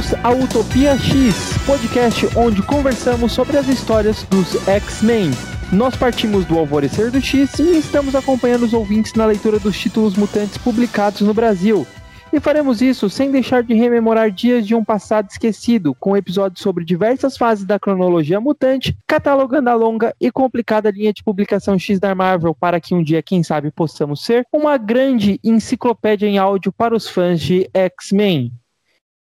Bem-vindos à Utopia X, podcast onde conversamos sobre as histórias dos X-Men. Nós partimos do Alvorecer do X e estamos acompanhando os ouvintes na leitura dos títulos mutantes publicados no Brasil. E faremos isso sem deixar de rememorar dias de um passado esquecido, com episódios sobre diversas fases da cronologia mutante, catalogando a longa e complicada linha de publicação X da Marvel para que um dia, quem sabe, possamos ser uma grande enciclopédia em áudio para os fãs de X-Men.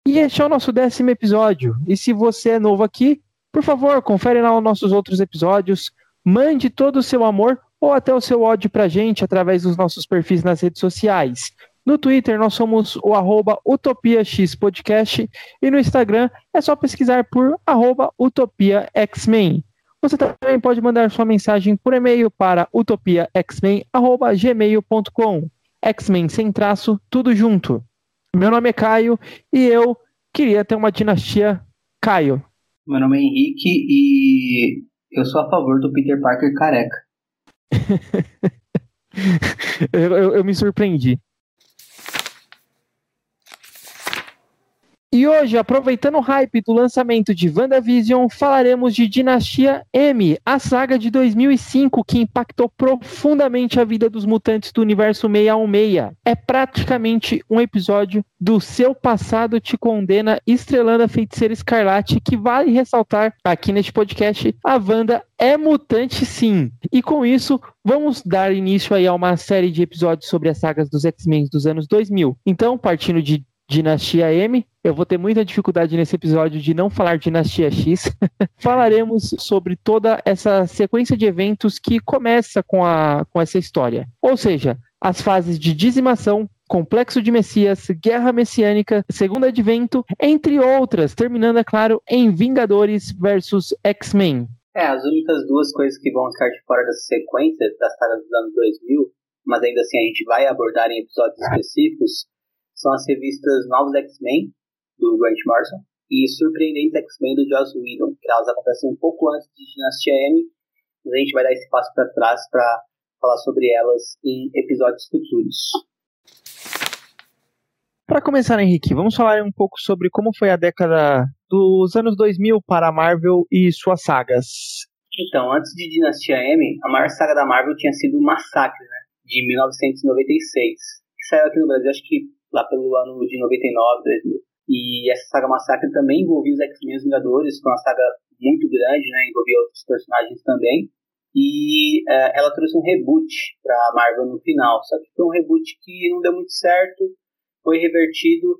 E este é o nosso décimo episódio. E se você é novo aqui, por favor, confere lá os nossos outros episódios, mande todo o seu amor ou até o seu ódio pra gente através dos nossos perfis nas redes sociais. No Twitter nós somos o arroba UtopiaXPodcast e no Instagram é só pesquisar por arroba UtopiaXmen. Você também pode mandar sua mensagem por e-mail para utopiaxmen.gmail.com X-Men sem traço, tudo junto. Meu nome é Caio e eu queria ter uma dinastia Caio. Meu nome é Henrique e eu sou a favor do Peter Parker careca. eu, eu, eu me surpreendi. E hoje, aproveitando o hype do lançamento de WandaVision, falaremos de Dinastia M, a saga de 2005 que impactou profundamente a vida dos mutantes do universo 616. É praticamente um episódio do Seu Passado Te Condena, estrelando a feiticeira Escarlate, que vale ressaltar aqui neste podcast, a Wanda é mutante sim. E com isso, vamos dar início aí a uma série de episódios sobre as sagas dos X-Men dos anos 2000. Então, partindo de Dinastia M. Eu vou ter muita dificuldade nesse episódio de não falar Dinastia X. Falaremos sobre toda essa sequência de eventos que começa com, a, com essa história. Ou seja, as fases de dizimação, Complexo de Messias, Guerra Messiânica, Segundo Advento, entre outras, terminando, é claro, em Vingadores versus X-Men. É, as únicas duas coisas que vão ficar de fora dessa sequência das sagas dos anos 2000, mas ainda assim a gente vai abordar em episódios específicos, são as revistas Novos X-Men, do Grant Morrison, e Surpreendentes X-Men, do Joss Whedon, que elas acontecem um pouco antes de Dinastia M, mas a gente vai dar esse passo para trás para falar sobre elas em episódios futuros. Para começar, Henrique, vamos falar um pouco sobre como foi a década dos anos 2000 para a Marvel e suas sagas. Então, antes de Dinastia M, a maior saga da Marvel tinha sido o Massacre, né, de 1996, que saiu aqui no Brasil, acho que lá pelo ano de 99, 2000. E essa saga Massacre também envolvia os X-Men Vingadores, foi uma saga muito grande, né? Envolvia outros personagens também. E uh, ela trouxe um reboot para Marvel no final. Só que foi um reboot que não deu muito certo, foi revertido.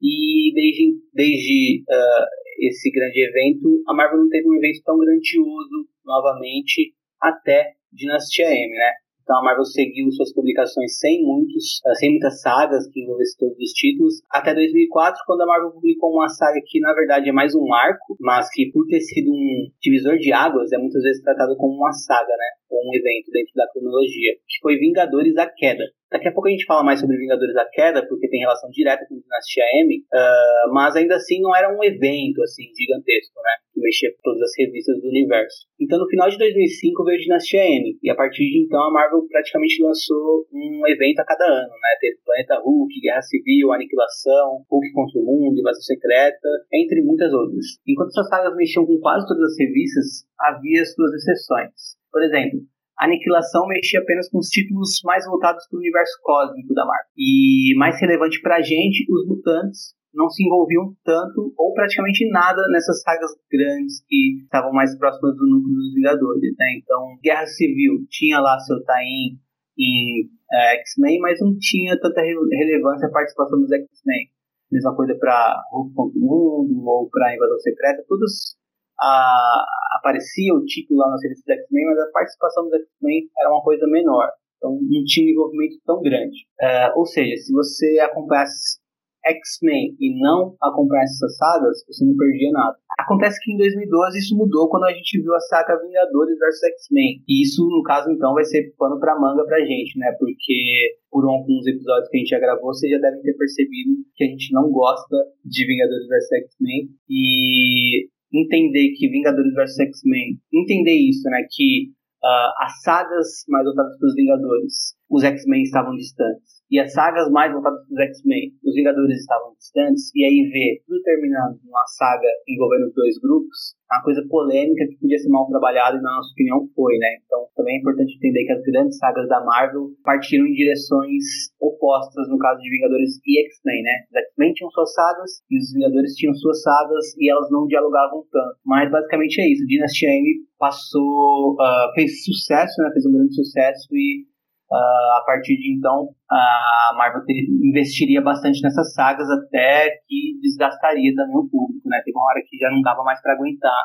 E desde, desde uh, esse grande evento, a Marvel não teve um evento tão grandioso novamente até Dinastia M, né? Então a Marvel seguiu suas publicações sem muitos, eh, sem muitas sagas que envolvessem todos os títulos, até 2004, quando a Marvel publicou uma saga que na verdade é mais um arco, mas que por ter sido um divisor de águas é muitas vezes tratado como uma saga, né? Ou um evento dentro da cronologia, que foi Vingadores da Queda. Daqui a pouco a gente fala mais sobre Vingadores da Queda, porque tem relação direta com Dinastia M, uh, mas ainda assim não era um evento assim gigantesco, né? Que mexia com todas as revistas do universo. Então no final de 2005 veio Dinastia M, e a partir de então a Marvel praticamente lançou um evento a cada ano, né? Teve Planeta Hulk, Guerra Civil, Aniquilação, Hulk contra o Mundo, Invasão Secreta, entre muitas outras. Enquanto essas sagas mexiam com quase todas as revistas, havia suas exceções. Por exemplo, Aniquilação mexia apenas com os títulos mais voltados para o universo cósmico da Marvel. E mais relevante para a gente, os mutantes não se envolviam tanto ou praticamente nada nessas sagas grandes que estavam mais próximas do núcleo dos Vingadores. Né? Então, Guerra Civil tinha lá seu tie-in em é, X-Men, mas não tinha tanta relevância a participação dos X-Men. Mesma coisa para Hulk contra o Mundo ou para Invasão Secreta, todos a, aparecia o título lá nas revistas do X-Men, mas a participação dos X-Men era uma coisa menor. Então não tinha um envolvimento tão grande. É, ou seja, se você acompanhasse X-Men e não acompanhasse essas sagas, você não perdia nada. Acontece que em 2012 isso mudou quando a gente viu a saga Vingadores vs X-Men. E isso, no caso, então, vai ser pano pra manga pra gente, né? Porque por alguns episódios que a gente já gravou, vocês já devem ter percebido que a gente não gosta de Vingadores vs X-Men. E entender que Vingadores vs X-Men, entender isso, né, que uh, as sagas mais voltadas para os Vingadores, os X-Men estavam distantes. E as sagas mais voltadas para os X-Men, os Vingadores estavam distantes, e aí ver tudo terminando numa saga envolvendo os dois grupos, uma coisa polêmica que podia ser mal trabalhada e na nossa opinião foi, né? Então também é importante entender que as grandes sagas da Marvel partiram em direções opostas no caso de Vingadores e X-Men, né? Os X-Men tinham suas sagas e os Vingadores tinham suas sagas e elas não dialogavam tanto. Mas basicamente é isso. Dynasty M passou, uh, fez sucesso, né? Fez um grande sucesso e Uh, a partir de então, a Marvel investiria bastante nessas sagas até que desgastaria também o público, né? Teve uma hora que já não dava mais para aguentar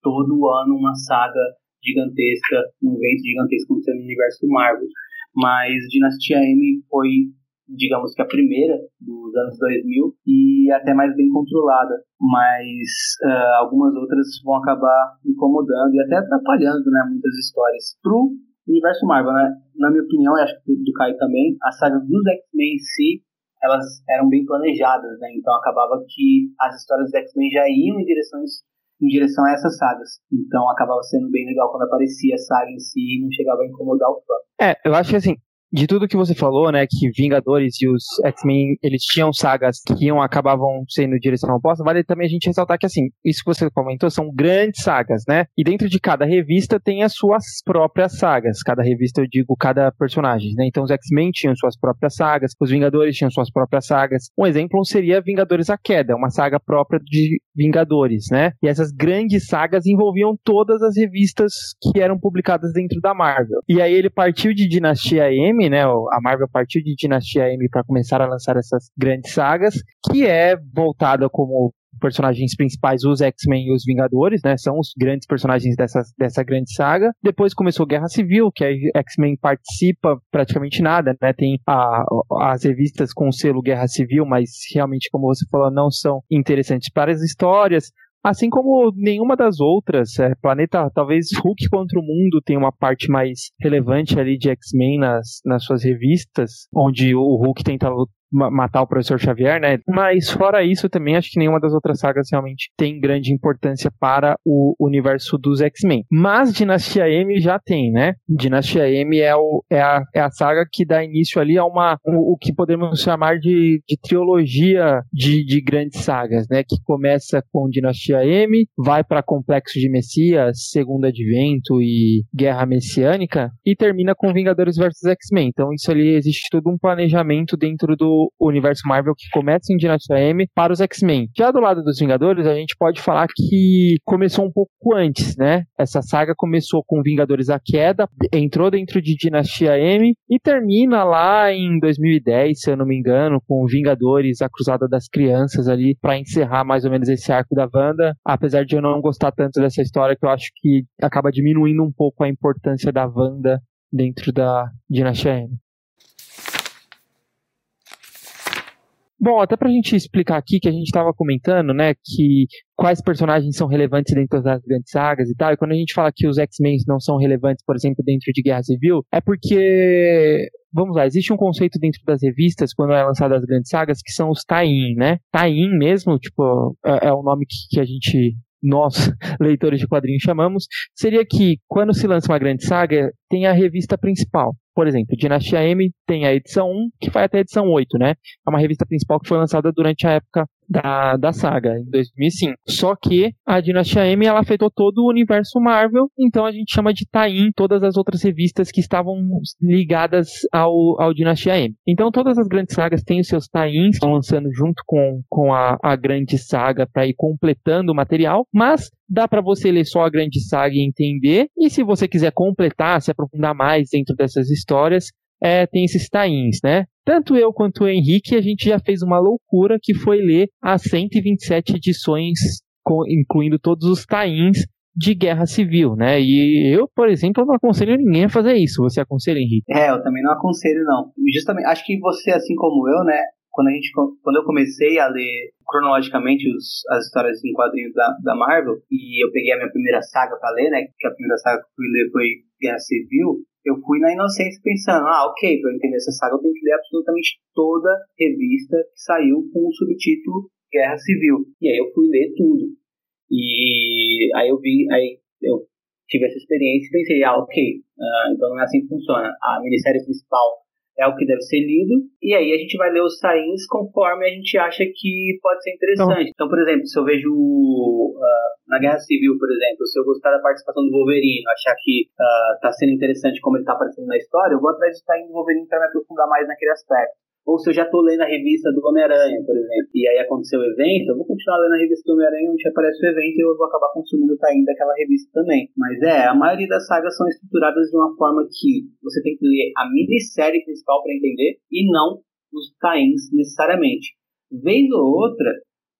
todo ano uma saga gigantesca, um evento gigantesco acontecendo no universo Marvel. Mas Dinastia M foi, digamos que a primeira dos anos 2000 e até mais bem controlada. Mas uh, algumas outras vão acabar incomodando e até atrapalhando, né? Muitas histórias. Pro universo Marvel, né? Na minha opinião, e acho que do Kai também, as sagas dos X-Men em si, elas eram bem planejadas, né? Então acabava que as histórias dos X-Men já iam em direções em direção a essas sagas. Então acabava sendo bem legal quando aparecia a saga em si e não chegava a incomodar o fã. É, eu acho que assim, de tudo que você falou, né, que Vingadores e os X-Men, eles tinham sagas que iam, acabavam sendo direção oposta, vale também a gente ressaltar que, assim, isso que você comentou são grandes sagas, né, e dentro de cada revista tem as suas próprias sagas, cada revista eu digo cada personagem, né, então os X-Men tinham suas próprias sagas, os Vingadores tinham suas próprias sagas, um exemplo seria Vingadores a Queda, uma saga própria de Vingadores, né, e essas grandes sagas envolviam todas as revistas que eram publicadas dentro da Marvel, e aí ele partiu de Dinastia M, M, né? A Marvel partiu de Dinastia M para começar a lançar essas grandes sagas, que é voltada como personagens principais, os X-Men e os Vingadores, né? São os grandes personagens dessa, dessa grande saga. Depois começou Guerra Civil, que a X-Men participa praticamente nada, né? Tem a, as revistas com o selo Guerra Civil, mas realmente, como você falou, não são interessantes para as histórias. Assim como nenhuma das outras, é, Planeta, talvez Hulk contra o Mundo tem uma parte mais relevante ali de X-Men nas, nas suas revistas, onde o Hulk tenta matar o professor Xavier, né? Mas fora isso, também acho que nenhuma das outras sagas realmente tem grande importância para o universo dos X-Men. Mas Dinastia M já tem, né? Dinastia M é, o, é, a, é a saga que dá início ali a uma o, o que podemos chamar de, de trilogia de, de grandes sagas, né? Que começa com Dinastia M, vai para Complexo de Messias, Segundo Advento e Guerra Messiânica e termina com Vingadores vs X-Men. Então isso ali existe todo um planejamento dentro do universo Marvel que começa em Dinastia M para os X-Men. Já do lado dos Vingadores, a gente pode falar que começou um pouco antes, né? Essa saga começou com Vingadores a Queda, entrou dentro de Dinastia M e termina lá em 2010, se eu não me engano, com Vingadores a Cruzada das Crianças ali para encerrar mais ou menos esse arco da Wanda. Apesar de eu não gostar tanto dessa história, que eu acho que acaba diminuindo um pouco a importância da Wanda dentro da Dinastia M. Bom, até pra gente explicar aqui que a gente estava comentando, né, que quais personagens são relevantes dentro das grandes sagas e tal, e quando a gente fala que os X-Men não são relevantes, por exemplo, dentro de Guerra Civil, é porque vamos lá, existe um conceito dentro das revistas, quando é lançado as grandes sagas, que são os tie-in, né? Tie-in mesmo, tipo, é, é o nome que, que, a gente nós, leitores de quadrinhos, chamamos, seria que quando se lança uma grande saga, tem a revista principal. Por exemplo, Dinastia M tem a edição 1, que vai até a edição 8, né? É uma revista principal que foi lançada durante a época da, da saga, em 2005. Só que a Dinastia M ela afetou todo o universo Marvel, então a gente chama de tie-in todas as outras revistas que estavam ligadas ao, ao Dinastia M. Então todas as grandes sagas têm os seus tie-ins, estão lançando junto com, com a, a grande saga para ir completando o material, mas dá para você ler só a grande saga e entender, e se você quiser completar, se aprofundar mais dentro dessas histórias, é, tem esses tains, né? Tanto eu quanto o Henrique, a gente já fez uma loucura que foi ler as 127 edições, com, incluindo todos os tains de guerra civil, né? E eu, por exemplo, não aconselho ninguém a fazer isso. Você aconselha, Henrique? É, eu também não aconselho, não. Justamente, acho que você, assim como eu, né? Quando, a gente, quando eu comecei a ler cronologicamente os, as histórias em quadrinhos da, da Marvel, e eu peguei a minha primeira saga para ler, né? Que a primeira saga que eu fui ler foi Guerra Civil eu fui na inocência pensando, ah, ok, para entender essa saga eu tenho que ler absolutamente toda revista que saiu com o subtítulo Guerra Civil. E aí eu fui ler tudo. E aí eu vi, aí eu tive essa experiência e pensei, ah, ok, uh, então não é assim que funciona. A minissérie principal é o que deve ser lido, e aí a gente vai ler os sains conforme a gente acha que pode ser interessante. Então, por exemplo, se eu vejo uh, na Guerra Civil, por exemplo, se eu gostar da participação do Wolverine, achar que uh, tá sendo interessante como ele tá aparecendo na história, eu vou atrás de sain do Wolverine para me aprofundar mais naquele aspecto. Ou se eu já tô lendo a revista do Homem-Aranha, por exemplo, e aí aconteceu o evento, eu vou continuar lendo a revista do Homem-Aranha onde aparece o evento e eu vou acabar consumindo o time daquela revista também. Mas é, a maioria das sagas são estruturadas de uma forma que você tem que ler a minissérie principal para entender e não os times necessariamente. Vez ou outra,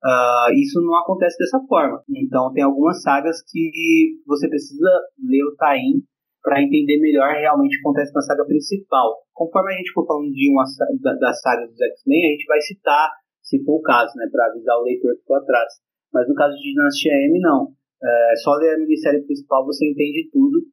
uh, isso não acontece dessa forma. Então tem algumas sagas que você precisa ler o tie para entender melhor realmente o que acontece na saga principal. Conforme a gente for falando de uma da, da saga dos X-Men, a gente vai citar, se for o caso, né, para avisar o leitor que ficou atrás. Mas no caso de Dinastia M, não. É, só ler a minissérie principal você entende tudo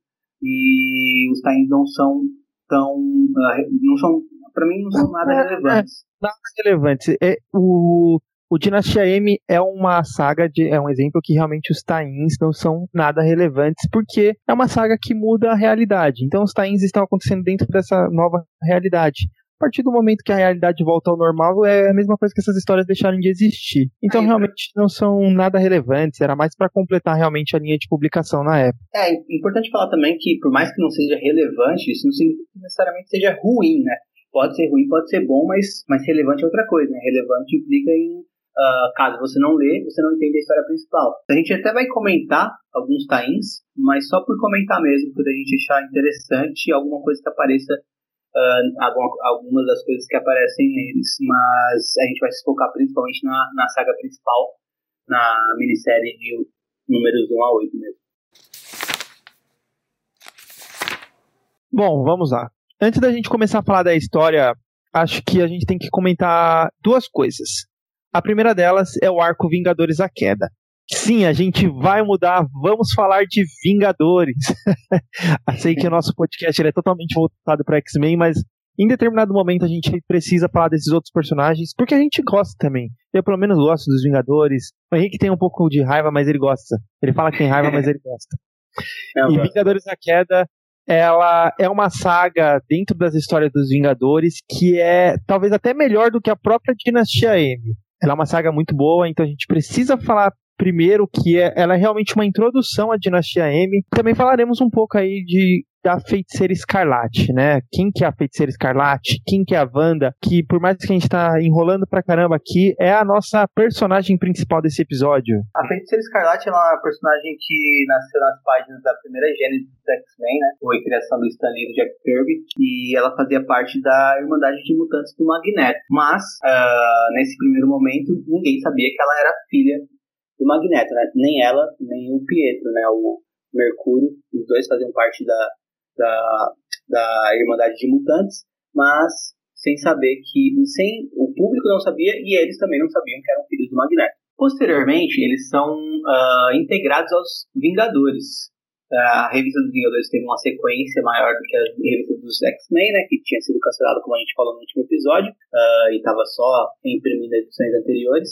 e os times não são tão uh, não são para mim não são nada é, relevantes. É, nada relevante. É o o Dinastia M é uma saga, de, é um exemplo que realmente os tains não são nada relevantes, porque é uma saga que muda a realidade. Então os tains estão acontecendo dentro dessa nova realidade. A partir do momento que a realidade volta ao normal, é a mesma coisa que essas histórias deixarem de existir. Então, realmente, não são nada relevantes, era mais para completar realmente a linha de publicação na época. É importante falar também que, por mais que não seja relevante, isso não significa que necessariamente seja ruim, né? Pode ser ruim, pode ser bom, mas, mas relevante é outra coisa, né? Relevante implica em Uh, caso você não lê, você não entende a história principal. A gente até vai comentar alguns tains, mas só por comentar mesmo, por a gente achar interessante alguma coisa que apareça, uh, alguma, algumas das coisas que aparecem neles. Mas a gente vai se focar principalmente na, na saga principal, na minissérie de números 1 a 8 mesmo. Bom, vamos lá. Antes da gente começar a falar da história, acho que a gente tem que comentar duas coisas. A primeira delas é o arco Vingadores a Queda. Sim, a gente vai mudar, vamos falar de Vingadores. Sei que o nosso podcast é totalmente voltado para X-Men, mas em determinado momento a gente precisa falar desses outros personagens, porque a gente gosta também. Eu pelo menos gosto dos Vingadores. O Henrique tem um pouco de raiva, mas ele gosta. Ele fala que tem raiva, mas ele gosta. É, e Vingadores a Queda, ela é uma saga dentro das histórias dos Vingadores que é talvez até melhor do que a própria Dinastia M. Ela é uma saga muito boa, então a gente precisa falar primeiro que é, ela é realmente uma introdução à Dinastia M. Também falaremos um pouco aí de da Feiticeira Escarlate, né? Quem que é a Feiticeira Escarlate? Quem que é a Wanda? Que por mais que a gente tá enrolando pra caramba aqui, é a nossa personagem principal desse episódio. A Feiticeira Escarlate é uma personagem que nasceu nas páginas da primeira gênese dos X-Men, né? Foi criação do Stan Lee e do Jack Kirby. E ela fazia parte da Irmandade de Mutantes do Magneto. Mas, uh, nesse primeiro momento, ninguém sabia que ela era filha do Magneto, né? Nem ela, nem o Pietro, né? O Mercúrio. Os dois faziam parte da da, da Irmandade de Mutantes, mas sem saber que, sem o público não sabia e eles também não sabiam que eram filhos do Magneto. Posteriormente, eles são uh, integrados aos Vingadores. a revista dos Vingadores teve uma sequência maior do que a revista dos X-Men, né, que tinha sido cancelada, como a gente falou no último episódio, uh, e estava só imprimindo edições anteriores.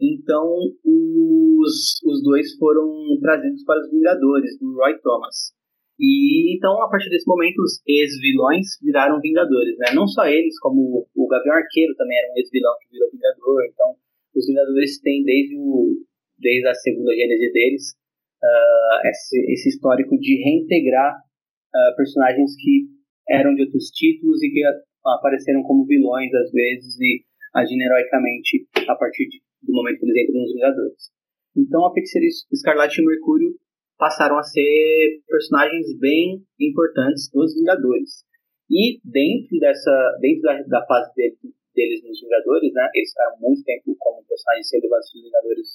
Então, os, os dois foram trazidos para os Vingadores, do Roy Thomas. E então, a partir desse momento, os ex-vilões viraram Vingadores, né? Não só eles, como o Gavião Arqueiro também era um ex-vilão que virou Vingador. Então, os Vingadores têm desde, o, desde a segunda gênese deles uh, esse, esse, histórico de reintegrar uh, personagens que eram de outros títulos e que apareceram como vilões às vezes e agindo heroicamente a partir de, do momento que eles entram nos Vingadores. Então, a Feiticeira Escarlate e Mercúrio passaram a ser personagens bem importantes dos Vingadores. E dentro dessa, dentro da, da fase de, deles nos Vingadores, né, eles ficaram muito tempo como personagens relevantes dos Vingadores,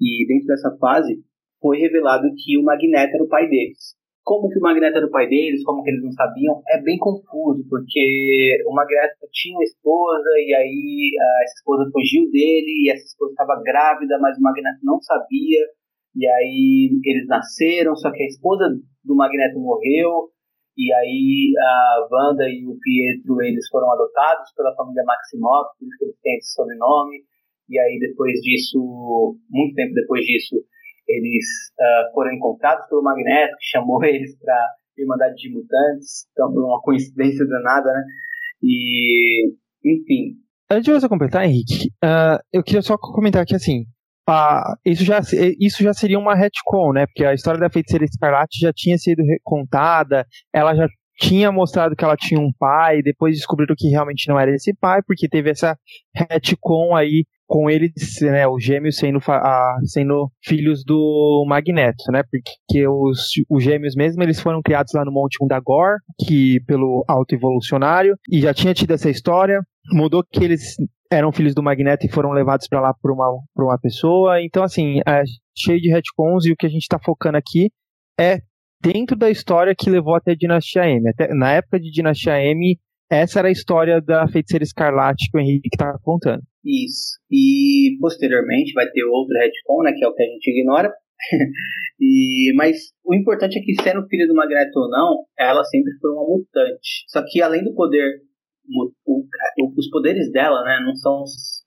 e dentro dessa fase foi revelado que o Magneto era o pai deles. Como que o Magneto era o pai deles, como que eles não sabiam, é bem confuso, porque o Magneto tinha uma esposa, e aí ah, essa esposa fugiu dele, e essa esposa estava grávida, mas o Magneto não sabia, e aí eles nasceram, só que a esposa do Magneto morreu, e aí a Wanda e o Pietro eles foram adotados pela família Maximoff, por isso que eles têm esse sobrenome. E aí depois disso, muito tempo depois disso, eles uh, foram encontrados pelo Magneto, que chamou eles para Irmandade de Mutantes, então uma coincidência danada, né? E, enfim. Antes de você completar, Henrique, uh, eu queria só comentar que, assim, uh, isso, já, isso já seria uma retcon, né? Porque a história da Feiticeira Escarlate já tinha sido contada, ela já tinha mostrado que ela tinha um pai, depois descobriram que realmente não era esse pai, porque teve essa retcon aí com eles, né, os gêmeos sendo, a, sendo filhos do Magneto, né, porque os, os gêmeos mesmo, eles foram criados lá no Monte Mundagor, que pelo Alto Evolucionário, e já tinha tido essa história, mudou que eles eram filhos do Magneto e foram levados para lá por uma, por uma pessoa, então assim, é cheio de retcons, e o que a gente está focando aqui é dentro da história que levou até a Dinastia M. Até, na época de Dinastia M, essa era a história da feiticeira escarlate que o Henrique está contando. Isso. E posteriormente vai ter outro retcon, né, que é o que a gente ignora. e, mas o importante é que, sendo filha do Magneto ou não, ela sempre foi uma mutante. Só que além do poder, os poderes dela né, não são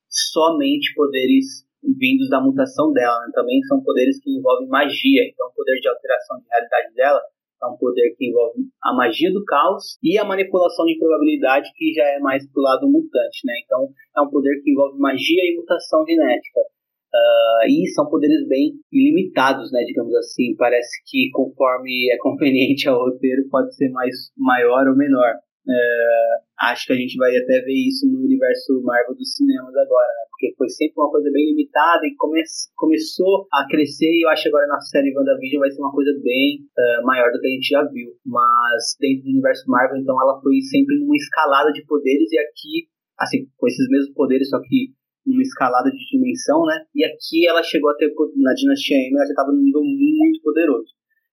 somente poderes vindos da mutação dela, né? também são poderes que envolvem magia, então o poder de alteração de realidade dela é um poder que envolve a magia do caos e a manipulação de probabilidade, que já é mais pro lado mutante, né? Então é um poder que envolve magia e mutação genética. Uh, e são poderes bem ilimitados, né, digamos assim. Parece que conforme é conveniente ao roteiro, pode ser mais maior ou menor. Uh, acho que a gente vai até ver isso no universo Marvel dos cinemas agora, né? porque foi sempre uma coisa bem limitada e come começou a crescer e eu acho que agora na série WandaVision vai ser uma coisa bem uh, maior do que a gente já viu. Mas dentro do universo Marvel, então, ela foi sempre numa escalada de poderes e aqui, assim, com esses mesmos poderes, só que numa escalada de dimensão, né? E aqui ela chegou a ter, na Dinastia M, ela já estava num nível muito poderoso.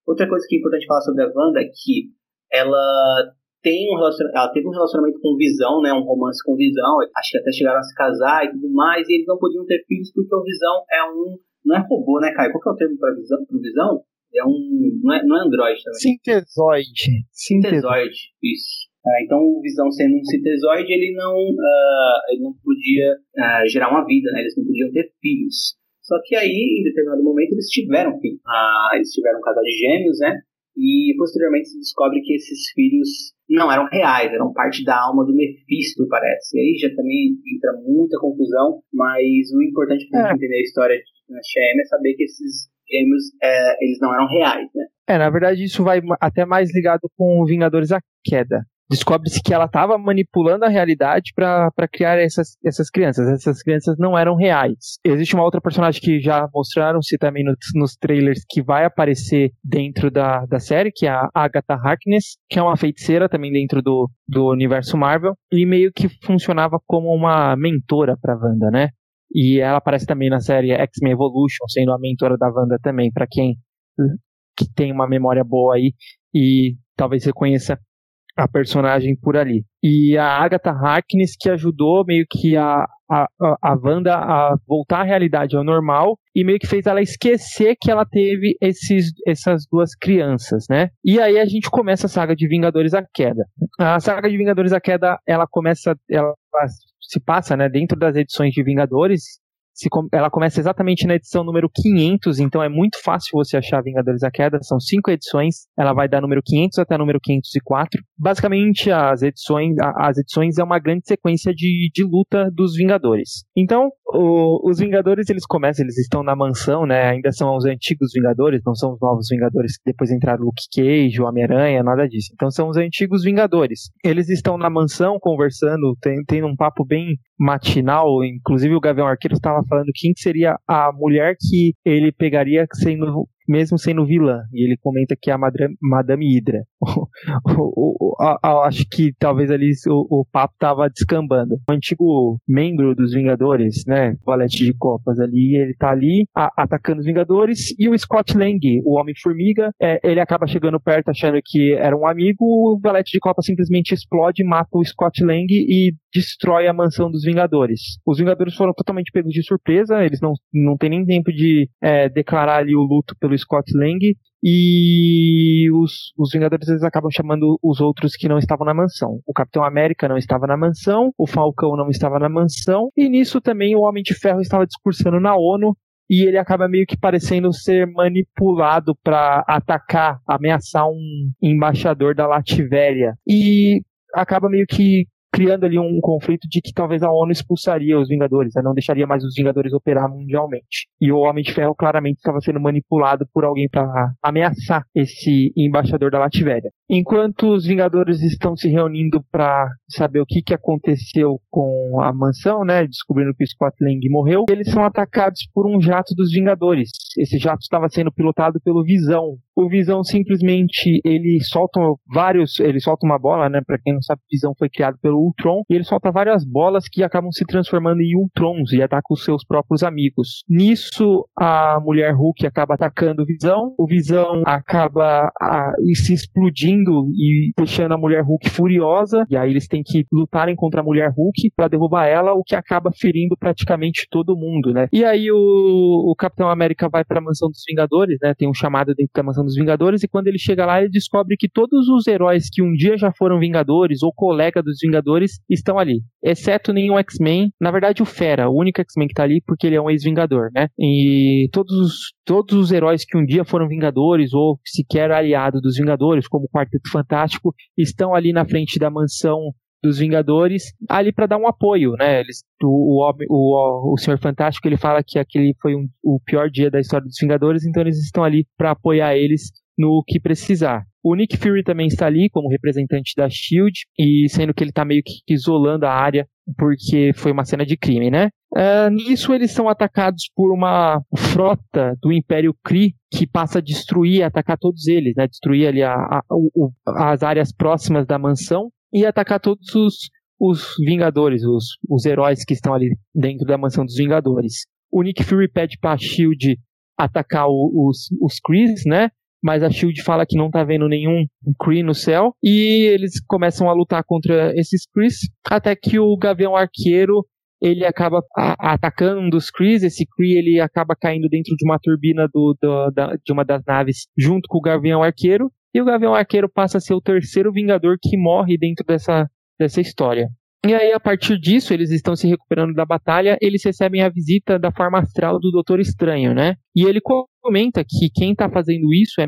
Outra coisa que é importante falar sobre a Wanda é que ela tem um ela teve um relacionamento com Visão, né, um romance com Visão, acho que até chegaram a se casar e tudo mais, e eles não podiam ter filhos porque o Visão é um, não é robô, né, Caio? Qual que é o termo para Visão? Pro Visão? É um, não é, não é androide também. Sintesoide. Sintesoide, isso. Ah, então, o Visão sendo um sintesoide, ele não, uh, ele não podia uh, gerar uma vida, né? Eles não podiam ter filhos. Só que aí, em determinado momento, eles tiveram filhos. Ah, eles tiveram um casal de gêmeos, né? E posteriormente se descobre que esses filhos não eram reais, eram parte da alma do Mephisto, parece. E aí já também entra muita confusão, mas o importante para é. entender a história de Dinastia M é saber que esses gêmeos é, eles não eram reais, né? É, na verdade isso vai até mais ligado com Vingadores a Queda descobre-se que ela estava manipulando a realidade para criar essas, essas crianças. Essas crianças não eram reais. Existe uma outra personagem que já mostraram-se também nos, trailers que vai aparecer dentro da, da série, que é a Agatha Harkness, que é uma feiticeira também dentro do, do universo Marvel, e meio que funcionava como uma mentora para Wanda, né? E ela aparece também na série X-Men Evolution, sendo a mentora da Wanda também, para quem que tem uma memória boa aí e talvez reconheça a personagem por ali. E a Agatha Harkness que ajudou meio que a, a, a Wanda a voltar à realidade ao normal e meio que fez ela esquecer que ela teve esses, essas duas crianças, né? E aí a gente começa a saga de Vingadores a Queda. A saga de Vingadores a Queda, ela começa, ela se passa, né, dentro das edições de Vingadores, se, ela começa exatamente na edição número 500, então é muito fácil você achar Vingadores da Queda. São cinco edições, ela vai da número 500 até número 504. Basicamente, as edições, as edições é uma grande sequência de, de luta dos Vingadores. Então, o, os Vingadores eles começam, eles estão na mansão, né? Ainda são os antigos Vingadores, não são os novos Vingadores que depois entraram Luke Cage, Homem-Aranha, nada disso. Então são os antigos Vingadores. Eles estão na mansão conversando, tem um papo bem matinal, inclusive o Gavião Arqueiro estava falando quem seria a mulher que ele pegaria sendo mesmo sendo vilã. E ele comenta que é a Madame Hydra. acho que talvez ali o, o papo tava descambando. O antigo membro dos Vingadores, né? Valete de Copas ali, ele tá ali a, atacando os Vingadores. E o Scott Lang, o Homem-Formiga, é, ele acaba chegando perto achando que era um amigo. O Valete de Copas simplesmente explode, mata o Scott Lang e destrói a mansão dos Vingadores. Os Vingadores foram totalmente pegos de surpresa, eles não, não tem nem tempo de é, declarar ali o luto pelo Scott Lang e os, os Vingadores eles acabam chamando os outros que não estavam na mansão. O Capitão América não estava na mansão, o Falcão não estava na mansão, e nisso também o Homem de Ferro estava discursando na ONU e ele acaba meio que parecendo ser manipulado para atacar, ameaçar um embaixador da Lativéria. E acaba meio que criando ali um conflito de que talvez a ONU expulsaria os Vingadores, né? não deixaria mais os Vingadores operar mundialmente. E o Homem de Ferro claramente estava sendo manipulado por alguém para ameaçar esse embaixador da Lativéria. Enquanto os Vingadores estão se reunindo para saber o que, que aconteceu com a mansão, né, descobrindo que o Scott Lang morreu, eles são atacados por um jato dos Vingadores. Esse jato estava sendo pilotado pelo Visão. O Visão simplesmente ele solta vários, ele solta uma bola, né, para quem não sabe, Visão foi criado pelo Ultron, e ele solta várias bolas que acabam se transformando em Ultrons e atacam os seus próprios amigos. Nisso, a mulher Hulk acaba atacando o Visão, o Visão acaba a, se explodindo e deixando a mulher Hulk furiosa, e aí eles têm que lutarem contra a mulher Hulk para derrubar ela, o que acaba ferindo praticamente todo mundo, né? E aí o, o Capitão América vai para a mansão dos Vingadores, né? Tem um chamado dentro da mansão dos Vingadores e quando ele chega lá, ele descobre que todos os heróis que um dia já foram Vingadores ou colega dos Vingadores estão ali, exceto nenhum X-Men. Na verdade, o Fera, o único X-Men que tá ali porque ele é um ex-Vingador, né? E todos os, todos os heróis que um dia foram Vingadores ou sequer aliado dos Vingadores, como o Quarteto Fantástico, estão ali na frente da mansão dos Vingadores ali para dar um apoio, né? Eles, o, o, o, o Senhor Fantástico ele fala que aquele foi um, o pior dia da história dos Vingadores, então eles estão ali para apoiar eles no que precisar. O Nick Fury também está ali como representante da Shield e sendo que ele está meio que isolando a área porque foi uma cena de crime, né? Uh, nisso eles são atacados por uma frota do Império Kree que passa a destruir, atacar todos eles, né? Destruir ali a, a, o, as áreas próximas da mansão e atacar todos os, os Vingadores, os, os heróis que estão ali dentro da mansão dos Vingadores. O Nick Fury pede para a Shield atacar o, os, os Krees, né? mas a Shield fala que não tá vendo nenhum Kree no céu e eles começam a lutar contra esses Krees até que o Gavião Arqueiro ele acaba atacando um dos Krees, esse Kree ele acaba caindo dentro de uma turbina do, do, da, de uma das naves junto com o Gavião Arqueiro e o Gavião Arqueiro passa a ser o terceiro Vingador que morre dentro dessa, dessa história. E aí, a partir disso, eles estão se recuperando da batalha, eles recebem a visita da forma astral do Doutor Estranho, né? E ele comenta que quem está fazendo isso é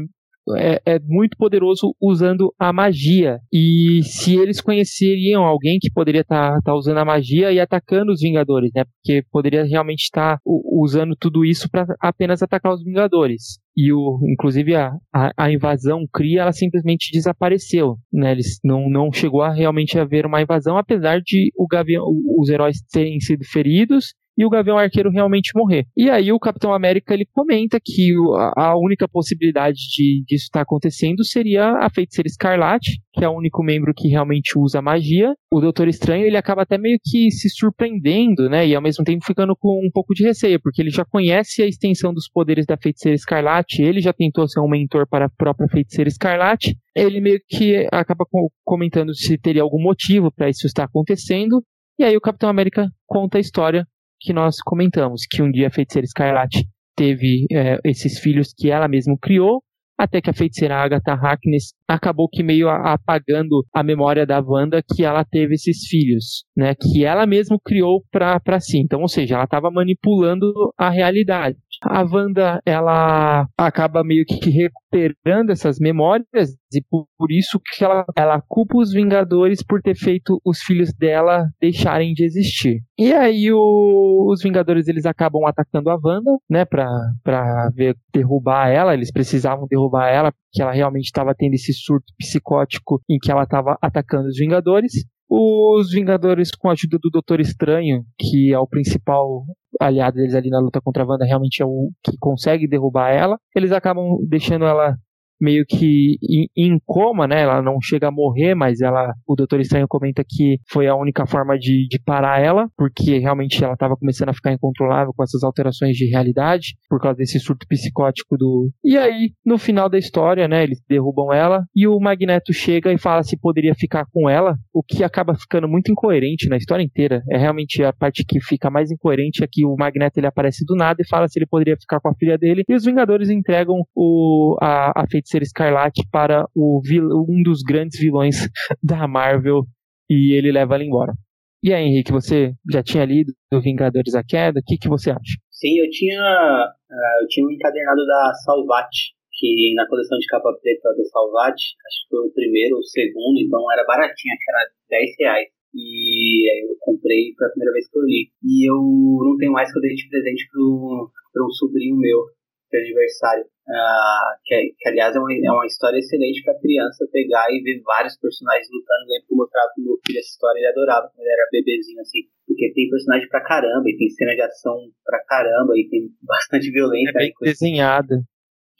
é, é, muito poderoso usando a magia. E se eles conheceriam alguém que poderia estar tá, tá usando a magia e atacando os Vingadores, né? Porque poderia realmente estar tá usando tudo isso para apenas atacar os Vingadores. E o, inclusive a, a, a, invasão cria, ela simplesmente desapareceu, né? Eles não, não chegou a realmente haver uma invasão, apesar de o Gavião, os heróis terem sido feridos e o Gavião Arqueiro realmente morrer. E aí o Capitão América ele comenta que a única possibilidade de disso estar acontecendo seria a Feiticeira Escarlate, que é o único membro que realmente usa magia. O Doutor Estranho ele acaba até meio que se surpreendendo, né? E ao mesmo tempo ficando com um pouco de receio, porque ele já conhece a extensão dos poderes da Feiticeira Escarlate, ele já tentou ser um mentor para a própria Feiticeira Escarlate. Ele meio que acaba comentando se teria algum motivo para isso estar acontecendo. E aí o Capitão América conta a história que nós comentamos, que um dia a feiticeira Scarlet teve é, esses filhos que ela mesma criou, até que a feiticeira Agatha Harkness acabou que meio apagando a memória da Wanda que ela teve esses filhos, né, que ela mesma criou para si. Então, ou seja, ela estava manipulando a realidade. A Wanda, ela acaba meio que recuperando essas memórias e por, por isso que ela, ela culpa os Vingadores por ter feito os filhos dela deixarem de existir. E aí o, os Vingadores eles acabam atacando a Wanda, né, pra, pra ver, derrubar ela, eles precisavam derrubar ela porque ela realmente estava tendo esse surto psicótico em que ela estava atacando os Vingadores. Os Vingadores, com a ajuda do Doutor Estranho, que é o principal aliado deles ali na luta contra a Wanda, realmente é o que consegue derrubar ela, eles acabam deixando ela meio que em, coma, né? Ela não chega a morrer, mas ela, o Doutor Estranho comenta que foi a única forma de, de parar ela, porque realmente ela estava começando a ficar incontrolável com essas alterações de realidade, por causa desse surto psicótico do. E aí, no final da história, né? Eles derrubam ela e o Magneto chega e fala se poderia ficar com ela, o que acaba ficando muito incoerente na história inteira. É realmente a parte que fica mais incoerente é que o Magneto ele aparece do nada e fala se ele poderia ficar com a filha dele, e os Vingadores entregam o, a, a Feiticeira Escarlate para o um dos grandes vilões da Marvel e ele leva ela embora. E aí, Henrique, você já tinha lido do Vingadores a Queda? O que, que você acha? Sim, eu tinha, uh, eu tinha um encadernado da Salvati, que na coleção de capa preta da Salvati, acho que foi o primeiro ou o segundo, então era baratinho, acho que era 10 reais. E aí eu comprei, foi a primeira vez que eu li. E eu não tenho mais que eu dei de presente para um sobrinho meu, de aniversário. Uh, que, que, aliás é uma, é uma história excelente para criança pegar e ver vários personagens lutando. Eu lembro que eu mostrava pro meu filho essa história, ele adorava quando ele era bebezinho assim. Porque tem personagem pra caramba, e tem cena de ação pra caramba, e tem bastante violência. É bem desenhada.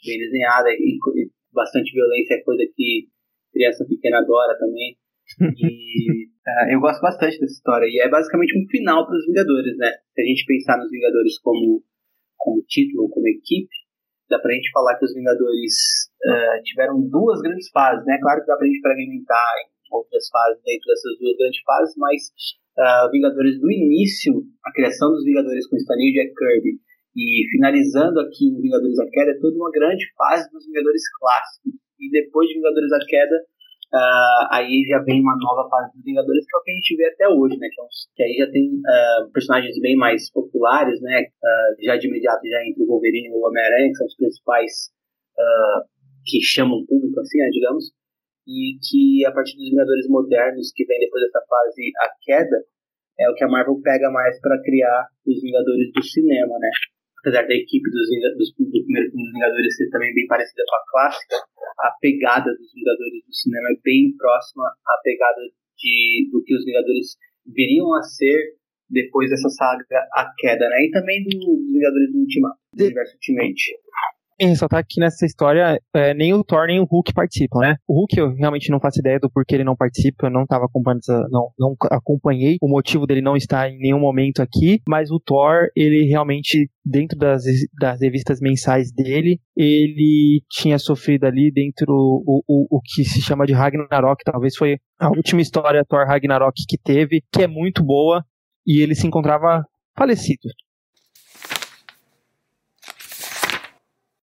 Bem desenhada, e, e bastante violência é coisa que criança pequena adora também. E uh, eu gosto bastante dessa história. E é basicamente um final para os Vingadores, né? Se a gente pensar nos Vingadores como, como título, como equipe, dá pra gente falar que os Vingadores uh, tiveram duas grandes fases, né? Claro que dá pra gente fragmentar em outras fases dentro dessas duas grandes fases, mas uh, Vingadores do início, a criação dos Vingadores com Stan Lee e Jack Kirby, e finalizando aqui em Vingadores da Queda, é toda uma grande fase dos Vingadores clássicos. E depois de Vingadores da Queda, Uh, aí já vem uma nova fase dos Vingadores, que é o que a gente vê até hoje, né? Que, é um, que aí já tem uh, personagens bem mais populares, né? Uh, já de imediato já entra o Wolverine e o Homem-Aranha, que são os principais que chamam o público, assim, né, digamos. E que a partir dos Vingadores modernos, que vem depois dessa fase a queda, é o que a Marvel pega mais para criar os Vingadores do cinema, né? Apesar da equipe dos, dos, do primeiro filme dos Vingadores ser também bem parecida com a clássica, a pegada dos Vingadores do cinema é bem próxima à pegada de, do que os Vingadores viriam a ser depois dessa saga A Queda, né? E também do, dos Vingadores do Ultimato, do universo Ultimate ressaltar que nessa história é, nem o Thor nem o Hulk participam, né? O Hulk eu realmente não faço ideia do porquê ele não participa, eu não tava acompanhando, não, não acompanhei o motivo dele não estar em nenhum momento aqui, mas o Thor, ele realmente, dentro das, das revistas mensais dele, ele tinha sofrido ali dentro o, o, o que se chama de Ragnarok, talvez foi a última história Thor Ragnarok que teve, que é muito boa, e ele se encontrava falecido.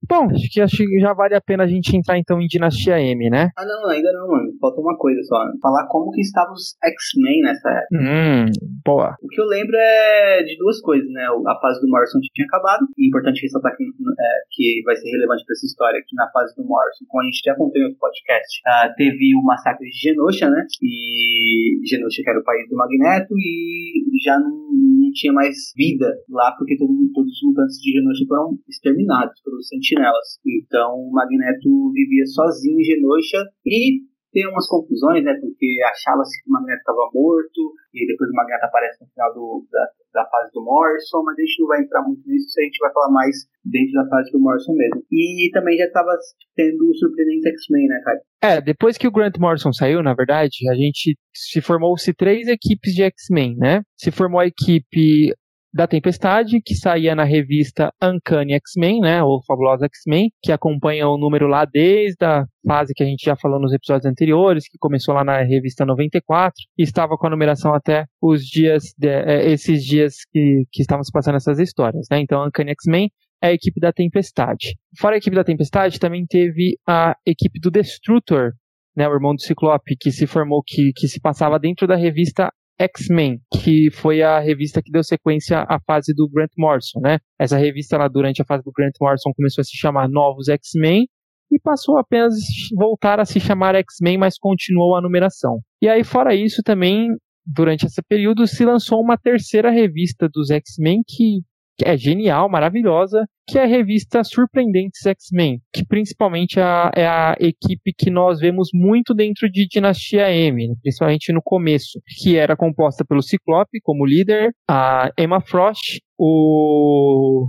Bom, acho que, acho que já vale a pena a gente entrar então em Dinastia M, né? Ah, não, ainda não, mano. Falta uma coisa só. Falar como que estavam os X-Men nessa época. Hum, boa. O que eu lembro é de duas coisas, né? A fase do Morrison tinha acabado. É importante ressaltar que, é, que vai ser relevante pra essa história, que na fase do Morrison, como a gente já contou em outro podcast, uh, teve o massacre de Genosha, né? E Genosha que era o país do Magneto e já não, não tinha mais vida lá, porque todo, todos os mutantes de Genosha foram exterminados pelos nelas. Então o Magneto vivia sozinho em Genosha e tem umas confusões, né? Porque achava-se que o Magneto estava morto, e depois o Magneto aparece no final do, da, da, fase do Morrison, mas a gente não vai entrar muito nisso, a gente vai falar mais dentro da fase do Morrison mesmo. E também já estava tendo o surpreendente X-Men, né, cara? É, depois que o Grant Morrison saiu, na verdade, a gente se formou-se três equipes de X-Men, né? Se formou a equipe da Tempestade, que saía na revista Uncanny X-Men, né, ou Fabulosa X-Men, que acompanha o número lá desde a fase que a gente já falou nos episódios anteriores, que começou lá na revista 94, e estava com a numeração até os dias, de, é, esses dias que, que estavam se passando essas histórias, né, então Uncanny X-Men é a equipe da Tempestade. Fora a equipe da Tempestade, também teve a equipe do Destrutor, né, o irmão do Ciclope, que se formou, que, que se passava dentro da revista X-Men, que foi a revista que deu sequência à fase do Grant Morrison, né? Essa revista lá durante a fase do Grant Morrison começou a se chamar Novos X-Men e passou apenas voltar a se chamar X-Men, mas continuou a numeração. E aí fora isso também durante esse período se lançou uma terceira revista dos X-Men que é genial, maravilhosa, que é a revista Surpreendentes X-Men, que principalmente é a, é a, equipe que nós vemos muito dentro de Dinastia M, principalmente no começo, que era composta pelo Ciclope como líder, a Emma Frost, o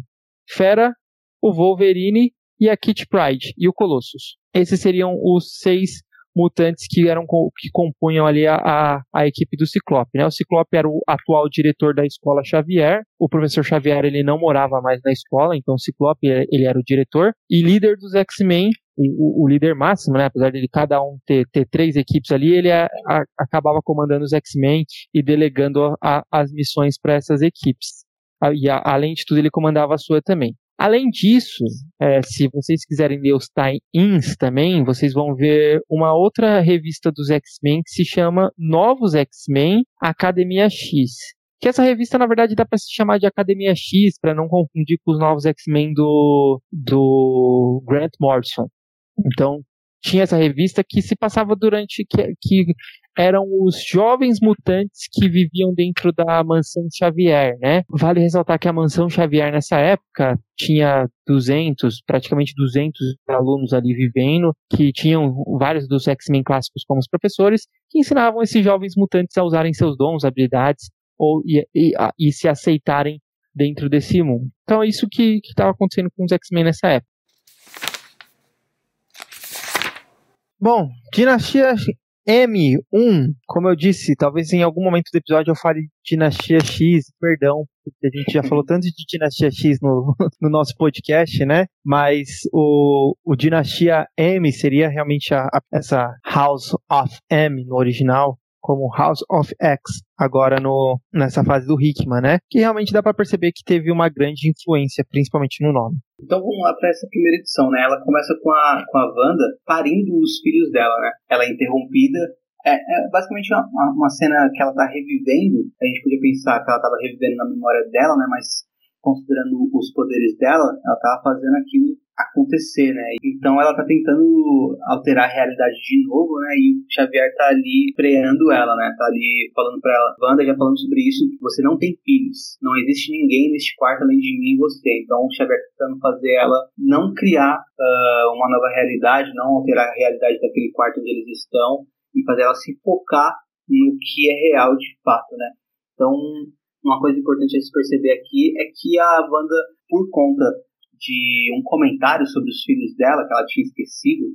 Fera, o Wolverine e a Kit Pride e o Colossus. Esses seriam os seis mutantes que eram que compunham ali a, a, a, equipe do Ciclope. Né? O Ciclope era o atual diretor da escola Xavier. O professor Xavier ele não morava mais na escola, então o Ciclope ele era o diretor e líder dos X-Men. O, o, líder máximo, né? apesar de cada um ter, ter três equipes ali, ele a, acabava comandando os X-Men e delegando as missões para essas equipes. E além de tudo, ele comandava a sua também. Além disso, é, se vocês quiserem ler os tie-ins também, vocês vão ver uma outra revista dos X-Men que se chama Novos X-Men Academia X. Que essa revista, na verdade, dá para se chamar de Academia X, para não confundir com os novos X-Men do, do Grant Morrison. Então, tinha essa revista que se passava durante. que, que eram os jovens mutantes que viviam dentro da mansão Xavier, né? Vale ressaltar que a mansão Xavier nessa época tinha 200, praticamente 200 alunos ali vivendo, que tinham vários dos X-Men clássicos como os professores, que ensinavam esses jovens mutantes a usarem seus dons, habilidades ou e, e, e se aceitarem dentro desse mundo. Então é isso que estava acontecendo com os X-Men nessa época. Bom, Dinastia M1, como eu disse, talvez em algum momento do episódio eu fale Dinastia X, perdão, porque a gente já falou tanto de Dinastia X no, no nosso podcast, né? Mas o, o Dinastia M seria realmente a, a, essa House of M no original, como House of X, agora no, nessa fase do Hickman, né? Que realmente dá para perceber que teve uma grande influência, principalmente no nome. Então vamos lá para essa primeira edição, né? Ela começa com a, com a Wanda parindo os filhos dela, né? Ela é interrompida. É, é basicamente uma, uma cena que ela tá revivendo. A gente podia pensar que ela estava revivendo na memória dela, né? Mas considerando os poderes dela, ela estava fazendo aquilo acontecer, né? Então ela tá tentando alterar a realidade de novo, né? E o Xavier tá ali freando ela, né? Tá ali falando pra ela, Wanda já falando sobre isso, você não tem filhos, não existe ninguém neste quarto além de mim e você. Então o Xavier tá tentando fazer ela não criar uh, uma nova realidade, não alterar a realidade daquele quarto onde eles estão e fazer ela se focar no que é real de fato, né? Então, uma coisa importante a se perceber aqui é que a Wanda, por conta de um comentário sobre os filhos dela, que ela tinha esquecido,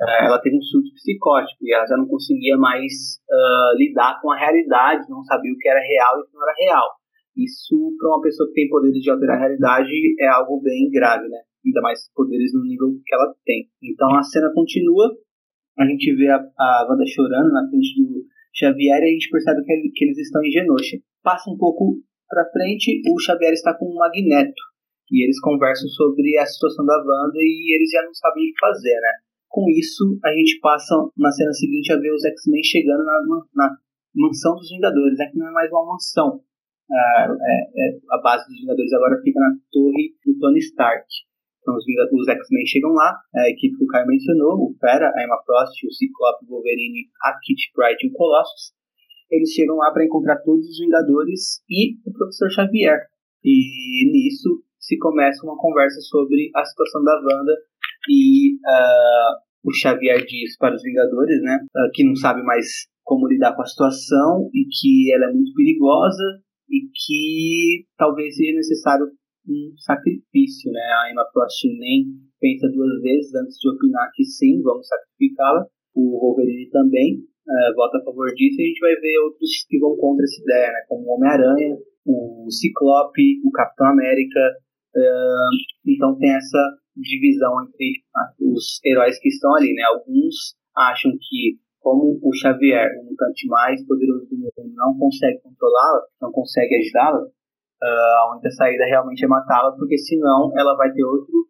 uh, ela teve um surto psicótico e ela já não conseguia mais uh, lidar com a realidade, não sabia o que era real e o que não era real. Isso, para uma pessoa que tem poderes de alterar a realidade, é algo bem grave, né? Ainda mais poderes no nível que ela tem. Então a cena continua, a gente vê a, a Wanda chorando na frente do Xavier e a gente percebe que, que eles estão em Genosha. Passa um pouco para frente, o Xavier está com um magneto e eles conversam sobre a situação da Wanda e eles já não sabem o que fazer, né? Com isso, a gente passa na cena seguinte a ver os X-Men chegando na, na, mansão dos Vingadores, né? Que não é mais uma mansão. Ah, é, é, a base dos Vingadores agora fica na torre do Tony Stark. Então os, os X-Men chegam lá, a equipe que o Caio mencionou, o Fera, a Emma Frost, o Ciclope, o Wolverine, a Kitty Pryde e o Colossus. Eles chegam lá para encontrar todos os Vingadores e o Professor Xavier. E nisso se começa uma conversa sobre a situação da Wanda e uh, o Xavier diz para os Vingadores, né, uh, que não sabe mais como lidar com a situação e que ela é muito perigosa e que talvez seja necessário um sacrifício, né? A Emma Frost nem pensa duas vezes antes de opinar que sim, vamos sacrificá-la. O Wolverine também uh, vota a favor disso e a gente vai ver outros que vão contra essa ideia, né? Como o Homem-Aranha, o Ciclope, o Capitão América, então tem essa divisão entre os heróis que estão ali, né? Alguns acham que como o Xavier, o mutante mais poderoso do mundo, não consegue controlá-la, não consegue ajudá-la, a única saída realmente é matá-la, porque senão ela vai ter outro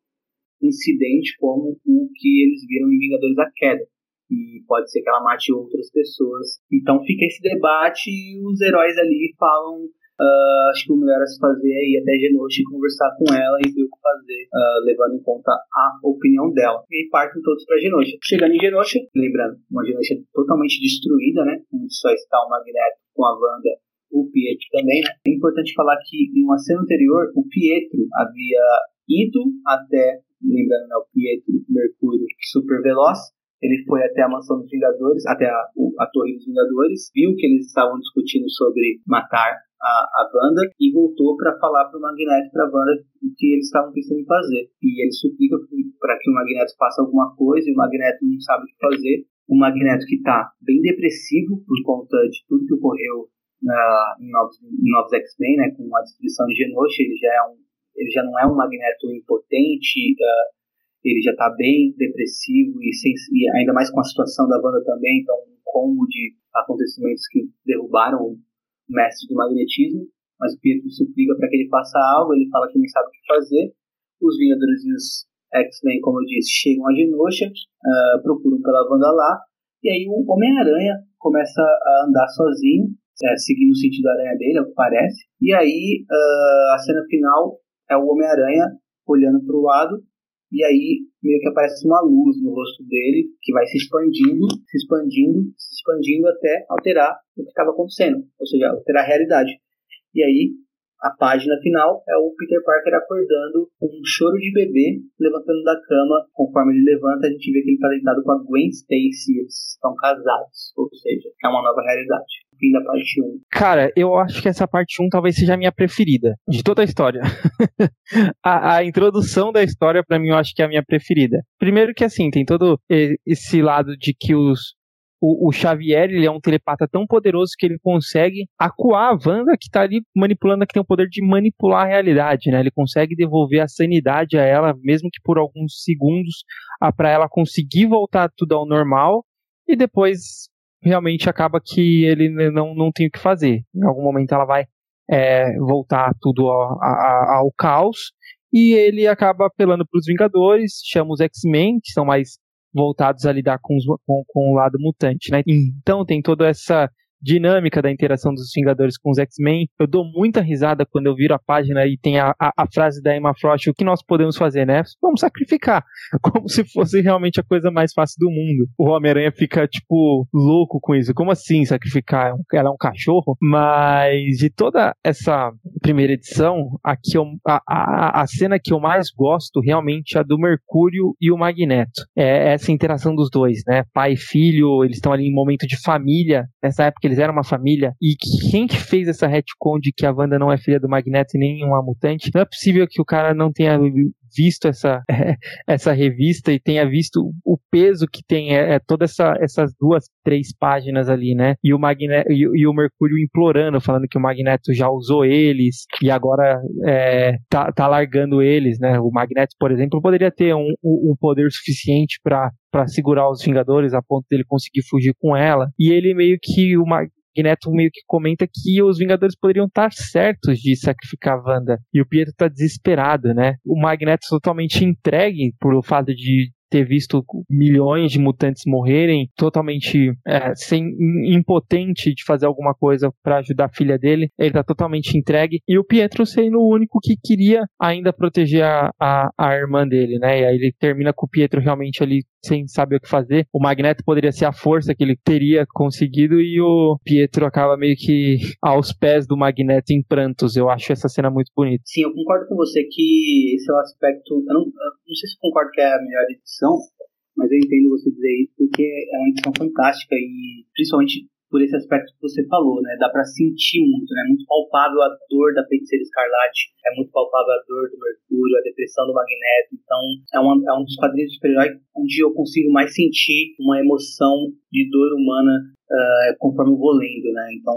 incidente como o que eles viram em Vingadores da Queda. E pode ser que ela mate outras pessoas. Então fica esse debate e os heróis ali falam Uh, acho que o melhor a se fazer é ir até Genosha e conversar com ela e ver o que fazer, uh, levando em conta a opinião dela. E partem todos para Genosha. Chegando em Genosha, lembrando, uma Genosha totalmente destruída, né? Onde só está o Magneto com a Wanda o Pietro também, né? É importante falar que em uma cena anterior, o Pietro havia ido até, lembrando, né, o Pietro Mercúrio super veloz, ele foi até a mansão dos Vingadores, até a, a Torre dos Vingadores, viu que eles estavam discutindo sobre matar a, a banda e voltou para falar para o Magneto para a banda o que eles estavam pensando em fazer. E ele suplica para que o Magneto faça alguma coisa e o Magneto não sabe o que fazer. O Magneto que está bem depressivo por conta de tudo que ocorreu uh, em Novos, Novos X-Men, né, com a destruição de Genosha, ele já, é um, ele já não é um Magneto impotente, uh, ele já está bem depressivo e, sem, e, ainda mais com a situação da banda também, então um combo de acontecimentos que derrubaram o mestre do magnetismo, mas o Pietro suplica para que ele faça algo, ele fala que não sabe o que fazer, os Vingadores e os X-Men, como eu disse, chegam a Genosha, uh, procuram pela banda lá, e aí o Homem-Aranha começa a andar sozinho, é, seguindo o sentido da aranha dele, é o que parece, e aí uh, a cena final é o Homem-Aranha olhando para o lado e aí meio que aparece uma luz no rosto dele que vai se expandindo, se expandindo, se expandindo até alterar o que estava acontecendo, ou seja, alterar a realidade. E aí a página final é o Peter Parker acordando com um choro de bebê, levantando da cama. Conforme ele levanta, a gente vê que ele está deitado com a Gwen Stacy. Eles estão casados, ou seja, é uma nova realidade. Fim da parte 1. Cara, eu acho que essa parte 1 talvez seja a minha preferida de toda a história. a, a, introdução da história, para mim, eu acho que é a minha preferida. Primeiro que, assim, tem todo esse lado de que os, o, o, Xavier ele é um telepata tão poderoso que ele consegue acuar a Wanda que tá ali manipulando, que tem o poder de manipular a realidade, né? Ele consegue devolver a sanidade a ela, mesmo que por alguns segundos, para ela conseguir voltar tudo ao normal e depois realmente acaba que ele não, não tem o que fazer. Em algum momento ela vai é, voltar tudo ao, ao, ao caos e ele acaba apelando para os Vingadores, chama os X-Men, que são mais voltados a lidar com, os, com, com o lado mutante, né? Então tem toda essa dinâmica da interação dos Vingadores com os X-Men. Eu dou muita risada quando eu viro a página e tem a, a, a, frase da Emma Frost: o que nós podemos fazer, né? Vamos sacrificar. Como se fosse realmente a coisa mais fácil do mundo. O Homem-Aranha fica, tipo, louco com isso. Como assim sacrificar? Ela é um cachorro? Mas de toda essa primeira edição, aqui eu, a, a, a cena que eu mais gosto realmente é a do Mercúrio e o Magneto. É essa interação dos dois, né? Pai e filho, eles estão ali em momento de família. Nessa época eles eram uma família. E quem que fez essa retcon de que a Wanda não é filha do Magneto e nem uma mutante? Não é possível que o cara não tenha visto essa, essa revista e tenha visto o peso que tem é, é essa, essas duas, três páginas ali, né? E o, Magneto, e, e, o Mercúrio implorando, falando que o Magneto já usou eles e agora é, tá, tá largando eles, né? O Magneto, por exemplo, poderia ter um, um poder suficiente para para segurar os Vingadores a ponto dele conseguir fugir com ela. E ele meio que o, Magneto meio que comenta que os Vingadores poderiam estar certos de sacrificar a Wanda. E o Pietro tá desesperado, né? O Magneto totalmente entregue por o fato de ter visto milhões de mutantes morrerem, totalmente é, sem, impotente de fazer alguma coisa para ajudar a filha dele. Ele tá totalmente entregue. E o Pietro sendo o único que queria ainda proteger a, a, a irmã dele, né? E aí ele termina com o Pietro realmente ali sem saber o que fazer. O Magneto poderia ser a força que ele teria conseguido e o Pietro acaba meio que aos pés do Magneto em prantos. Eu acho essa cena muito bonita. Sim, eu concordo com você que esse é o aspecto. Eu não, eu não sei se eu concordo que é a melhor edição, mas eu entendo você dizer isso porque é uma edição fantástica e principalmente por esse aspecto que você falou, né? Dá para sentir muito, né? Muito palpável a dor da feiticeira escarlate, é muito palpável a dor do Mercúrio, a depressão do Magneto. Então, é, uma, é um dos quadrinhos de super-herói onde eu consigo mais sentir uma emoção de dor humana uh, conforme eu vou lendo, né? Então,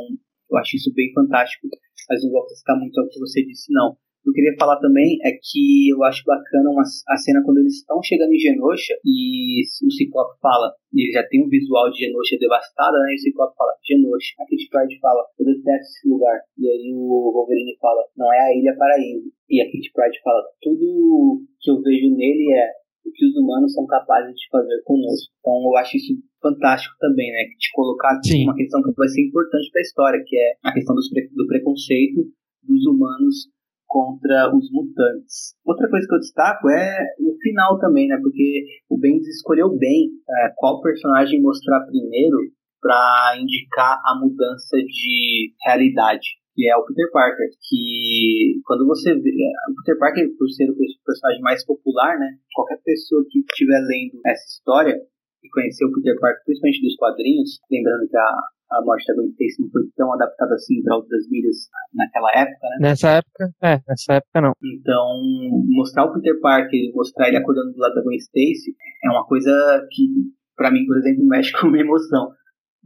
eu acho isso bem fantástico, mas não vou citar muito ao que você disse, não eu queria falar também é que eu acho bacana uma, a cena quando eles estão chegando em Genosha e o Ciclope fala, ele já tem um visual de Genosha devastada, né? E o Ciclope fala, Genosha. A Kit Pride fala, eu detesto esse lugar. E aí o Wolverine fala, não é a Ilha Paraíso. E a Kit Pride fala, tudo que eu vejo nele é o que os humanos são capazes de fazer conosco. Então eu acho isso fantástico também, né? De colocar aqui uma questão que vai ser importante para a história, que é a questão pre do preconceito dos humanos contra os mutantes. Outra coisa que eu destaco é o final também, né? Porque o Bendis escolheu bem é, qual personagem mostrar primeiro para indicar a mudança de realidade, que é o Peter Parker. Que quando você vê. É, o Peter Parker, por ser o personagem mais popular, né? Qualquer pessoa que estiver lendo essa história e conhecer o Peter Parker, principalmente dos quadrinhos, lembrando que a, a morte da Gwen Stacy não foi tão adaptada assim para outras mídias naquela época, né? Nessa época, é, nessa época não. Então, mostrar o Peter Parker, mostrar ele acordando do lado da Gwen Stacy, é uma coisa que, para mim, por exemplo, mexe com minha emoção.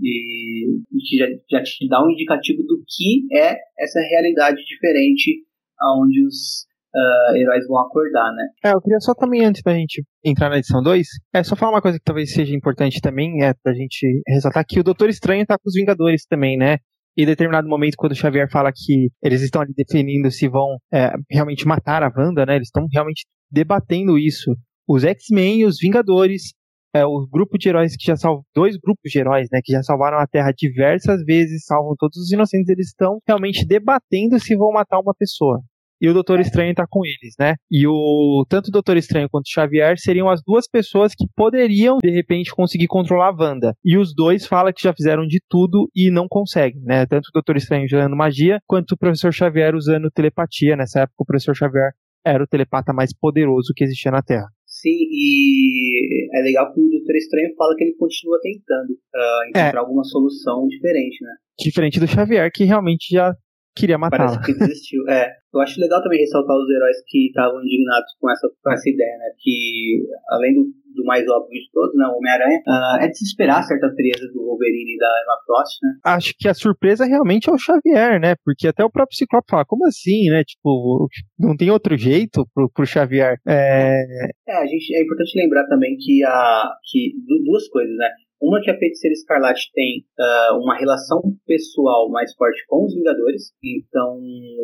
E, que já, já te dá um indicativo do que é essa realidade diferente onde os uh, heróis vão acordar, né? É, eu queria só também, antes da gente entrar na edição 2, é só falar uma coisa que talvez seja importante também, é pra gente ressaltar que o Doutor Estranho tá com os Vingadores também, né? E em determinado momento, quando o Xavier fala que eles estão ali definindo se vão é, realmente matar a Wanda, né? Eles estão realmente debatendo isso. Os X-Men os Vingadores, é, o grupo de heróis que já salvam, dois grupos de heróis, né? Que já salvaram a Terra diversas vezes, salvam todos os inocentes, eles estão realmente debatendo se vão matar uma pessoa. E o Doutor Estranho tá com eles, né? E o tanto o Doutor Estranho quanto o Xavier seriam as duas pessoas que poderiam de repente conseguir controlar a Wanda. E os dois falam que já fizeram de tudo e não conseguem, né? Tanto o Doutor Estranho usando magia quanto o Professor Xavier usando telepatia. Nessa época o Professor Xavier era o telepata mais poderoso que existia na Terra. Sim, e é legal que o Doutor Estranho fala que ele continua tentando uh, encontrar é. alguma solução diferente, né? Diferente do Xavier, que realmente já queria matá-la. Parece que desistiu. É. Eu acho legal também ressaltar os heróis que estavam indignados com essa, com essa ideia, né? Que, além do, do mais óbvio de todos, né? O Homem-Aranha, uh, é de se esperar certa frieza do Wolverine e da Emma Frost, né? Acho que a surpresa realmente é o Xavier, né? Porque até o próprio Ciclope fala, como assim, né? Tipo, não tem outro jeito pro, pro Xavier. É... é, a gente, é importante lembrar também que, a, que duas coisas, né? Uma que a Feiticeira Escarlate tem uh, uma relação pessoal mais forte com os Vingadores, então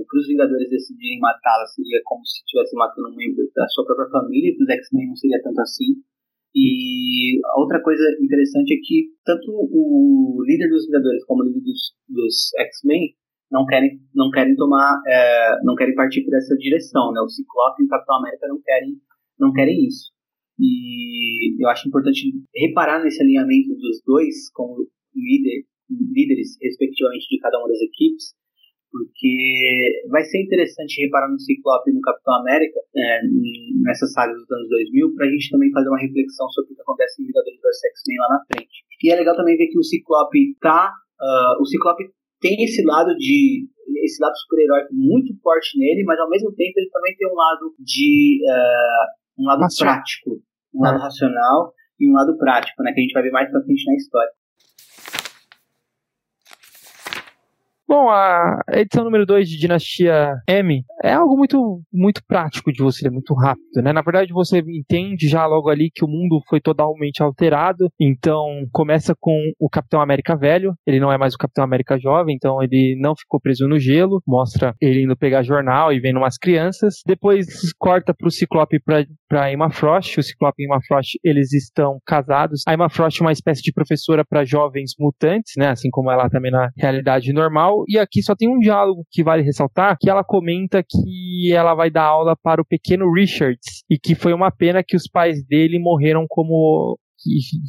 para os Vingadores decidirem matá-la seria como se estivesse matando um membro da sua própria família, para os X-Men não seria tanto assim. E outra coisa interessante é que tanto o líder dos Vingadores como o líder dos, dos X-Men não querem, não querem tomar, é, não querem partir por essa direção, né? O Ciclope e o Capitão América não querem, não querem isso. E eu acho importante reparar nesse alinhamento dos dois como líder, líderes, respectivamente, de cada uma das equipes, porque vai ser interessante reparar no Ciclope e no Capitão América, é, nessa saga dos anos 2000, para a gente também fazer uma reflexão sobre o que acontece em Vingadores vs X-Men lá na frente. E é legal também ver que o Ciclope tá. Uh, o Ciclope tem esse lado de. esse lado super-heróico muito forte nele, mas ao mesmo tempo ele também tem um lado de. Uh, um lado Nossa. prático um lado racional e um lado prático, né, que a gente vai ver mais pra frente na história. Bom, a edição número 2 de Dinastia M é algo muito, muito prático de você, é muito rápido, né? Na verdade, você entende já logo ali que o mundo foi totalmente alterado. Então, começa com o Capitão América velho. Ele não é mais o Capitão América jovem, então ele não ficou preso no gelo. Mostra ele indo pegar jornal e vendo umas crianças. Depois corta pro Ciclope pra, pra Emma Frost. O Ciclope e Emma Frost, eles estão casados. A Emma Frost é uma espécie de professora para jovens mutantes, né? Assim como ela também na realidade normal e aqui só tem um diálogo que vale ressaltar, que ela comenta que ela vai dar aula para o pequeno Richards e que foi uma pena que os pais dele morreram como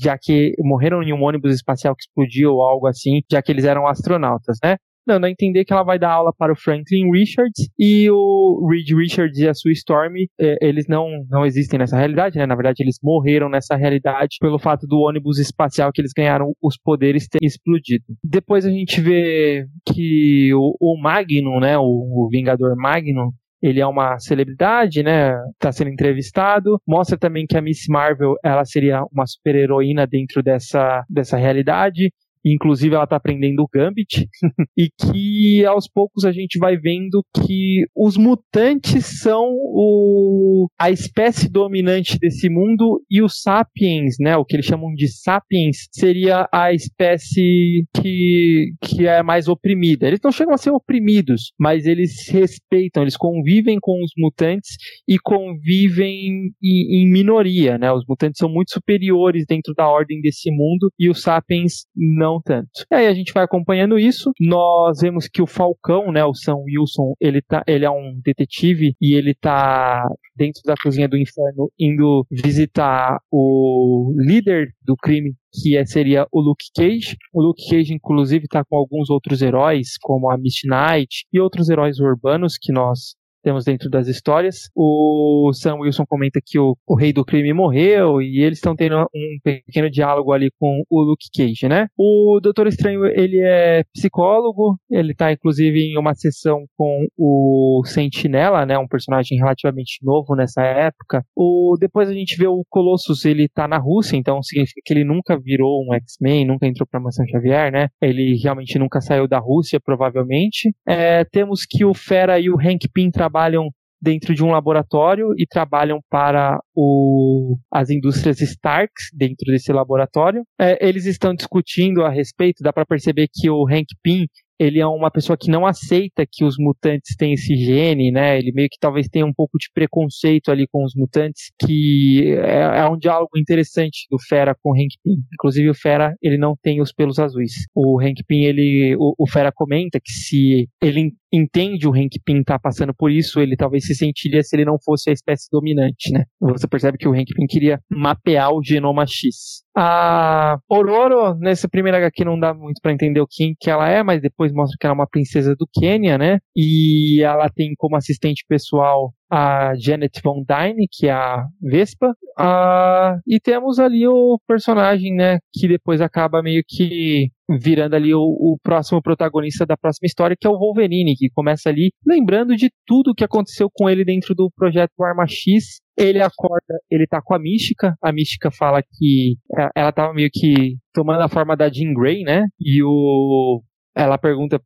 já que morreram em um ônibus espacial que explodiu ou algo assim, já que eles eram astronautas, né? Dando a entender que ela vai dar aula para o Franklin Richards e o Reed Richards e a Sue Storm, é, eles não, não existem nessa realidade, né? Na verdade, eles morreram nessa realidade pelo fato do ônibus espacial que eles ganharam os poderes ter explodido. Depois a gente vê que o, o Magnum, né? O, o Vingador Magnum, ele é uma celebridade, né? Tá sendo entrevistado. Mostra também que a Miss Marvel, ela seria uma super-heroína dentro dessa, dessa realidade inclusive ela está aprendendo o Gambit, e que aos poucos a gente vai vendo que os mutantes são o, a espécie dominante desse mundo e os sapiens, né, o que eles chamam de sapiens, seria a espécie que, que é mais oprimida. Eles não chegam a ser oprimidos, mas eles respeitam, eles convivem com os mutantes e convivem em, em minoria, né? Os mutantes são muito superiores dentro da ordem desse mundo e os sapiens não não tanto. E aí a gente vai acompanhando isso, nós vemos que o Falcão, né, o Sam Wilson, ele, tá, ele é um detetive e ele tá dentro da cozinha do inferno indo visitar o líder do crime que é, seria o Luke Cage. O Luke Cage, inclusive, está com alguns outros heróis, como a Misty Knight e outros heróis urbanos que nós temos dentro das histórias. O Sam Wilson comenta que o, o rei do crime morreu e eles estão tendo um pequeno diálogo ali com o Luke Cage, né? O Doutor Estranho, ele é psicólogo, ele tá inclusive em uma sessão com o Sentinela, né? Um personagem relativamente novo nessa época. O, depois a gente vê o Colossus, ele tá na Rússia, então significa que ele nunca virou um X-Men, nunca entrou pra Mansão Xavier, né? Ele realmente nunca saiu da Rússia, provavelmente. É, temos que o Fera e o Hank Pym trabalham trabalham dentro de um laboratório e trabalham para o, as indústrias Starks dentro desse laboratório. É, eles estão discutindo a respeito, dá para perceber que o Hank Pym ele é uma pessoa que não aceita que os mutantes têm esse gene, né? Ele meio que talvez tenha um pouco de preconceito ali com os mutantes, que é, é um diálogo interessante do Fera com o Hank Pym. Inclusive o Fera, ele não tem os pelos azuis. O Hank Pym, ele, o, o Fera comenta que se ele entende o Hank Pym tá passando por isso, ele talvez se sentiria se ele não fosse a espécie dominante, né? Você percebe que o Hank Pym queria mapear o genoma X. A Ororo, nessa primeira HQ não dá muito para entender o quem que ela é, mas depois mostra que ela é uma princesa do Quênia, né? E ela tem como assistente pessoal a Janet Von Dyne, que é a Vespa, uh, e temos ali o personagem, né, que depois acaba meio que virando ali o, o, próximo protagonista da próxima história, que é o Wolverine, que começa ali lembrando de tudo o que aconteceu com ele dentro do projeto Arma X. Ele acorda, ele tá com a Mística, a Mística fala que é, ela tava meio que tomando a forma da Jean Grey, né, e o ela pergunta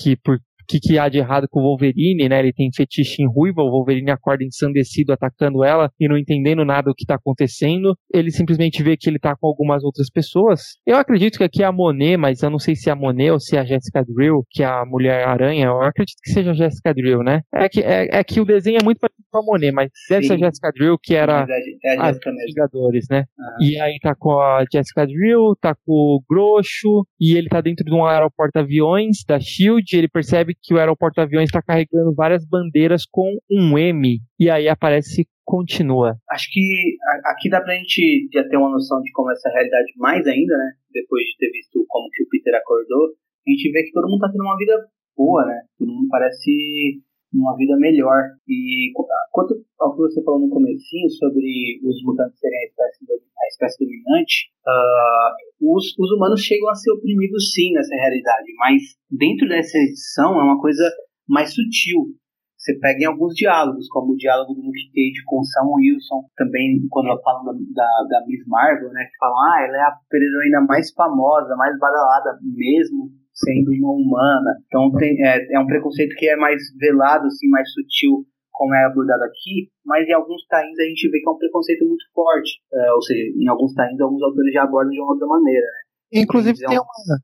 que por que, que há de errado com o Wolverine, né? Ele tem fetiche em ruiva, o Wolverine acorda ensandecido atacando ela e não entendendo nada do que tá acontecendo. Ele simplesmente vê que ele tá com algumas outras pessoas. Eu acredito que aqui é a Monet, mas eu não sei se é a Monet ou se é a Jessica Drill, que é a Mulher-Aranha. Eu acredito que seja a Jessica Drill, né? É que, é, é que o desenho é muito parecido com a Monet, mas deve Sim. ser a Jessica Drill, que era é, é a Jessica a Vingadores, né? Ah. E aí tá com a Jessica Drill, tá com o Grosso, e ele tá dentro de um aeroporto aviões da SHIELD, ele percebe que o aeroporto-aviões está carregando várias bandeiras com um M, e aí aparece continua. Acho que aqui dá pra gente já ter uma noção de como essa realidade mais ainda, né? Depois de ter visto como que o Peter acordou, a gente vê que todo mundo tá tendo uma vida boa, né? Todo mundo parece uma vida melhor. E quanto ao que você falou no comecinho sobre os mutantes serem a espécie, a espécie dominante, uh, os, os humanos chegam a ser oprimidos sim nessa realidade, mas dentro dessa edição é uma coisa mais sutil. Você pega em alguns diálogos, como o diálogo do Luke Cage com Sam Wilson, também quando ela fala da, da Miss Marvel, né, que falam, ah, ela é a super-heroína mais famosa, mais badalada mesmo, sendo uma humana. Então tem, é, é um preconceito que é mais velado, assim, mais sutil, como é abordado aqui, mas em alguns tains a gente vê que é um preconceito muito forte. É, ou seja, em alguns tains alguns autores já abordam de uma outra maneira, né? Inclusive tem uma,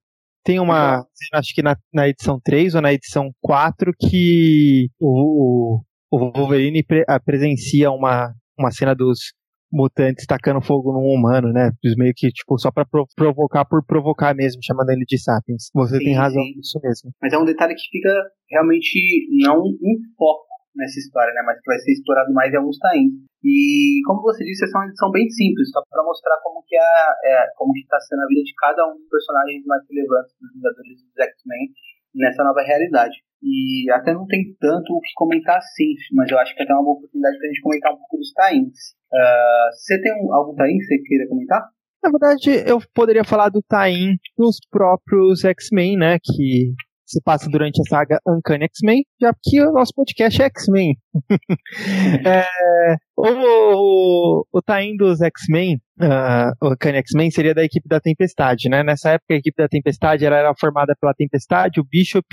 tem uma, acho que na, na edição 3 ou na edição 4 que o, o Wolverine pre, presencia uma, uma cena dos mutantes tacando fogo num humano, né? Meio que, tipo, só pra provocar por provocar mesmo, chamando ele de Sapiens. Você sim, tem razão nisso mesmo. Mas é um detalhe que fica realmente não em foco nessa história, né? Mas que vai ser explorado mais em alguns tains. E como você disse, essa é uma edição bem simples, só para mostrar como que é, é como que está sendo a vida de cada um dos personagens mais relevantes dos Vingadores dos X-Men nessa nova realidade. E até não tem tanto o que comentar assim, mas eu acho que é até uma boa oportunidade para a gente comentar um pouco dos tains. Uh, você tem um, algum tain que você queira comentar? Na verdade, eu poderia falar do tain dos próprios X-Men, né? Que se passa durante a saga Uncanny X-Men, já que o nosso podcast é X-Men. é, o, o, o tain dos X-Men, uh, o Uncanny X-Men, seria da equipe da Tempestade, né? Nessa época, a equipe da Tempestade era formada pela Tempestade, o Bishop,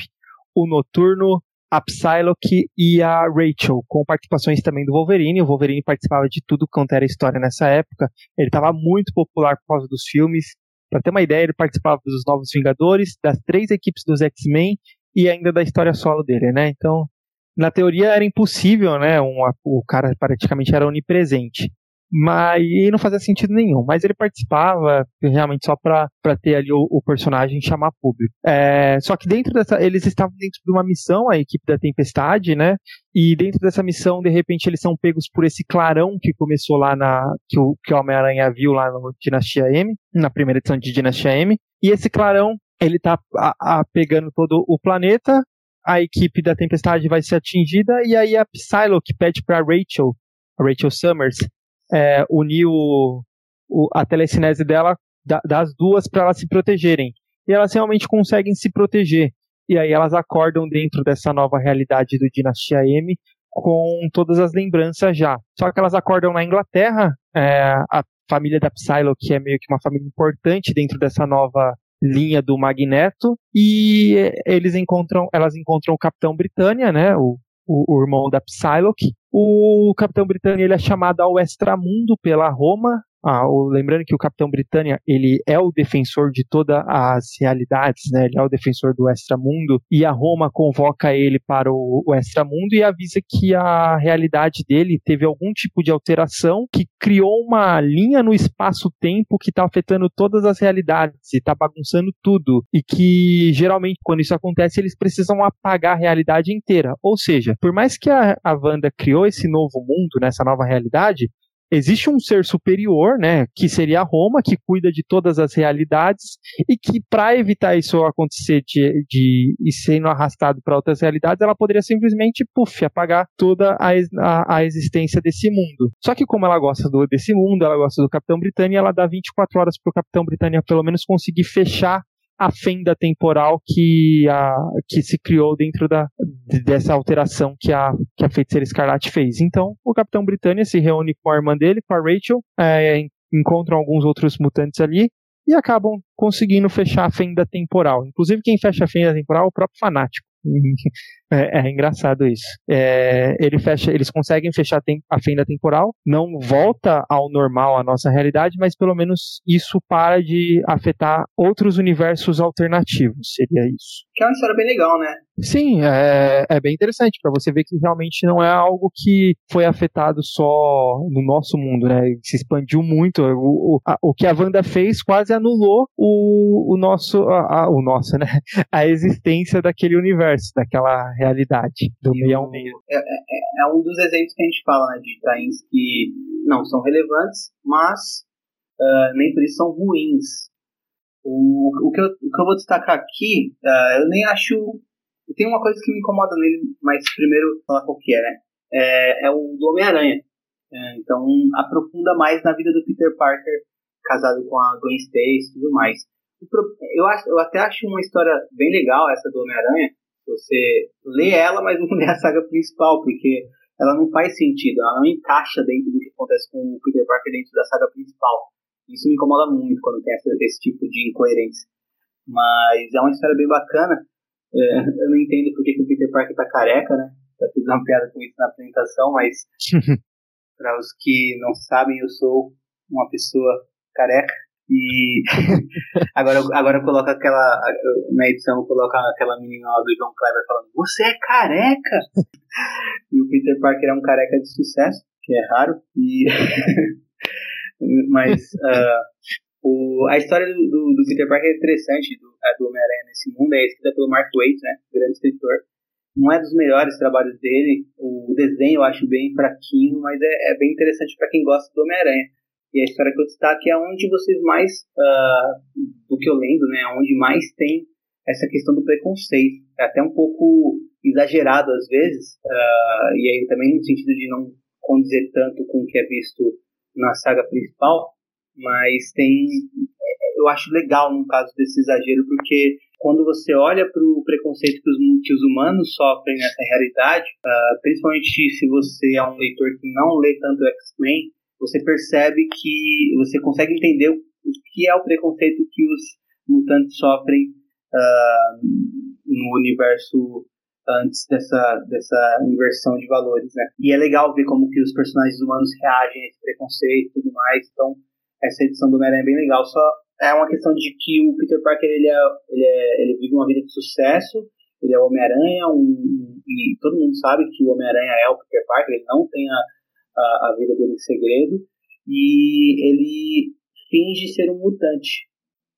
o Noturno, a Psylocke e a Rachel, com participações também do Wolverine. O Wolverine participava de tudo quanto era história nessa época. Ele estava muito popular por causa dos filmes. Para ter uma ideia, ele participava dos Novos Vingadores, das três equipes dos X-Men e ainda da história solo dele, né? Então, na teoria era impossível, né? Um, o cara praticamente era onipresente mas e não fazia sentido nenhum. Mas ele participava realmente só para ter ali o, o, personagem chamar público. É, só que dentro dessa, eles estavam dentro de uma missão, a equipe da Tempestade, né? E dentro dessa missão, de repente, eles são pegos por esse clarão que começou lá na que o, que o Homem-Aranha viu lá no Dinastia M, na primeira edição de Dinastia M. E esse clarão, ele tá a, a, pegando todo o planeta. A equipe da Tempestade vai ser atingida e aí a Psylocke pede para Rachel, a Rachel Summers, é, unir o, o, a telecinese dela da, das duas para elas se protegerem. E elas realmente conseguem se proteger. E aí elas acordam dentro dessa nova realidade do Dinastia M com todas as lembranças já. Só que elas acordam na Inglaterra, é, a família da Psylocke, que é meio que uma família importante dentro dessa nova linha do Magneto, e eles encontram, elas encontram o Capitão Britânia, né, o o, o irmão da Psylocke. O Capitão Britânia ele é chamado ao extramundo pela Roma ah, lembrando que o Capitão Britânia ele é o defensor de todas as realidades, né? Ele é o defensor do extramundo e a Roma convoca ele para o, o extramundo e avisa que a realidade dele teve algum tipo de alteração que criou uma linha no espaço-tempo que está afetando todas as realidades e está bagunçando tudo e que geralmente quando isso acontece eles precisam apagar a realidade inteira. Ou seja, por mais que a, a Wanda criou esse novo mundo, nessa nova realidade, existe um ser superior, né, que seria a Roma, que cuida de todas as realidades e que para evitar isso acontecer de, de ir sendo arrastado para outras realidades, ela poderia simplesmente, puff, apagar toda a, a, a, existência desse mundo. Só que como ela gosta do, desse mundo, ela gosta do Capitão Britânia, ela dá 24 horas para o Capitão Britânia pelo menos conseguir fechar a fenda temporal que, a, que se criou dentro da, dessa alteração que a, que a feiticeira Escarlate fez. Então, o Capitão Britânia se reúne com a irmã dele, com a Rachel, é, encontram alguns outros mutantes ali e acabam conseguindo fechar a fenda temporal. Inclusive, quem fecha a fenda temporal é o próprio fanático. É, é engraçado isso. É, ele fecha, eles conseguem fechar a fenda temporal, não volta ao normal a nossa realidade, mas pelo menos isso para de afetar outros universos alternativos. Seria isso. Que é uma história bem legal, né? Sim, é, é bem interessante para você ver que realmente não é algo que foi afetado só no nosso mundo, né? Se expandiu muito. O, o, a, o que a Wanda fez quase anulou o, o nosso, a, a, o nosso, né? A existência daquele universo, daquela realidade do meio ao meio. É, é, é, um dos exemplos que a gente fala, né? De tains que não são relevantes, mas uh, nem por isso são ruins. O, o, que eu, o que eu vou destacar aqui, uh, eu nem acho tem uma coisa que me incomoda nele, mas primeiro falar qual que é, né? É, é o do Homem-Aranha. É, então, aprofunda mais na vida do Peter Parker, casado com a Gwen Stacy e tudo mais. Eu, acho, eu até acho uma história bem legal, essa do Homem-Aranha. Você lê ela, mas não lê a saga principal, porque ela não faz sentido, ela não encaixa dentro do que acontece com o Peter Parker dentro da saga principal. Isso me incomoda muito quando tem essa, esse tipo de incoerência. Mas é uma história bem bacana. É, eu não entendo porque que o Peter Parker tá careca, né? Já fiz uma piada com isso na apresentação, mas para os que não sabem, eu sou uma pessoa careca. E agora, agora coloca aquela. Na edição coloca aquela menina lá do John Clever falando, você é careca! e o Peter Parker é um careca de sucesso, que é raro. E mas uh, o, a história do, do, do, Peter Parker é interessante, do, do Homem-Aranha nesse mundo, é escrita pelo Mark Waid, né, grande escritor. Não é dos melhores trabalhos dele, o desenho eu acho bem fraquinho, mas é, é bem interessante para quem gosta do Homem-Aranha. E a história que eu destaco é onde vocês mais, uh, do que eu lembro, né, onde mais tem essa questão do preconceito. É até um pouco exagerado às vezes, uh, e aí também no sentido de não condizer tanto com o que é visto na saga principal, mas tem. Eu acho legal no caso desse exagero, porque quando você olha para o preconceito que os, que os, humanos sofrem nessa realidade, uh, principalmente se você é um leitor que não lê tanto X-Men, você percebe que você consegue entender o que é o preconceito que os mutantes sofrem uh, no universo antes dessa, dessa inversão de valores, né? E é legal ver como que os personagens humanos reagem a esse preconceito e tudo mais. Então, essa edição do Homem-Aranha é bem legal. Só é uma questão de que o Peter Parker ele, é, ele, é, ele vive uma vida de sucesso, ele é o Homem-Aranha, um, e todo mundo sabe que o Homem-Aranha é o Peter Parker, ele não tem a, a, a vida dele em segredo, e ele finge ser um mutante.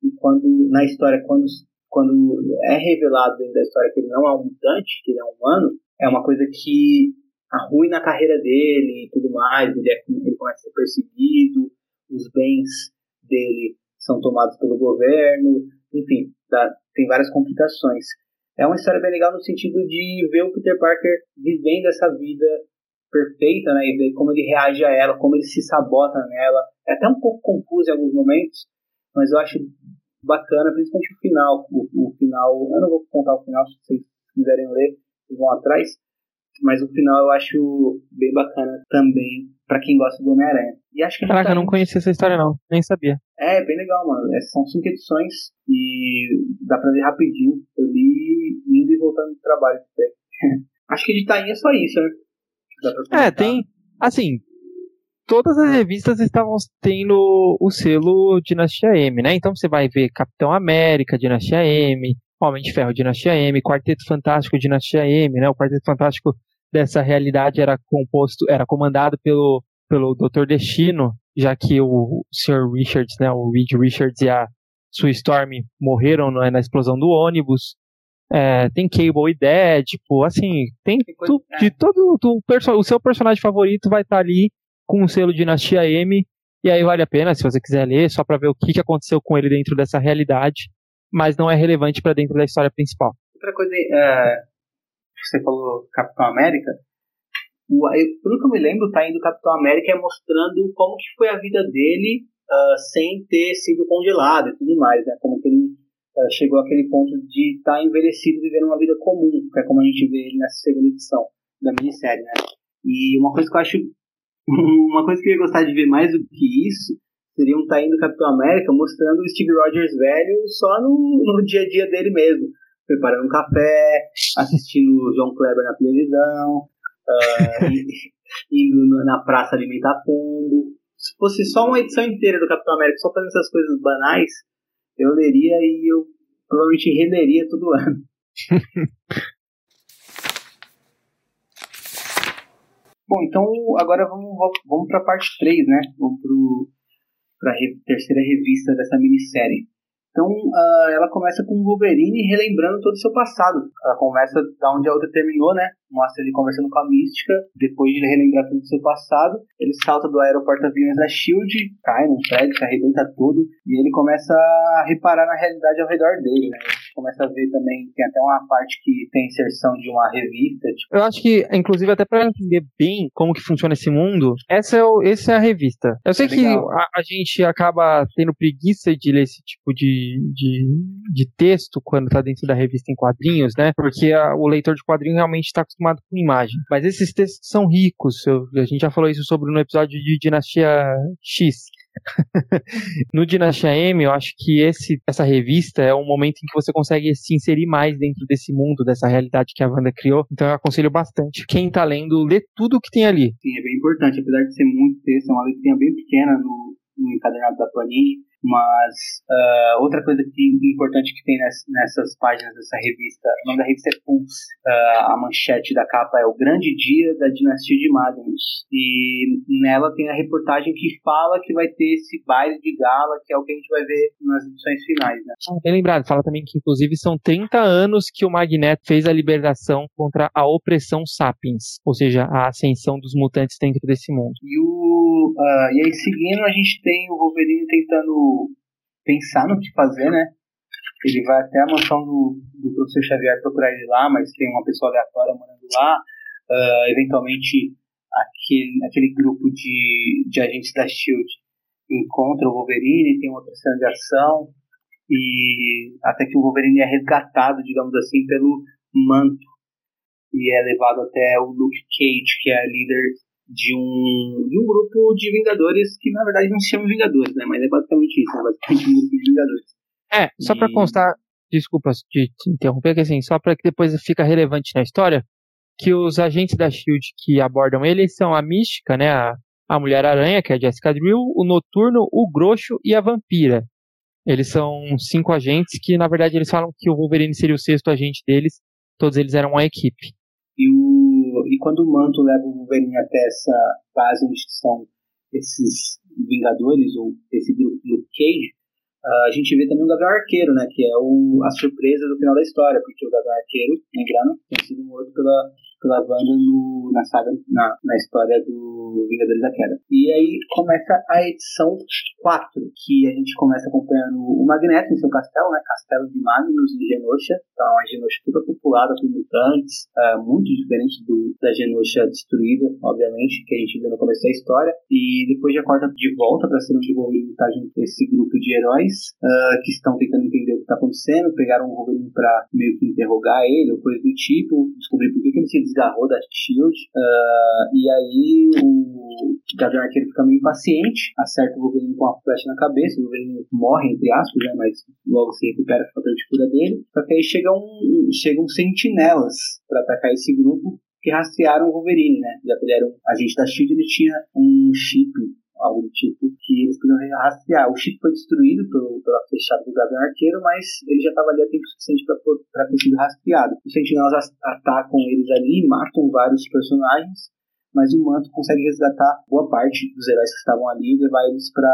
E quando, na história, quando, quando é revelado dentro da história que ele não é um mutante, que ele é um humano, é uma coisa que arruina a carreira dele e tudo mais, ele, é, ele começa a ser perseguido, os bens dele são tomados pelo governo, enfim, tá, tem várias complicações. É uma história bem legal no sentido de ver o Peter Parker vivendo essa vida perfeita, né, e ver como ele reage a ela, como ele se sabota nela. É até um pouco confuso em alguns momentos, mas eu acho bacana, principalmente o final. O, o final, eu não vou contar o final, se vocês quiserem ler, vocês vão atrás, mas o final eu acho bem bacana também para quem gosta do Homem-Aranha. E acho que Caraca, tá... eu não conhecia essa história não, nem sabia. É, bem legal, mano. É, são cinco edições e dá pra ler rapidinho. Eu li indo e voltando do trabalho. acho que de Tainha é só isso, né? É, tem. Assim, todas as revistas estavam tendo o selo Dinastia M, né? Então você vai ver Capitão América, Dinastia M, Homem de Ferro, Dinastia M, Quarteto Fantástico, Dinastia M, né? O Quarteto Fantástico dessa realidade era composto, era comandado pelo, pelo Dr. Destino, já que o Sr. Richards, né? O Reed Richards e a Sue Storm morreram né, na explosão do ônibus. É, tem Cable e Dead, tipo, assim, tem, tu, de todo tu, o seu personagem favorito vai estar tá ali com o selo Dinastia M, e aí vale a pena, se você quiser ler, só para ver o que, que aconteceu com ele dentro dessa realidade, mas não é relevante para dentro da história principal. Outra coisa, é, você falou Capitão América, o, pelo que eu me lembro, tá indo Capitão América é mostrando como que foi a vida dele uh, sem ter sido congelado e tudo mais, né? Como que ele chegou àquele ponto de estar tá envelhecido vivendo uma vida comum, que é como a gente vê ele nessa segunda edição da minissérie, né? E uma coisa que eu acho uma coisa que eu ia gostar de ver mais do que isso seria um Taim do Capitão América mostrando o Steve Rogers velho só no, no dia a dia dele mesmo, preparando um café, assistindo o John Kleber na televisão, uh, indo na praça alimentar pombo. Se fosse só uma edição inteira do Capitão América só fazendo essas coisas banais, eu leria e eu provavelmente releria todo ano. Bom, então agora vamos, vamos para a parte 3, né? Vamos para a terceira revista dessa minissérie. Então, uh, ela começa com o Wolverine relembrando todo o seu passado. Ela começa da onde a outra terminou, né? Mostra ele conversando com a Mística, depois de relembrar todo o seu passado. Ele salta do aeroporto aviões da SHIELD, cai num prédio, se arrebenta tudo, e ele começa a reparar na realidade ao redor dele, né? Começa a ver também, tem até uma parte que tem inserção de uma revista. Tipo... Eu acho que, inclusive, até para entender bem como que funciona esse mundo, essa é, o, essa é a revista. Eu sei é que a, a, gente acaba tendo preguiça de ler esse tipo de, de, de texto quando tá dentro da revista em quadrinhos, né? Porque a, o leitor de quadrinho realmente está acostumado com imagem. Mas esses textos são ricos. Eu, a gente já falou isso sobre no episódio de Dinastia X. no Dinastia M, eu acho que esse, essa revista é um momento em que você consegue se inserir mais dentro desse mundo, dessa realidade que a Wanda criou. Então eu aconselho bastante. Quem tá lendo, lê tudo o que tem ali. Sim, é bem importante. Apesar de ser muito texto, é uma letrinha bem pequena no, no encadernado da Panini mas uh, outra coisa que, importante que tem ness, nessas páginas dessa revista, o nome da revista é Pulse. Uh, a manchete da capa é o grande dia da dinastia de Magnus. E nela tem a reportagem que fala que vai ter esse baile de gala, que é o que a gente vai ver nas edições finais. Né? Ah, bem lembrado, fala também que inclusive são 30 anos que o Magneto fez a liberação contra a opressão sapiens, ou seja, a ascensão dos mutantes dentro desse mundo. E, o, uh, e aí seguindo a gente tem o Wolverine tentando pensar no que fazer, né? Ele vai até a mansão do, do professor Xavier procurar ele lá, mas tem uma pessoa aleatória morando lá. Uh, eventualmente, aquele, aquele grupo de, de agentes da SHIELD encontra o Wolverine, tem outra cena de ação, e até que o Wolverine é resgatado, digamos assim, pelo manto e é levado até o Luke Cage, que é a líder de um, de um grupo de Vingadores que na verdade não se chama Vingadores, né? Mas é basicamente isso, é basicamente um grupo de Vingadores. É, só e... para constar, desculpa de te interromper, que assim, só para que depois fica relevante na história, que os agentes da SHIELD que abordam ele são a Mística, né, a, a Mulher-Aranha, que é a Jessica Drill, o Noturno, o Groxo e a Vampira. Eles são cinco agentes que, na verdade, eles falam que o Wolverine seria o sexto agente deles, todos eles eram uma equipe. E o quando o Manto leva o Wolverine até essa base onde são esses Vingadores, ou esse grupo do Cage, uh, a gente vê também o Gavião Arqueiro, né? Que é o, a surpresa do final da história, porque o Gavião Arqueiro, lembrando, tem sido morto pela Wanda no, na saga, na, na história do Vingadores da Queda. E aí começa a edição 4, que a gente começa acompanhando o Magneto em seu castelo, né? Castelo de Magnus em Genosha. Então, a Genosha toda populada por mutantes, uh, muito diferente do, da Genosha destruída, obviamente, que a gente viu no começo da história. E depois já corta de volta para ser onde o Wolverine está junto esse grupo de heróis uh, que estão tentando entender o que está acontecendo. Pegaram o Wolverine para meio que interrogar ele ou coisa do tipo, descobrir por que, que ele se desgarrou da Shield. Uh, e aí o Gavião Arqueiro fica meio impaciente, acerta o Wolverine com uma flecha na cabeça, o Wolverine morre, entre aspas, né, mas logo se recupera o fator de cura dele. Só que aí chegam, chegam sentinelas para atacar esse grupo que rastrearam o Wolverine, né? Já que ele era um agente da SHIELD, ele tinha um chip, algo do tipo, que eles podiam rastrear. O chip foi destruído pelo, pela fechada do Gavião Arqueiro, mas ele já estava ali a tempo suficiente para ter sido rastreado. Os sentinelas atacam eles ali, matam vários personagens, mas o manto consegue resgatar boa parte dos heróis que estavam ali e levar eles para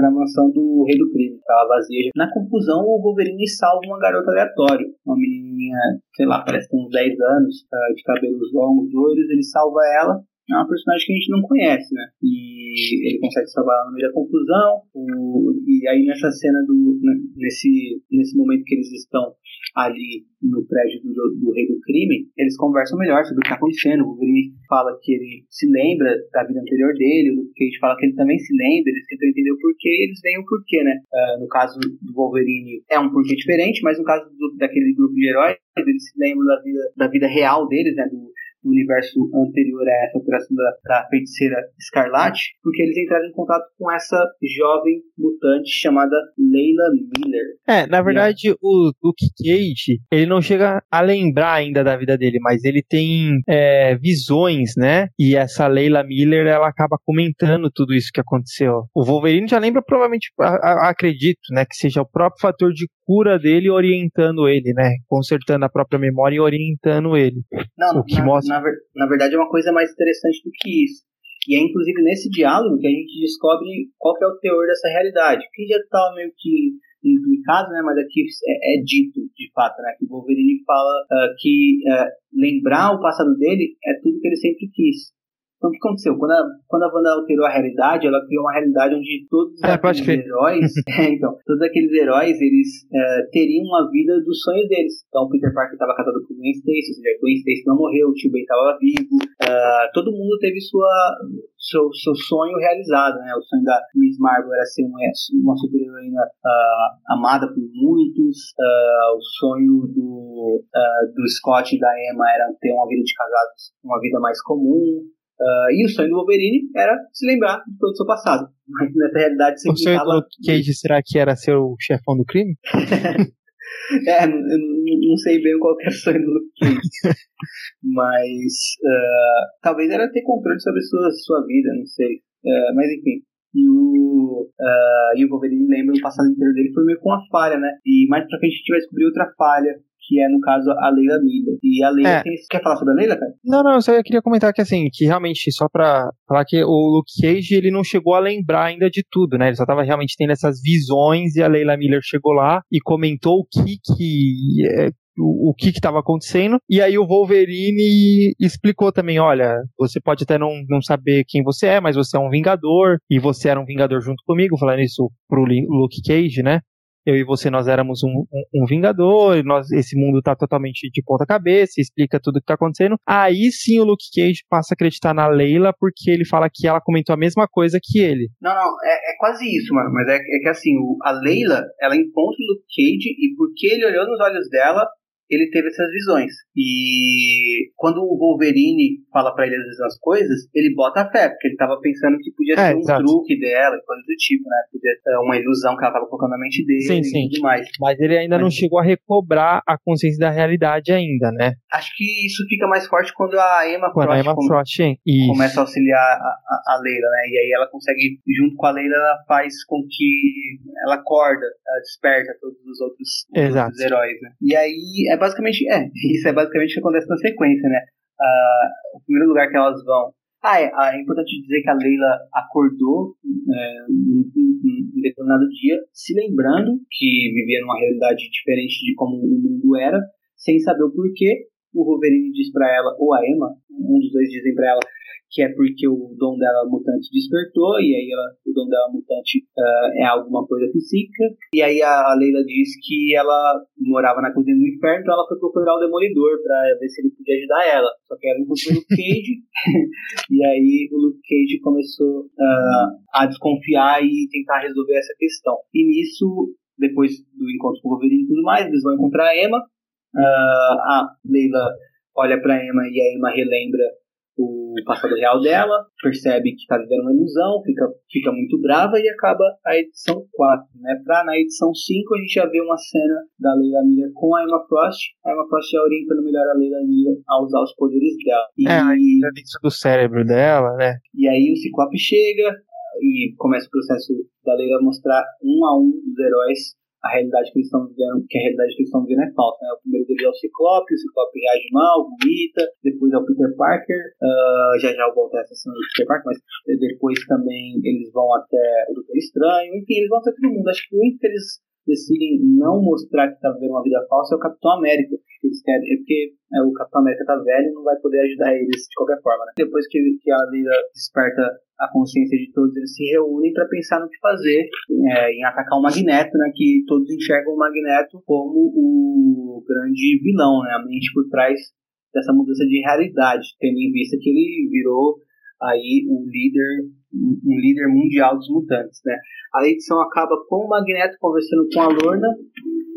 a mansão do rei do crime, que estava vazia. Na confusão, o Wolverine salva uma garota aleatória, uma menininha, sei lá, parece ter uns 10 anos, uh, de cabelos longos, loiros, ele salva ela é uma personagem que a gente não conhece, né? E ele consegue salvar ela no meio da confusão. O, e aí nessa cena do. Né, nesse, nesse momento que eles estão ali no prédio do, do Rei do Crime, eles conversam melhor sobre o que está acontecendo. O Wolverine fala que ele se lembra da vida anterior dele, o Cage fala que ele também se lembra, eles tentam entender o porquê eles veem o porquê, né? Uh, no caso do Wolverine é um porquê diferente, mas no caso do, daquele grupo de heróis, eles se lembram da vida, da vida real deles, né? Do, do universo anterior a essa operação da, da feiticeira Escarlate, porque eles entraram em contato com essa jovem mutante chamada Leila Miller. É, na verdade, o Luke Cage, ele não chega a lembrar ainda da vida dele, mas ele tem é, visões, né? E essa Leila Miller, ela acaba comentando tudo isso que aconteceu. O Wolverine já lembra, provavelmente, a, a, acredito, né? Que seja o próprio fator de cura dele orientando ele, né? Consertando a própria memória e orientando ele. Não, o que na, mostra na, na verdade é uma coisa mais interessante do que isso. E é inclusive nesse diálogo que a gente descobre qual é o teor dessa realidade. Que já estava meio que implicado, né? Mas aqui é, é, dito, de fato, né? Que o Wolverine fala uh, que uh, lembrar o passado dele é tudo que ele sempre quis. Então, o que aconteceu? Quando a, quando a Wanda alterou a realidade, ela criou uma realidade onde todos é, aqueles heróis, é, então, todos aqueles heróis, eles é, teriam uma vida dos sonhos deles. Então, o Peter Parker estava casado com o Gwen Stacy, ou seja, Gwen Stacy não morreu, o tio Ben estava vivo, uh, todo mundo teve sua, seu, seu sonho realizado, né? O sonho da Miss Marvel era ser uma, uma super-heroína uh, amada por muitos, uh, o sonho do, do Scott e da Emma era ter uma vida de casados, uma vida mais comum, Uh, e o sonho do Wolverine era se lembrar de todo o seu passado. Mas nessa realidade se O sonho do Luke Cage será que era ser o chefão do crime? é, eu não, sei bem qual era o sonho do Luke Cage. mas uh, talvez era ter controle sobre a sua, sua vida, não sei. Uh, mas enfim. E o, uh, e o Wolverine lembra o passado inteiro dele foi meio com uma falha, né? E mais pra frente a gente vai descobrir outra falha que é, no caso, a Leila Miller. E a Leila é. tem... Quer falar sobre a Leila, cara? Não, não, eu só queria comentar que, assim, que realmente, só pra falar que o Luke Cage, ele não chegou a lembrar ainda de tudo, né? Ele só tava realmente tendo essas visões e a Leila Miller chegou lá e comentou o que que... É, o, o que estava acontecendo. E aí o Wolverine explicou também: olha, você pode até não, não saber quem você é, mas você é um Vingador, e você era um Vingador junto comigo, falando isso pro Luke Cage, né? Eu e você nós éramos um, um, um vingador, nós, esse mundo tá totalmente de ponta cabeça, explica tudo o que tá acontecendo. Aí sim o Luke Cage passa a acreditar na Leila porque ele fala que ela comentou a mesma coisa que ele. Não, não, é, é quase isso, mano, mas é, é que assim, o, a Leila, ela encontra o Luke Cage e porque ele olhou nos olhos dela, ele teve essas visões. E quando o Wolverine fala para ele as mesmas coisas, ele bota a fé, porque ele tava pensando que podia é, ser um exato. truque dela e coisa do tipo, né? Podia ser uma ilusão que ela tava colocando na mente dele sim, sim. e tudo mais. Mas ele ainda Mas... não chegou a recobrar a consciência da realidade ainda, né? Acho que isso fica mais forte quando a Emma quando Frost, a Emma come... Frost começa a auxiliar a, a, a, Leila, né? E aí ela consegue, junto com a Leila, ela faz com que ela acorda, ela desperta todos os outros, os outros heróis, né? E aí é basicamente, é, isso é basicamente o que acontece na sequência, né? Uh, o primeiro lugar que elas vão. Ah, é, ah, é importante dizer que a Leila acordou é, em, determinado dia, se lembrando que vivia numa realidade diferente de como o mundo era, sem saber o porquê. O Wolverine diz para ela, ou a Emma, um dos dois dizem para ela que é porque o dom dela mutante despertou, e aí ela, o dom dela mutante uh, é alguma coisa psíquica. E aí a, Leila diz que ela morava na cozinha do inferno, então ela foi procurar o Demolidor para ver se ele podia ajudar ela. Só que ela encontrou o Luke Cage, e aí o Luke Cage começou uh, a desconfiar e tentar resolver essa questão. E nisso, depois do encontro com o Wolverine e tudo mais, eles vão encontrar a Emma. Uh, a Leila olha para Emma e a Emma relembra o passado real dela, percebe que está vivendo uma ilusão, fica, fica muito brava e acaba a edição 4. Né? Pra, na edição 5 a gente já vê uma cena da Leila Miller com a Emma Frost, a Emma Frost já orientando melhor a Leila Miller a usar os poderes dela. E, é, dentro do cérebro dela, né? E aí o Ciclope chega e começa o processo da Leila mostrar um a um dos heróis a realidade que eles estão vivendo, que a realidade que eles estão vivendo é falsa. Né? O primeiro dele é o Ciclope, o Ciclope reage mal, vomita, depois é o Peter Parker, uh, já já eu volto a essa cena do Peter Parker, mas depois também eles vão até o Doutor Estranho, enfim, eles vão até todo mundo. Acho que o único que eles decidem não mostrar que está vivendo uma vida falsa é o Capitão América. Eles querem, é porque é, o Capitão América está velho e não vai poder ajudar eles de qualquer forma. Né? Depois que, que a Lira desperta a consciência de todos, eles se reúnem para pensar no que fazer, é, em atacar o Magneto, né, que todos enxergam o Magneto como o grande vilão, né, a mente por trás dessa mudança de realidade, tendo em vista que ele virou aí o líder, um líder mundial dos mutantes, né. A edição acaba com o Magneto conversando com a Lorna,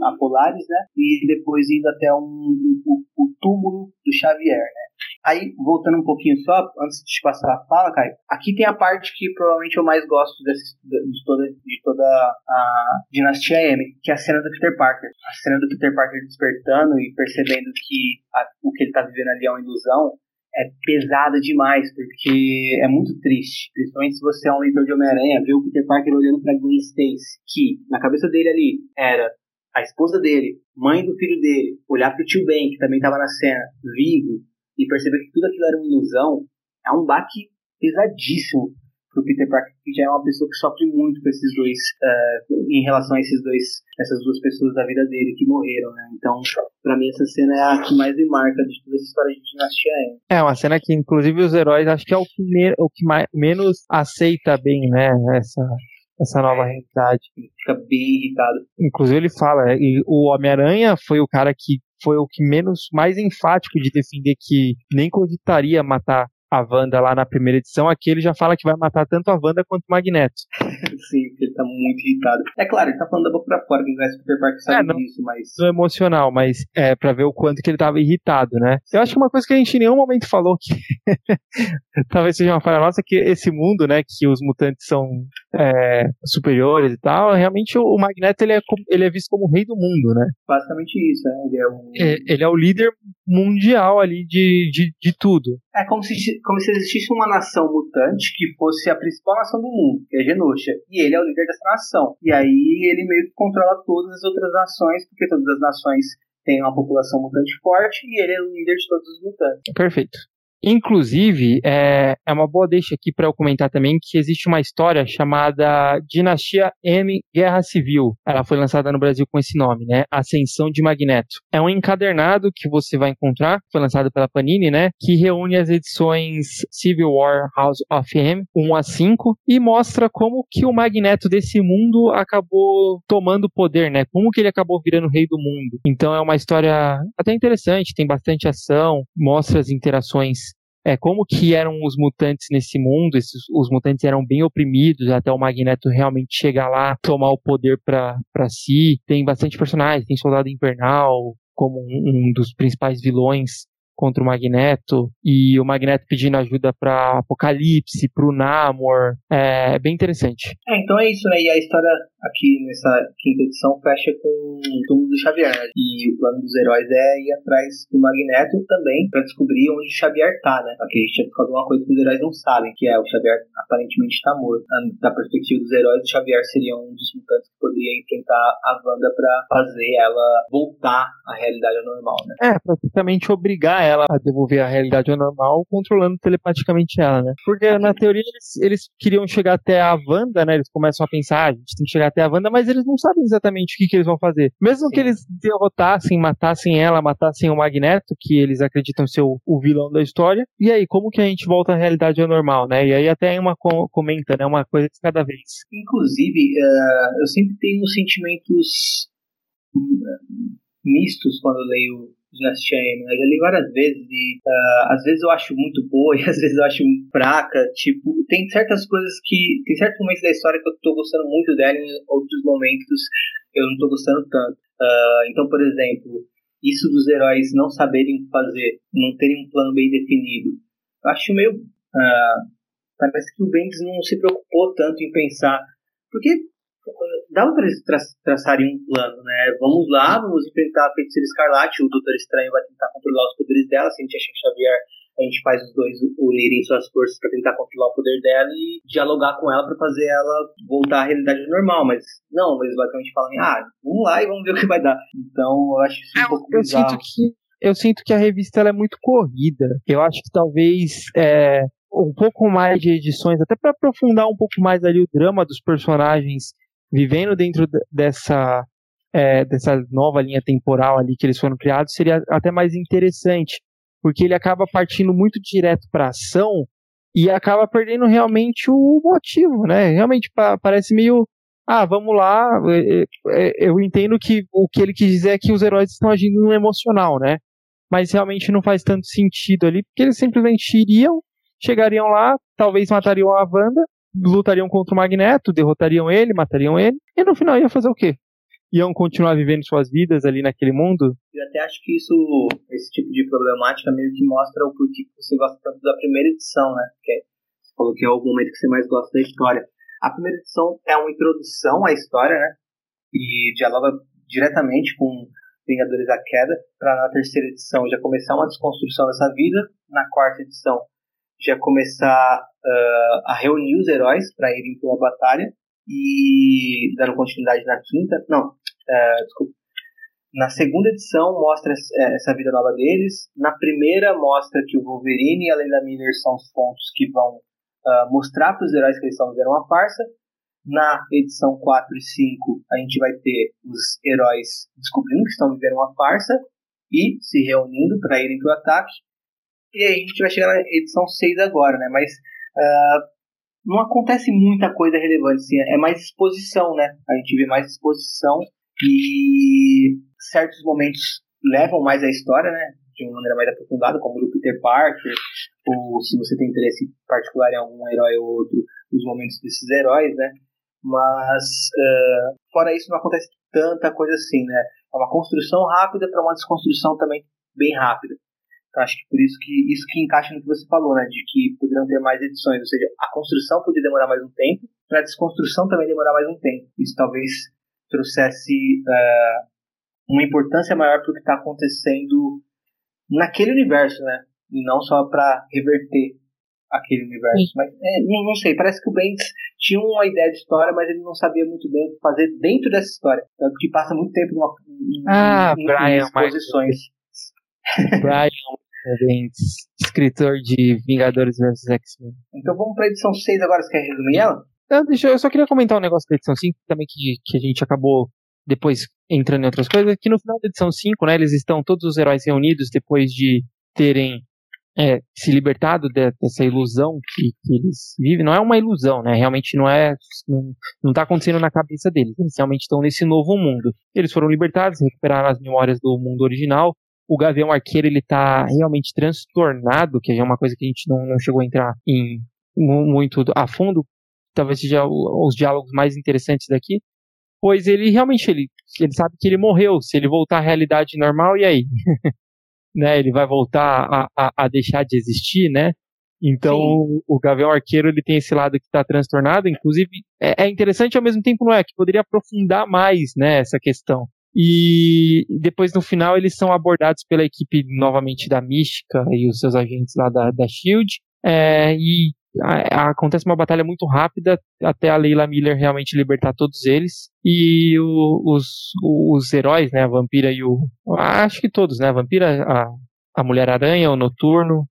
a Polaris, né, e depois indo até um, um, o túmulo do Xavier, né. Aí, voltando um pouquinho só, antes de te passar a fala, Caio, aqui tem a parte que provavelmente eu mais gosto desse, de, toda, de toda a Dinastia M, que é a cena do Peter Parker. A cena do Peter Parker despertando e percebendo que a, o que ele está vivendo ali é uma ilusão, é pesada demais, porque é muito triste. Principalmente se você é um leitor de Homem-Aranha, ver o Peter Parker olhando para Gwen Stacy, que na cabeça dele ali era a esposa dele, mãe do filho dele, olhar pro tio Ben, que também estava na cena, vivo, e perceber que tudo aquilo era uma ilusão, é um baque pesadíssimo pro Peter Parker, que já é uma pessoa que sofre muito com esses dois, uh, em relação a esses dois, essas duas pessoas da vida dele que morreram, né? Então, para mim essa cena é a que mais me marca de toda essa história de Dinastia M. É uma cena que, inclusive, os heróis acho que é o que, me, o que mais, menos aceita bem, né? Essa essa nova realidade. Ele fica bem irritado. Inclusive ele fala, e o Homem-Aranha foi o cara que foi o que menos mais enfático de defender que nem cogitaria matar a Wanda lá na primeira edição, aqui ele já fala que vai matar tanto a Wanda quanto o Magneto. Sim, porque ele tá muito irritado. É claro, ele tá falando da boca pra fora, quem conhece o Peter Parker sabe é, não, disso, mas. Não emocional, mas é pra ver o quanto que ele tava irritado, né? Sim. Eu acho que uma coisa que a gente em nenhum momento falou que talvez seja uma falha nossa, que esse mundo, né, que os mutantes são é, superiores e tal, realmente o, Magneto ele é, ele é visto como o rei do mundo, né? Basicamente isso, né? Ele é, o... É, ele é o líder mundial ali de, de, de tudo. É como se, como se existisse uma nação mutante que fosse a principal nação do mundo, que é Genosha. E ele é o líder dessa nação. E aí ele meio que controla todas as outras nações, porque todas as nações têm uma população mutante forte e ele é o líder de todos os mutantes. Perfeito. Inclusive, é, é uma boa deixa aqui para eu comentar também que existe uma história chamada Dinastia M Guerra Civil. Ela foi lançada no Brasil com esse nome, né? Ascensão de Magneto. É um encadernado que você vai encontrar, foi lançado pela Panini, né? Que reúne as edições Civil War House of M 1 a 5 e mostra como que o Magneto desse mundo acabou tomando poder, né? Como que ele acabou virando rei do mundo. Então é uma história até interessante, tem bastante ação, mostra as interações é, como que eram os mutantes nesse mundo, esses, os mutantes eram bem oprimidos até o Magneto realmente chegar lá, tomar o poder para si. Tem bastante personagens, tem Soldado Invernal como um, um dos principais vilões contra o Magneto e o Magneto pedindo ajuda para Apocalipse, para o Namor. É, é bem interessante. É, então é isso, né? E a história aqui nessa quinta edição fecha com o túmulo do Xavier. Né? E o plano dos heróis é ir atrás do Magneto também para descobrir onde o Xavier tá, né? Aqui a gente tinha alguma coisa que os heróis não sabem, que é o Xavier aparentemente está morto. Da perspectiva dos heróis, o Xavier seria um dos mutantes que poderia enfrentar a Wanda para fazer ela voltar à realidade normal, né? É, praticamente obrigar ela a devolver a realidade ao normal, controlando telepaticamente ela, né? Porque na teoria eles, eles queriam chegar até a Wanda, né? Eles começam a pensar, ah, a gente tem que chegar até a Wanda, mas eles não sabem exatamente o que, que eles vão fazer. Mesmo Sim. que eles derrotassem, matassem ela, matassem o Magneto, que eles acreditam ser o, o, vilão da história, e aí, como que a gente volta à realidade ao normal, né? E aí até uma comenta, né? Uma coisa de cada vez. Inclusive, uh, eu sempre tenho sentimentos hum, mistos quando eu leio Dinastia M. Eu já li várias vezes e uh, às vezes eu acho muito boa e às vezes eu acho fraca. Tipo, tem certas coisas que. Tem certos momentos da história que eu tô gostando muito dela e em outros momentos eu não tô gostando tanto. Uh, então, por exemplo, isso dos heróis não saberem o que fazer, não terem um plano bem definido. eu acho meio. Uh, parece que o Bendis não se preocupou tanto em pensar. Porque dava para eles tra traçarem um plano, né? Vamos lá, vamos enfrentar a feiticeira escarlate, o Doutor Estranho vai tentar controlar os poderes dela, se a gente achar Xavier, a gente faz os dois unirem suas forças para tentar controlar o poder dela e dialogar com ela para fazer ela voltar à realidade normal, mas não, eles basicamente falam, ah, vamos lá e vamos ver o que vai dar. Então, eu acho isso um é, pouco eu bizarro. Sinto que, eu sinto que a revista ela é muito corrida. Eu acho que talvez é, um pouco mais de edições, até para aprofundar um pouco mais ali o drama dos personagens vivendo dentro dessa, é, dessa nova linha temporal ali que eles foram criados, seria até mais interessante, porque ele acaba partindo muito direto para ação e acaba perdendo realmente o motivo, né? Realmente pa parece meio ah, vamos lá, é, é, eu entendo que o que ele quis dizer é que os heróis estão agindo no emocional, né? Mas realmente não faz tanto sentido ali, porque eles simplesmente iriam, chegariam lá, talvez matariam a Wanda, lutariam contra o Magneto, derrotariam ele, matariam ele, e no final ia fazer o quê? Iam continuar vivendo suas vidas ali naquele mundo? Eu até acho que isso, esse tipo de problemática meio que mostra o porquê que você gosta tanto da primeira edição, né? Que você falou que é o momento que você mais gosta da história. A primeira edição é uma introdução à história, né? E dialoga diretamente com Vingadores da Queda, para na terceira edição já começar uma desconstrução dessa vida, na quarta edição já começar uh, a reunir os heróis para irem para uma batalha e dando continuidade na quinta, não, uh, desculpa, na segunda edição mostra eh, essa vida nova deles, na primeira mostra que o Wolverine e a Lenda Miller são os pontos que vão uh, mostrar para os heróis que eles estão vivendo uma farsa, na edição 4 e 5 a gente vai ter os heróis descobrindo que estão vivendo uma farsa e se reunindo para irem para o ataque. E aí a gente vai chegar na edição 6 agora, né? Mas uh, não acontece muita coisa relevante, assim, é mais exposição, né? A gente vê mais exposição e certos momentos levam mais a história, né? De uma maneira mais aprofundada, como o Peter Parker, ou se você tem interesse particular em algum herói ou outro, os momentos desses heróis, né? Mas, uh, fora isso, não acontece tanta coisa assim, né? É uma construção rápida para uma desconstrução também bem rápida. Então, acho que por isso que isso que encaixa no que você falou, né? De que poderiam ter mais edições, ou seja, a construção podia demorar mais um tempo, para a desconstrução também demorar mais um tempo. Isso talvez trouxesse uh, uma importância maior para o que está acontecendo naquele universo, né? E não só para reverter aquele universo. Sim. Mas é, não, não, sei, parece que o Bendis tinha uma ideia de história, mas ele não sabia muito bem o que fazer dentro dessa história. Tanto que passa muito tempo numa, em, ah, em, Brian, em exposições. Brian escritor de Vingadores vs X-Men. Então vamos pra edição 6 agora, você quer resumir ela? Não, deixa, eu só queria comentar um negócio da edição 5 também que, que a gente acabou depois entrando em outras coisas, que no final da edição 5, né, eles estão todos os heróis reunidos depois de terem é, se libertado de, dessa ilusão que, que, eles vivem. Não é uma ilusão, né? Realmente não é. Não, não tá acontecendo na cabeça deles. Eles realmente estão nesse novo mundo. Eles foram libertados, recuperaram as memórias do mundo original o Gavião Arqueiro ele tá realmente transtornado, que é uma coisa que a gente não, não chegou a entrar em muito a fundo, talvez seja os diálogos mais interessantes daqui, pois ele realmente ele, ele sabe que ele morreu, se ele voltar à realidade normal, e aí? né, ele vai voltar a, a, a, deixar de existir, né? Então o, o Gavião Arqueiro ele tem esse lado que está transtornado, inclusive é, é interessante ao mesmo tempo não é que poderia aprofundar mais, né, essa questão. E depois no final eles são abordados pela equipe novamente da Mística e os seus agentes lá da, da Shield. É, e a, a, acontece uma batalha muito rápida até a Leila Miller realmente libertar todos eles. E o, os, os heróis, né, a Vampira e o. Acho que todos, né? A Vampira, a, a Mulher-Aranha, o Noturno,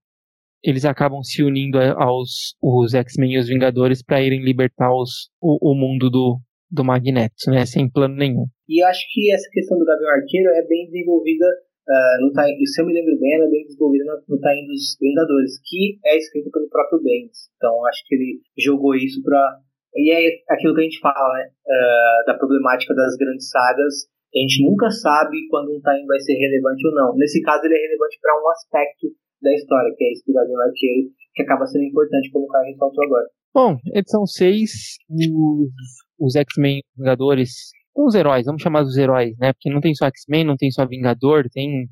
eles acabam se unindo aos os X-Men e os Vingadores para irem libertar os, o, o mundo do, do Magneto, né? Sem plano nenhum. E acho que essa questão do Gavião Arqueiro é bem desenvolvida uh, no se eu me lembro bem, ela é bem desenvolvida no, no time dos Vingadores, que é escrito pelo próprio Bendis. Então acho que ele jogou isso para e é aquilo que a gente fala, né? Uh, da problemática das grandes sagas. A gente nunca sabe quando um time vai ser relevante ou não. Nesse caso, ele é relevante para um aspecto da história, que é esse do Gavião Arqueiro, que acaba sendo importante, como o Caio ressaltou agora. Bom, edição 6, os, os X-Men Vingadores, os heróis, vamos chamar os heróis, né? Porque não tem só X-Men, não tem só Vingador, tem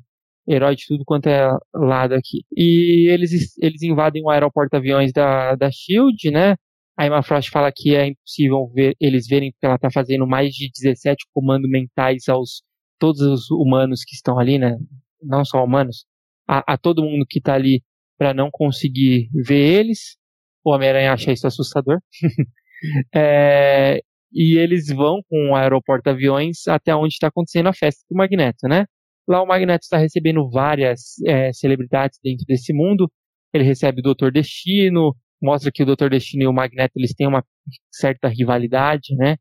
herói de tudo quanto é lado aqui. E eles, eles invadem o aeroporto aviões da, da SHIELD, né? A Emma Frost fala que é impossível ver, eles verem porque ela está fazendo mais de 17 comandos mentais aos todos os humanos que estão ali, né? Não só humanos, a, a todo mundo que está ali para não conseguir ver eles. O Homem-Aranha acha isso assustador. é, e eles vão com o aeroporto aviões até onde está acontecendo a festa do Magneto, né? Lá o Magneto está recebendo várias é, celebridades dentro desse mundo. Ele recebe o Doutor Destino, mostra que o Doutor Destino e o Magneto eles têm uma certa rivalidade, né?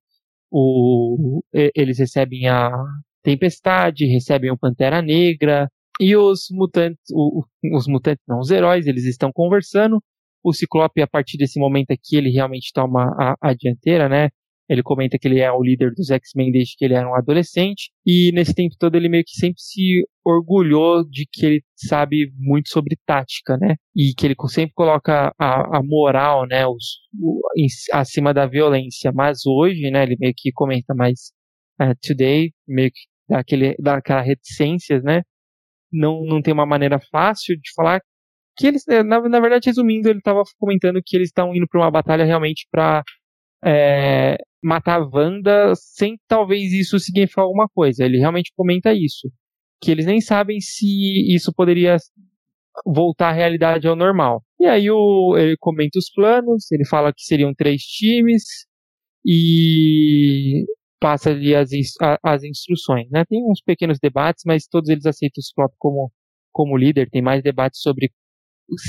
O, eles recebem a Tempestade, recebem o Pantera Negra e os mutantes, o, os mutantes, não, os heróis, eles estão conversando. O Ciclope, a partir desse momento aqui, ele realmente toma a, a dianteira, né? Ele comenta que ele é o líder dos X-Men desde que ele era um adolescente. E nesse tempo todo ele meio que sempre se orgulhou de que ele sabe muito sobre tática, né? E que ele sempre coloca a, a moral, né, os, o, em, acima da violência. Mas hoje, né, ele meio que comenta mais uh, today, meio que dá, aquele, dá aquela reticências, né? Não, não tem uma maneira fácil de falar que eles, na, na verdade, resumindo, ele estava comentando que eles estão indo para uma batalha realmente para é, matar a Wanda sem talvez isso significar alguma coisa. Ele realmente comenta isso. Que eles nem sabem se isso poderia voltar à realidade ao normal. E aí o, ele comenta os planos, ele fala que seriam três times e passa ali as, as instruções. Né? Tem uns pequenos debates, mas todos eles aceitam o Ciclope como, como líder. Tem mais debates sobre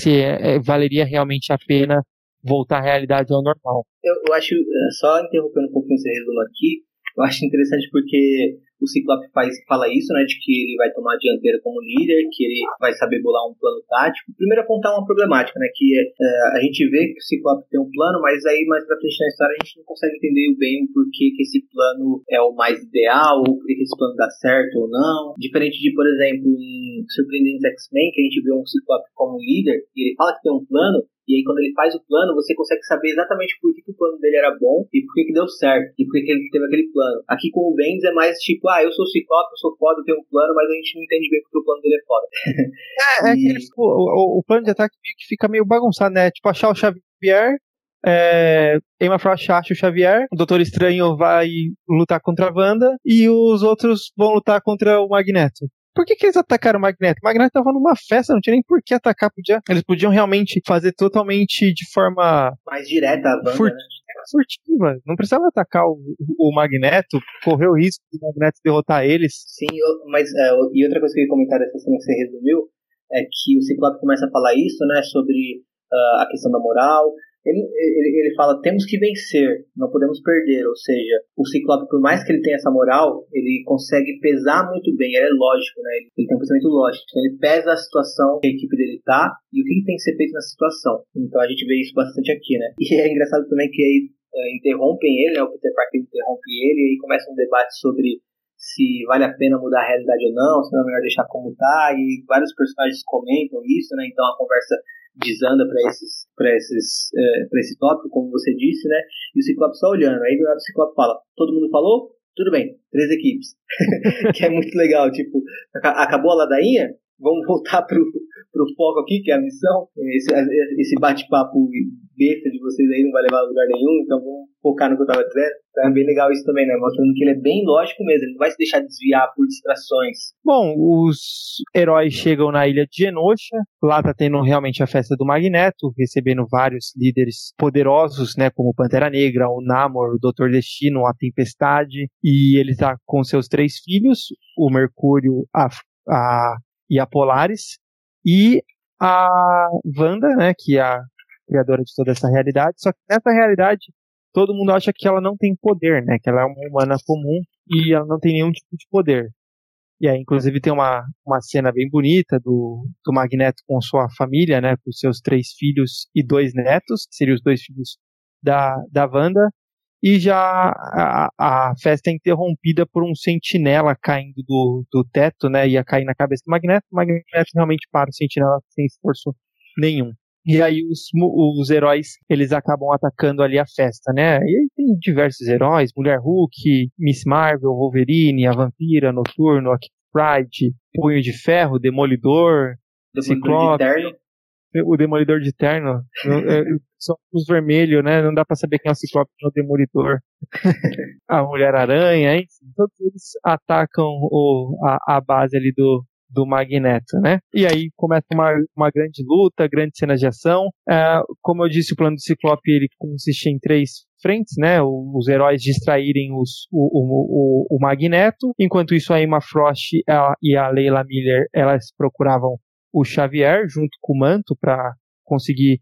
se é, é, valeria realmente a pena voltar à realidade ao normal. Eu, eu acho, eh, só interrompendo um pouquinho esse resumo aqui, eu acho interessante porque o Ciclope faz, fala isso, né, de que ele vai tomar a dianteira como líder, que ele vai saber bolar um plano tático. Primeiro apontar uma problemática, né, que é, a gente vê que o Ciclope tem um plano, mas aí mais pra frente na história a gente não consegue entender bem o porquê que esse plano é o mais ideal, ou porquê que esse plano dá certo ou não. Diferente de, por exemplo, em Surpreendentes X-Men, que a gente vê um Ciclope como líder, e ele fala que tem um plano, e aí, quando ele faz o plano, você consegue saber exatamente por que, que o plano dele era bom e por que, que deu certo. E por que, que ele teve aquele plano. Aqui com o Bendis é mais tipo, ah, eu sou ciclope, eu sou foda, eu tenho um plano, mas a gente não entende bem porque o plano dele é foda. É, é e... aquele, o, o, o, plano de ataque fica meio bagunçado, né? Tipo, achar o Xavier, é, Emma Frost acha o Xavier, o Doutor Estranho vai lutar contra a Wanda e os outros vão lutar contra o Magneto. Por que, que eles atacaram o Magneto? O Magneto tava numa festa, não tinha nem por que atacar. Podia, eles podiam realmente fazer totalmente de forma. Mais direta a banda, furt... né? furtiva. Não precisava atacar o, o Magneto, correr o risco do Magneto derrotar eles. Sim, mas é, e outra coisa que eu ia comentar dessa cena que você resumiu é que o Ciclope começa a falar isso, né, sobre uh, a questão da moral, ele, ele, ele fala, temos que vencer, não podemos perder. Ou seja, o Ciclope, por mais que ele tenha essa moral, ele consegue pesar muito bem, ele é lógico, né? Ele, ele tem um pensamento lógico. Então ele pesa a situação que a equipe dele tá e o que, que tem que ser feito nessa situação. Então a gente vê isso bastante aqui, né? E é engraçado também que aí é, interrompem ele, né? O Peter Parker interrompe ele e aí começa um debate sobre se vale a pena mudar a realidade ou não, se não é melhor deixar como tá, e vários personagens comentam isso, né? Então a conversa desanda para esses, para esses, é, para esse tópico, como você disse, né? E o Ciclope só olhando. Aí do lado o Ciclope fala: todo mundo falou? Tudo bem, três equipes. que é muito legal. Tipo, acabou a ladainha? Vamos voltar pro, pro foco aqui, que é a missão. Esse, esse bate-papo besta de vocês aí não vai levar a lugar nenhum, então vamos focar no que eu tava dizendo. Então é bem legal isso também, né? Mostrando que ele é bem lógico mesmo, ele não vai se deixar desviar por distrações. Bom, os heróis chegam na ilha de Genosha, lá tá tendo realmente a festa do Magneto, recebendo vários líderes poderosos, né? Como Pantera Negra, o Namor, o Doutor Destino, a Tempestade, e ele tá com seus três filhos, o Mercúrio, a, a e a Polaris, e a Wanda, né, que é a criadora de toda essa realidade, só que nessa realidade todo mundo acha que ela não tem poder, né, que ela é uma humana comum e ela não tem nenhum tipo de poder. E aí, inclusive, tem uma, uma cena bem bonita do, do Magneto com sua família, né, com seus três filhos e dois netos, que seriam os dois filhos da, da Wanda, e já a, a, festa é interrompida por um sentinela caindo do, do teto, né? Ia cair na cabeça do Magneto. O Magneto realmente para o sentinela sem esforço nenhum. E aí os, os heróis, eles acabam atacando ali a festa, né? E aí tem diversos heróis, Mulher Hulk, Miss Marvel, Wolverine, a Vampira, Noturno, a Pride, Punho de Ferro, Demolidor, Demolidor Ciclope. de terno. o Demolidor de terno. é, só os vermelhos, né? Não dá pra saber quem é o Ciclope e o Demolidor. a Mulher-Aranha, enfim, todos eles atacam o, a, a base ali do, do Magneto, né? E aí começa uma, uma grande luta, grandes cenas de ação. É, como eu disse, o plano do Ciclope ele consiste em três frentes, né? Os heróis distraírem os, o, o, o, o Magneto. Enquanto isso, a Emma Frost ela- e a Leila Miller elas procuravam o Xavier junto com o Manto para conseguir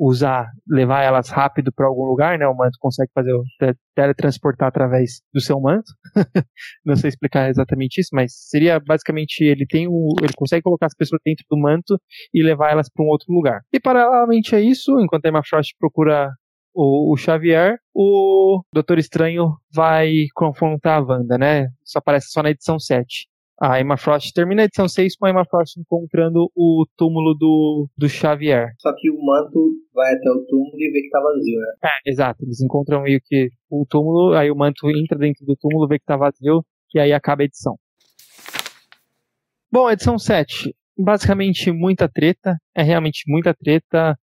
usar, levar elas rápido para algum lugar, né? O manto consegue fazer o te- teletransportar através do seu manto. Não sei explicar exatamente isso, mas seria basicamente ele tem o, ele consegue colocar as pessoas dentro do manto e levar elas para um outro lugar. E paralelamente a isso, enquanto a Emma Frost procura o, o Xavier, o Doutor Estranho vai confrontar a Wanda, né? Isso aparece só na edição 7. A Emma Frost termina a edição 6 com a Emma Frost encontrando o túmulo do, do Xavier. Só que o manto vai até o túmulo e vê que tá vazio, né? É, exato. Eles encontram meio que o túmulo, aí o manto entra dentro do túmulo, vê que tá vazio, e aí acaba a edição. Bom, edição 7. Basicamente muita treta, é realmente muita treta.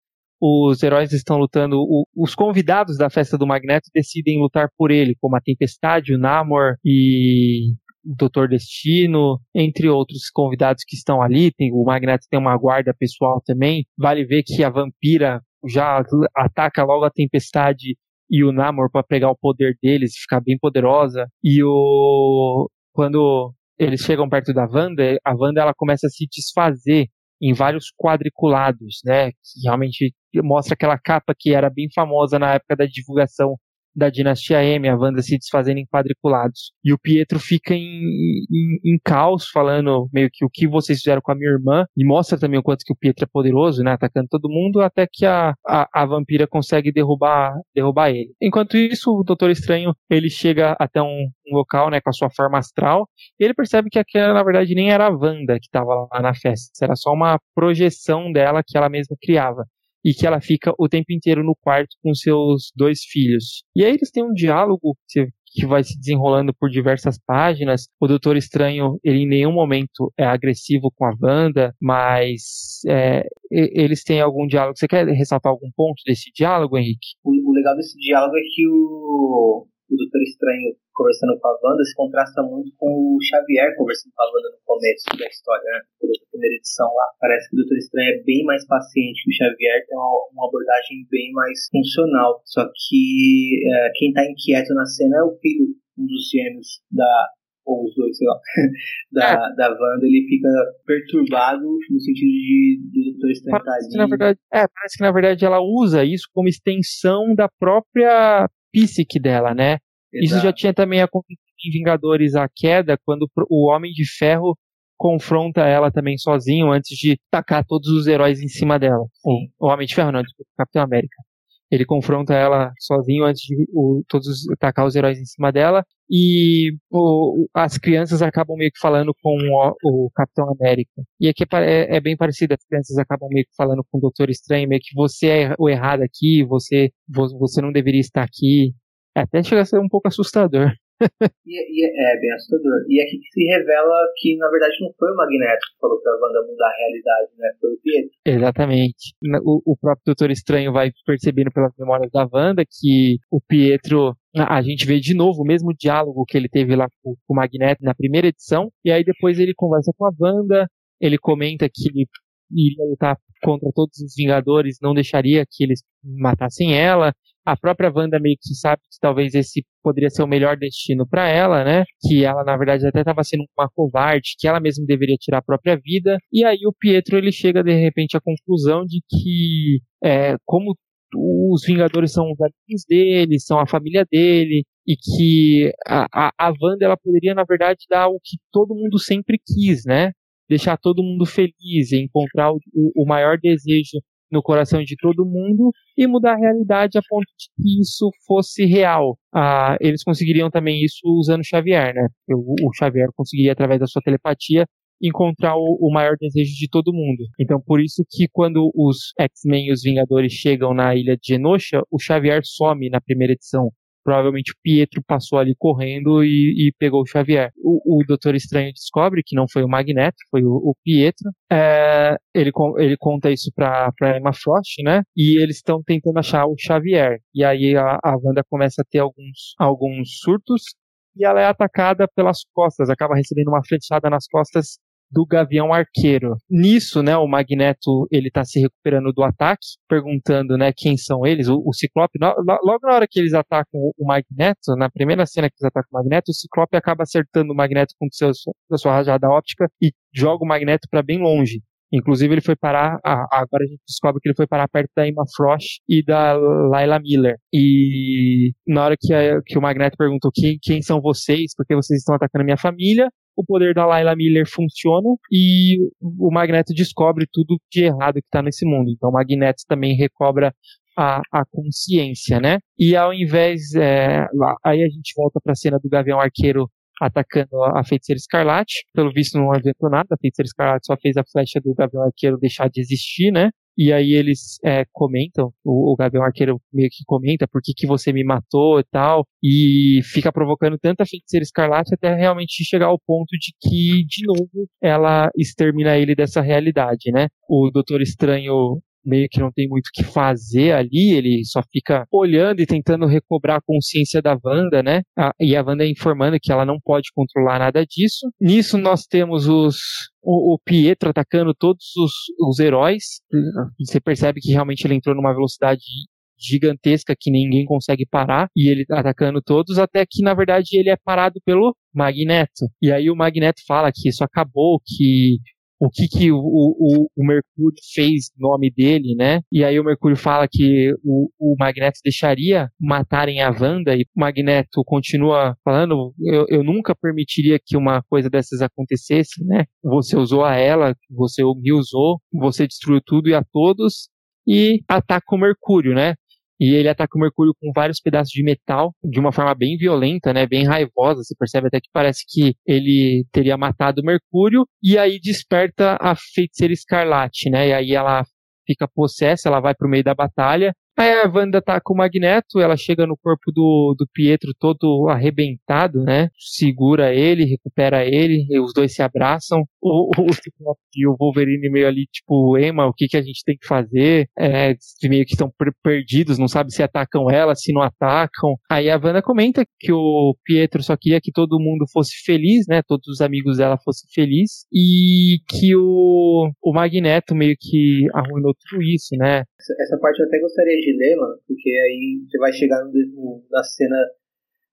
Os heróis estão lutando, o- os convidados da festa do Magneto decidem lutar por ele, como a Tempestade, o Namor e Doutor Destino, entre outros convidados que estão ali. Tem, o Magneto tem uma guarda pessoal também. Vale ver que a vampira já ataca logo a Tempestade e o Namor para pegar o poder deles e ficar bem poderosa. E o quando eles chegam perto da Wanda, a Wanda ela começa a se desfazer em vários quadriculados, né? Que realmente mostra aquela capa que era bem famosa na época da divulgação da Dinastia M, a Wanda se desfazendo em quadriculados. E o Pietro fica em, em, em caos, falando meio que o que vocês fizeram com a minha irmã, e mostra também o quanto que o Pietro é poderoso, né? Atacando todo mundo, até que a, a, a vampira consegue derrubar, derrubar ele. Enquanto isso, o Doutor Estranho, ele chega até um, um local, né, com a sua forma astral, e ele percebe que aquela, na verdade, nem era a Wanda que estava lá na festa, era só uma projeção dela que ela mesma criava e que ela fica o tempo inteiro no quarto com seus dois filhos. E aí eles têm um diálogo que vai se desenrolando por diversas páginas. O Doutor Estranho, ele em nenhum momento é agressivo com a Wanda, mas é, eles têm algum diálogo. Você quer ressaltar algum ponto desse diálogo, Henrique? O, o legal desse diálogo é que o, o Doutor Estranho conversando com a Wanda se contrasta muito com o Xavier conversando com a Wanda no começo da história, né? Começo da primeira edição lá. Parece que o Doutor Estranho é bem mais paciente que o Xavier, tem uma, uma abordagem bem mais funcional. Só que é, quem tá inquieto na cena é o filho, um dos gêmeos da. Ou os dois, sei lá, da, da Wanda, ele fica perturbado no sentido de do Doutor Estranho estar Parece que, ali. na verdade, é, parece que na verdade ela usa isso como extensão da própria psique dela, né? Isso já Exato. tinha também acontecido em Vingadores a Queda, quando o Homem de Ferro confronta ela também sozinho antes de tacar todos os heróis em cima dela. Sim. O Homem de Ferro não, desculpa, Capitão América. Ele confronta ela sozinho antes de o, todos os- tacar os heróis em cima dela. E o- as crianças acabam meio que falando com o, o Capitão América. E aqui é é, é bem parecido, as crianças acabam meio que falando com o Doutor Estranho, meio que você é o errado aqui, você, vo- você não deveria estar aqui. É, Até chega a ser um pouco assustador. E, e é, bem assustador. E aqui que se revela que, na verdade, não foi o Magneto que falou pra Wanda mudar a realidade, né? Foi o Pietro. Exatamente. O, o próprio Doutor Estranho vai percebendo pelas memórias da Wanda que o Pietro. A gente vê de novo o mesmo diálogo que ele teve lá com o Magneto na primeira edição. E aí depois ele conversa com a Wanda. Ele comenta que ele iria lutar contra todos os Vingadores, não deixaria que eles matassem ela. A própria Wanda meio que sabe que talvez esse poderia ser o melhor destino para ela, né? Que ela, na verdade, até estava sendo uma covarde, que ela mesma deveria tirar a própria vida. E aí o Pietro ele chega de repente à conclusão de que, é, como os Vingadores são os amigos dele, são a família dele, e que a, a, a Wanda ela poderia, na verdade, dar o que todo mundo sempre quis, né? Deixar todo mundo feliz, encontrar o o maior desejo no coração de todo mundo e mudar a realidade a ponto de que isso fosse real. Ah, eles conseguiriam também isso usando Xavier, né? O, o Xavier conseguiria, através da sua telepatia, encontrar o, o maior desejo de todo mundo. Então, por isso que quando os X-Men e os Vingadores chegam na ilha de Genosha, o Xavier some na primeira edição. Provavelmente o Pietro passou ali correndo e, e pegou o Xavier. O, o, Doutor Estranho descobre que não foi o Magneto, foi o, o Pietro. É, ele, ele conta isso pra, pra Emma Frost, né? E eles estão tentando achar o Xavier. E aí a, a Wanda começa a ter alguns, alguns surtos e ela é atacada pelas costas, acaba recebendo uma flechada nas costas do Gavião Arqueiro. Nisso, né, o Magneto, ele tá se recuperando do ataque, perguntando, né, quem são eles. O, o Ciclope, no, logo na hora que eles atacam o, Magneto, na primeira cena que eles atacam o Magneto, o Ciclope acaba acertando o Magneto com seu, a sua rajada óptica e joga o Magneto para bem longe. Inclusive ele foi parar, agora a gente descobre que ele foi parar perto da Emma Frost e da Layla Miller. E na hora que, a, que o Magneto perguntou quem, quem são vocês, porque vocês estão atacando minha família, o poder da Layla Miller funciona e o Magneto descobre tudo de errado que está nesse mundo. Então o Magneto também recobra a, a consciência, né? E ao invés, é, aí a gente volta para a cena do Gavião Arqueiro atacando a Feiticeira Escarlate. Pelo visto não adiantou nada, a Feiticeira Escarlate só fez a flecha do Gavião Arqueiro deixar de existir, né? E aí eles é, comentam, o, o Gavião Arqueiro meio que comenta por que, que você me matou e tal, e fica provocando tanta feiticeira escarlate até realmente chegar ao ponto de que, de novo, ela extermina ele dessa realidade, né? O Doutor Estranho meio que não tem muito o que fazer ali, ele só fica olhando e tentando recobrar a consciência da Wanda, né? e a Wanda informando que ela não pode controlar nada disso. Nisso nós temos os o, o Pietro atacando todos os, os heróis. Você percebe que realmente ele entrou numa velocidade gigantesca que ninguém consegue parar e ele atacando todos até que na verdade ele é parado pelo Magneto. E aí o Magneto fala que isso acabou, que o que, que o, o, o, Mercúrio fez no nome dele, né? E aí o Mercúrio fala que o, o Magneto deixaria matarem a Wanda e o Magneto continua falando, eu, eu nunca permitiria que uma coisa dessas acontecesse, né? Você usou a ela, você me usou, você destruiu tudo e a todos e ataca o Mercúrio, né? E ele ataca o Mercúrio com vários pedaços de metal, de uma forma bem violenta, né? Bem raivosa. Você percebe até que parece que ele teria matado o Mercúrio. E aí desperta a feiticeira escarlate, né? E aí ela fica possessa, ela vai pro meio da batalha Aí a Wanda tá com o Magneto, ela chega no corpo do, do Pietro todo arrebentado, né? Segura ele, recupera ele, e os dois se abraçam. O, o, e o Wolverine meio ali, tipo, Emma, o que, que a gente tem que fazer? É, meio que estão perdidos, não sabe se atacam ela, se não atacam. Aí a Wanda comenta que o Pietro só queria que todo mundo fosse feliz, né? Todos os amigos dela fossem felizes. E que o, o Magneto meio que arruinou tudo isso, né? Essa parte eu até gostaria de dilema, porque aí você vai chegar na cena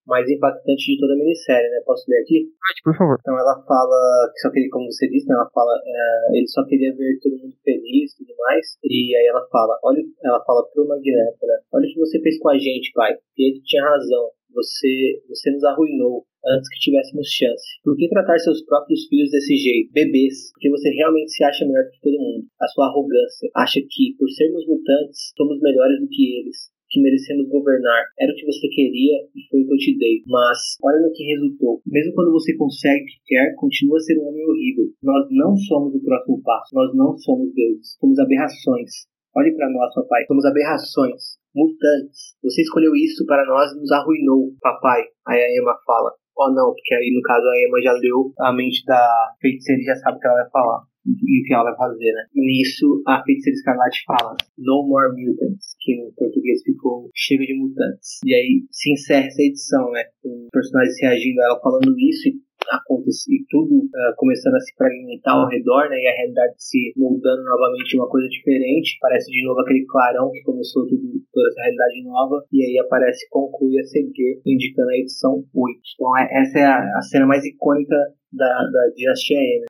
mais impactante de toda a minissérie, né? Posso ler aqui? Por favor. Então ela fala que só queria, como você disse, né? ela fala, é, ele só queria ver todo mundo feliz e tudo mais. E aí ela fala, olha, ela fala pro Magneto, né? Olha o que você fez com a gente, pai. Pietro tinha razão. Você, você nos arruinou antes que tivéssemos chance. Por que tratar seus próprios filhos desse jeito? Bebês. Porque você realmente se acha melhor que todo mundo. A sua arrogância. Acha que, por sermos mutantes, somos melhores do que eles que merecemos governar. Era o que você queria e foi o que eu te dei. Mas olha no que resultou. Mesmo quando você consegue o que quer, continua ser um homem horrível. Nós não somos o próximo passo. Nós não somos deuses. Somos aberrações. Olhe para nós, papai. Somos aberrações. Mutantes. Você escolheu isso para nós e nos arruinou, papai. Aí a Emma fala ou não, porque aí no caso a Emma já leu a mente da feiticeira e já sabe o que ela vai falar e o que ela vai fazer, né? Nisso, a feiticeira escarlate fala No more mutants, que em português ficou Chega de mutantes. E aí se encerra essa edição, né? Com o personagem reagindo a ela falando isso e acontecer tudo uh, começando a se fragmentar ao redor, né, e a realidade se moldando novamente uma coisa diferente. Parece de novo aquele clarão que começou tudo, toda essa realidade nova, e aí aparece conclui a seguir, indicando a edição 8. Então, é, essa é a, a cena mais icônica da, da Dinastia M.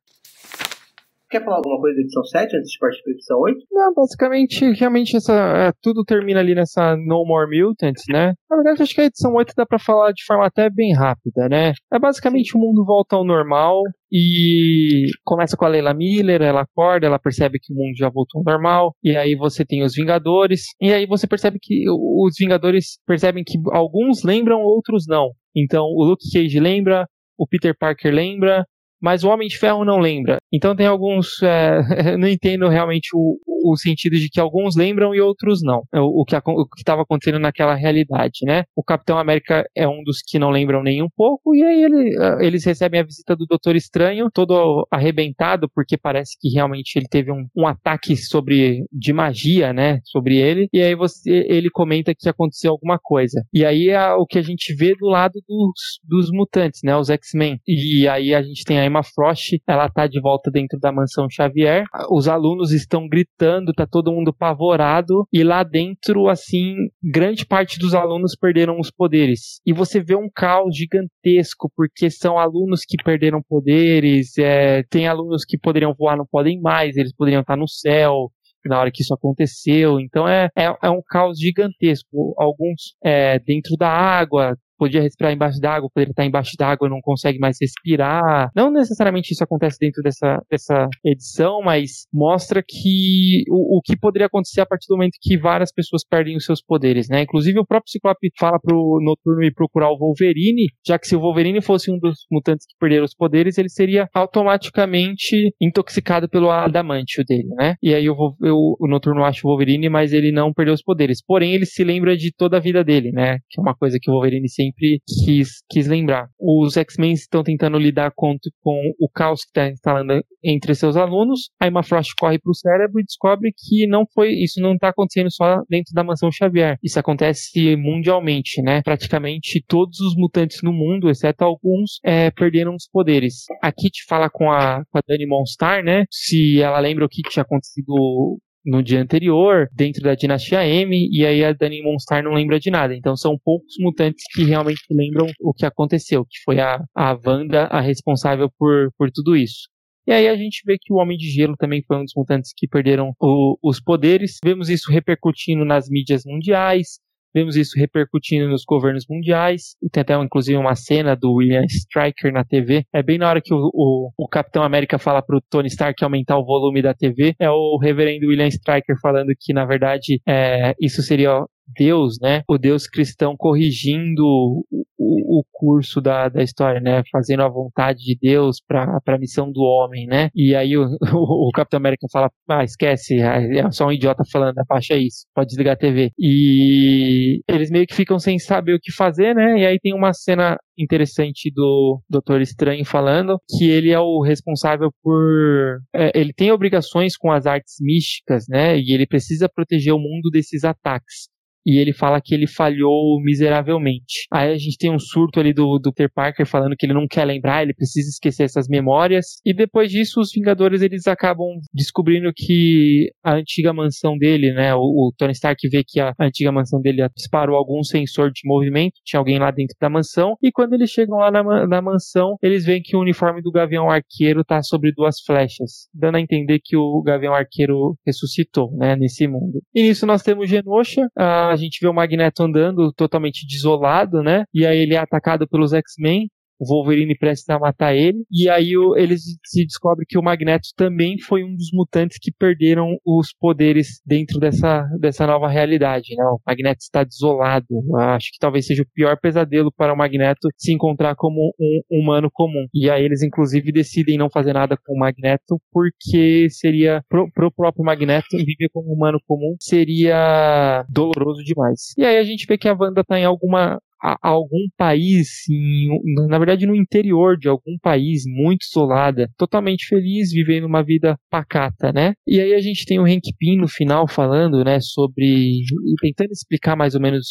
Quer falar alguma coisa da edição 7 antes de partir para a edição 8? Não, basicamente, realmente essa, é, tudo termina ali nessa No More Mutants, né? Na verdade, acho que a edição 8 dá para falar de forma até bem rápida, né? É basicamente o mundo volta ao normal e começa com a Leila Miller, ela acorda, ela percebe que o mundo já voltou ao normal, e aí você tem os Vingadores, e aí você percebe que os Vingadores percebem que alguns lembram, outros não. Então, o Luke Cage lembra, o Peter Parker lembra, mas o Homem de Ferro não lembra. Então tem alguns. É, não entendo realmente o, o, sentido de que alguns lembram e outros não. É o, o que estava acontecendo naquela realidade, né? O Capitão América é um dos que não lembram nem um pouco, e aí ele, eles recebem a visita do Doutor Estranho, todo arrebentado, porque parece que realmente ele teve um, um ataque sobre de magia, né? Sobre ele, e aí você, ele comenta que aconteceu alguma coisa. E aí é o que a gente vê do lado dos, dos mutantes, né? Os X-Men. E aí a gente tem a Emma Frost, ela tá de volta dentro da mansão Xavier. Os alunos estão gritando, tá todo mundo apavorado, e lá dentro, assim, grande parte dos alunos perderam os poderes. E você vê um caos gigantesco, porque são alunos que perderam poderes, é, tem alunos que poderiam voar, não podem mais, eles poderiam estar no céu, na hora que isso aconteceu. Então é, é, é um caos gigantesco. Alguns é, dentro da água, podia respirar embaixo d'água, poderia estar embaixo d'água não consegue mais respirar. Não necessariamente isso acontece dentro dessa, dessa edição, mas mostra que o, o que poderia acontecer a partir do momento que várias pessoas perdem os seus poderes, né? Inclusive o próprio Ciclope fala pro Noturno ir procurar o Wolverine, já que se o Wolverine fosse um dos mutantes que perderam os poderes, ele seria automaticamente intoxicado pelo adamantio dele, né? E aí eu, eu, o Noturno acha o Wolverine, mas ele não perdeu os poderes. Porém, ele se lembra de toda a vida dele, né? Que é uma coisa que o Wolverine sempre sempre quis, quis lembrar. Os X-Men estão tentando lidar com, com o caos que está instalando entre seus alunos. Aí uma Frost corre para o cérebro e descobre que não foi isso não está acontecendo só dentro da mansão Xavier. Isso acontece mundialmente, né? Praticamente todos os mutantes no mundo, exceto alguns, é, perderam os poderes. A Kit fala com a, com a Dani Monstar, né? Se ela lembra o que tinha acontecido no dia anterior, dentro da dinastia M, e aí a Dani Monstar não lembra de nada. Então são poucos mutantes que realmente lembram o que aconteceu, que foi a, a Wanda a responsável por, por tudo isso. E aí a gente vê que o Homem de Gelo também foi um dos mutantes que perderam o, os poderes. Vemos isso repercutindo nas mídias mundiais. Vemos isso repercutindo nos governos mundiais. E tem até, inclusive, uma cena do William Stryker na TV. É bem na hora que o, o, o Capitão América fala pro Tony Stark aumentar o volume da TV. É o reverendo William Stryker falando que, na verdade, é, isso seria Deus, né? O Deus cristão corrigindo o, o, curso da, da história, né? Fazendo a vontade de Deus para a missão do homem, né? E aí o, o, o, Capitão América fala: ah, esquece, é só um idiota falando, abaixa isso, pode desligar a TV. E eles meio que ficam sem saber o que fazer, né? E aí tem uma cena interessante do Doutor Estranho falando que ele é o responsável por. É, ele tem obrigações com as artes místicas, né? E ele precisa proteger o mundo desses ataques e ele fala que ele falhou miseravelmente. Aí a gente tem um surto ali do, do Peter Parker falando que ele não quer lembrar, ele precisa esquecer essas memórias. E depois disso, os Vingadores eles acabam descobrindo que a antiga mansão dele, né, o, o Tony Stark vê que a antiga mansão dele disparou algum sensor de movimento, tinha alguém lá dentro da mansão. E quando eles chegam lá na, na mansão, eles veem que o uniforme do Gavião Arqueiro tá sobre duas flechas, dando a entender que o Gavião Arqueiro ressuscitou, né, nesse mundo. E nisso nós temos Genosha, a a gente vê o Magneto andando totalmente desolado, né? E aí ele é atacado pelos X-Men o Wolverine prestes a matar ele, e aí o, eles se descobre que o Magneto também foi um dos mutantes que perderam os poderes dentro dessa, dessa nova realidade, né? O Magneto está desolado. Acho que talvez seja o pior pesadelo para o Magneto se encontrar como um humano comum. E aí eles inclusive decidem não fazer nada com o Magneto porque seria pro, pro próprio Magneto viver como humano comum seria doloroso demais. E aí a gente vê que a Wanda tá em alguma a, algum país, em, na verdade no interior de algum país, muito isolada, totalmente feliz, vivendo uma vida pacata, né? E aí a gente tem o Hank Pym no final falando, né, sobre, tentando explicar mais ou menos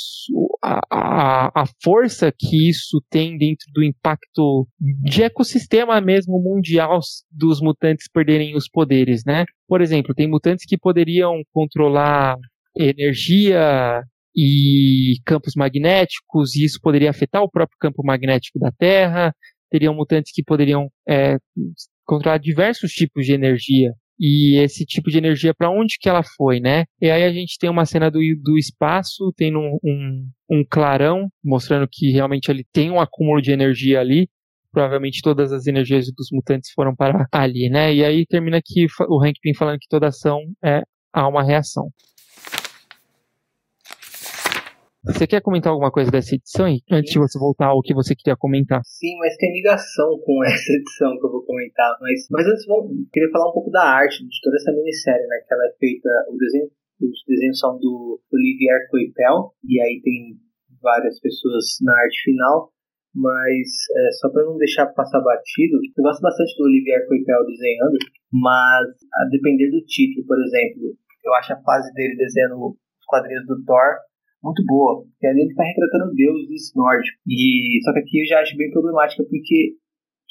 a, a, a força que isso tem dentro do impacto de ecossistema mesmo mundial dos mutantes perderem os poderes, né? Por exemplo, tem mutantes que poderiam controlar energia, e campos magnéticos, e isso poderia afetar o próprio campo magnético da Terra. Teriam mutantes que poderiam é, controlar diversos tipos de energia. E esse tipo de energia, para onde que ela foi, né? E aí a gente tem uma cena do, do espaço, tem um, um, um clarão, mostrando que realmente ele tem um acúmulo de energia ali, provavelmente todas as energias dos mutantes foram para ali, né? E aí termina aqui o Hank Pym falando que toda ação é há uma reação. Você quer comentar alguma coisa dessa edição aí? Antes de você voltar ao que você queria comentar. Sim, mas tem ligação com essa edição que eu vou comentar. Mas, mas antes, vamos, queria falar um pouco da arte de toda essa minissérie, né? Que ela é feita, o desenho, os desenhos são do Olivier Coipel, e aí tem várias pessoas na arte final. Mas é, só para não deixar passar batido, eu gosto bastante do Olivier Coipel desenhando, mas a depender do título, por exemplo, eu acho a fase dele desenhando os quadrinhos do Thor muito boa, porque ali ele está retratando deuses nórdicos. E só que aqui eu já acho bem problemática porque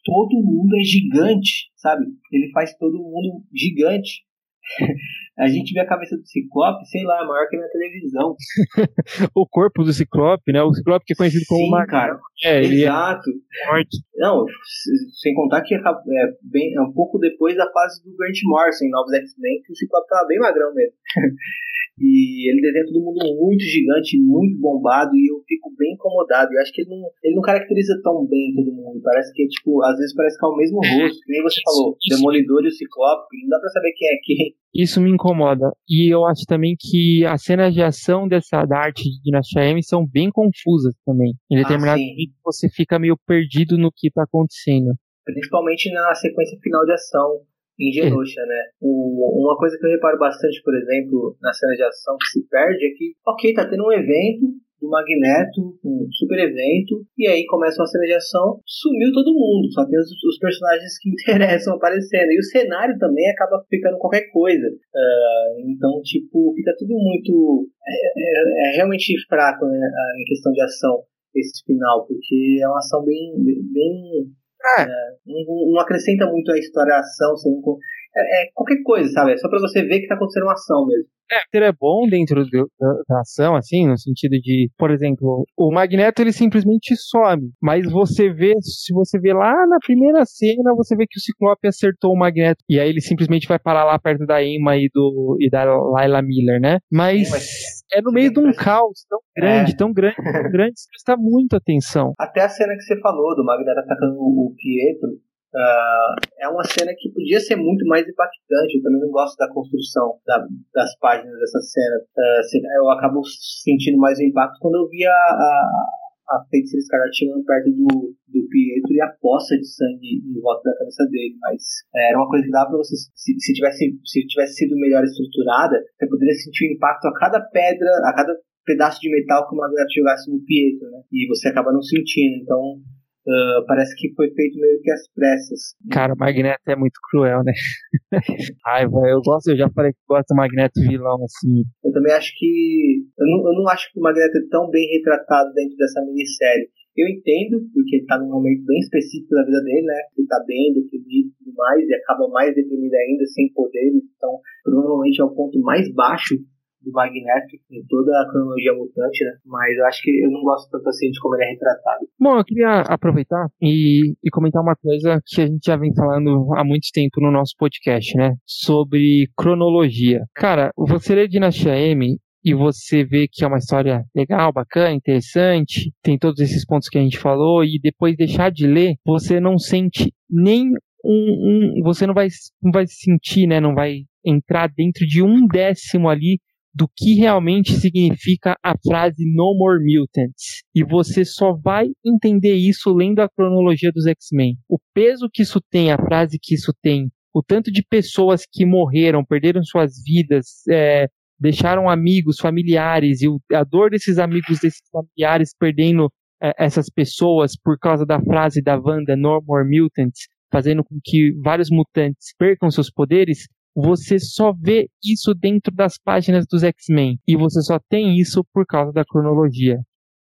todo mundo é gigante, sabe? Ele faz todo mundo gigante. a gente vê a cabeça do Ciclope, sei lá, maior que na televisão. o corpo do Ciclope, né? O Ciclope que é conhecido como Sim, cara. É, Exato. É Não, sem contar que é, bem, é um pouco depois da fase do Grant Morrison em Novos X-Men, que o Ciclope tava bem magrão mesmo. E ele desenha todo mundo muito gigante, muito bombado, e eu fico bem incomodado. Eu acho que ele não, ele não caracteriza tão bem todo mundo. Parece que, tipo, às vezes parece que é o mesmo rosto, que nem você falou, Demolidor e o Ciclope, não dá pra saber quem é quem. Isso me incomoda. E eu acho também que as cenas de ação dessa da arte de Dinastia M são bem confusas também. Em ah, determinado ah, momento você fica meio perdido no que tá acontecendo. Principalmente na sequência final de ação em Genosha, né? O, uma coisa que eu reparo bastante, por exemplo, na cena de ação que se perde é que, ok, tá tendo um evento do Magneto, um super evento, e aí começa uma cena de ação, sumiu todo mundo, só tem os, os personagens que interessam aparecendo, e o cenário também acaba ficando qualquer coisa. Uh, então, tipo, fica tudo muito. É, é, é realmente fraco né, em questão de ação esse final, porque é uma ação bem, bem é. É, não, não, acrescenta muito a história, a ação, você não, é, é, qualquer coisa, sabe? É só pra você ver que tá acontecendo uma ação mesmo. É, ele é bom dentro do, da, da, ação, assim, no sentido de, por exemplo, o Magneto ele simplesmente some, mas você vê, se você vê lá na primeira cena, você vê que o Ciclope acertou o Magneto, e aí ele simplesmente vai parar lá perto da Emma e, do, e da Layla Miller, né? Mas, Sim, mas é no meio de um caos tão grande, é. tão grande, tão grande, você presta muita atenção. Até a cena que você falou do Magneto atacando o Pietro, Uh, é uma cena que podia ser muito mais impactante. Eu também não gosto da construção da, das páginas dessa cena. Uh, eu acabo sentindo mais o impacto quando eu vi a, a, a feiticeira escarlate chegando perto do, do Pietro e a poça de sangue em volta da cabeça dele. Mas é, era uma coisa que dava pra você. Se, se, tivesse, se tivesse sido melhor estruturada, você poderia sentir o impacto a cada pedra, a cada pedaço de metal que o Magneto jogasse no Pietro, né? E você acaba não sentindo. Então Uh, parece que foi feito meio que às pressas. Cara, o Magneto é muito cruel, né? Raiva, eu gosto, eu já falei que gosto do Magneto vilão, assim. Eu também acho que. Eu não, eu não acho que o Magneto é tão bem retratado dentro dessa minissérie. Eu entendo, porque ele tá num momento bem específico da vida dele, né? Ele tá bem deprimido e tudo mais, e acaba mais deprimido ainda, sem poderes. Então, provavelmente é o ponto mais baixo do Magneto em toda a cronologia mutante, né? Mas eu acho que eu não gosto tanto assim de como ele é retratado. Bom, eu queria aproveitar e, e comentar uma coisa que a gente já vem falando há muito tempo no nosso podcast, né? Sobre cronologia. Cara, você lê Dinastia M e você vê que é uma história legal, bacana, interessante, tem todos esses pontos que a gente falou, e depois deixar de ler, você não sente nem um, um, você não vai, não vai sentir, né? Não vai entrar dentro de um décimo ali do que realmente significa a frase No More Mutants. E você só vai entender isso lendo a cronologia dos X-Men. O peso que isso tem, a frase que isso tem, o tanto de pessoas que morreram, perderam suas vidas, é, deixaram amigos, familiares, e a dor desses amigos, desses familiares perdendo é, essas pessoas por causa da frase da Wanda No More Mutants, fazendo com que vários mutantes percam seus poderes, você só vê isso dentro das páginas dos X-Men. E você só tem isso por causa da cronologia.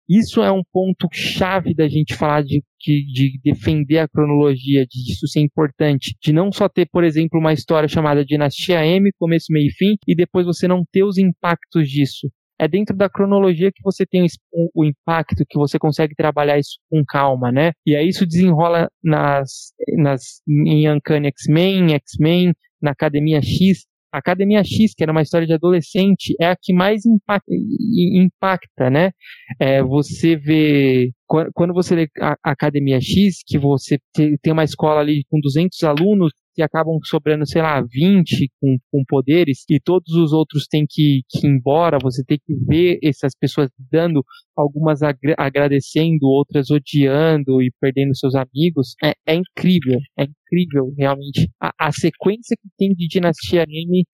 Isso é um ponto chave da gente falar de, de, de, defender a cronologia, de isso ser importante. De não só ter, por exemplo, uma história chamada Dinastia M, começo, meio e fim, e depois você não ter os impactos disso. É dentro da cronologia que você tem o, o impacto, que você consegue trabalhar isso com calma, né? E aí isso desenrola nas, nas, em Uncanny X-Men, X-Men, na Academia X. A Academia X, que era uma história de adolescente, é a que mais impacta, impacta né? É, você vê, quando você lê a Academia X, que você tem uma escola ali com 200 alunos, que acabam sobrando, sei lá, 20 com, com poderes e todos os outros têm que, que ir embora, você tem que ver essas pessoas dando, algumas agra agradecendo, outras odiando e perdendo seus amigos, é, é incrível, é incrível realmente. A, a, sequência que tem de Dinastia M,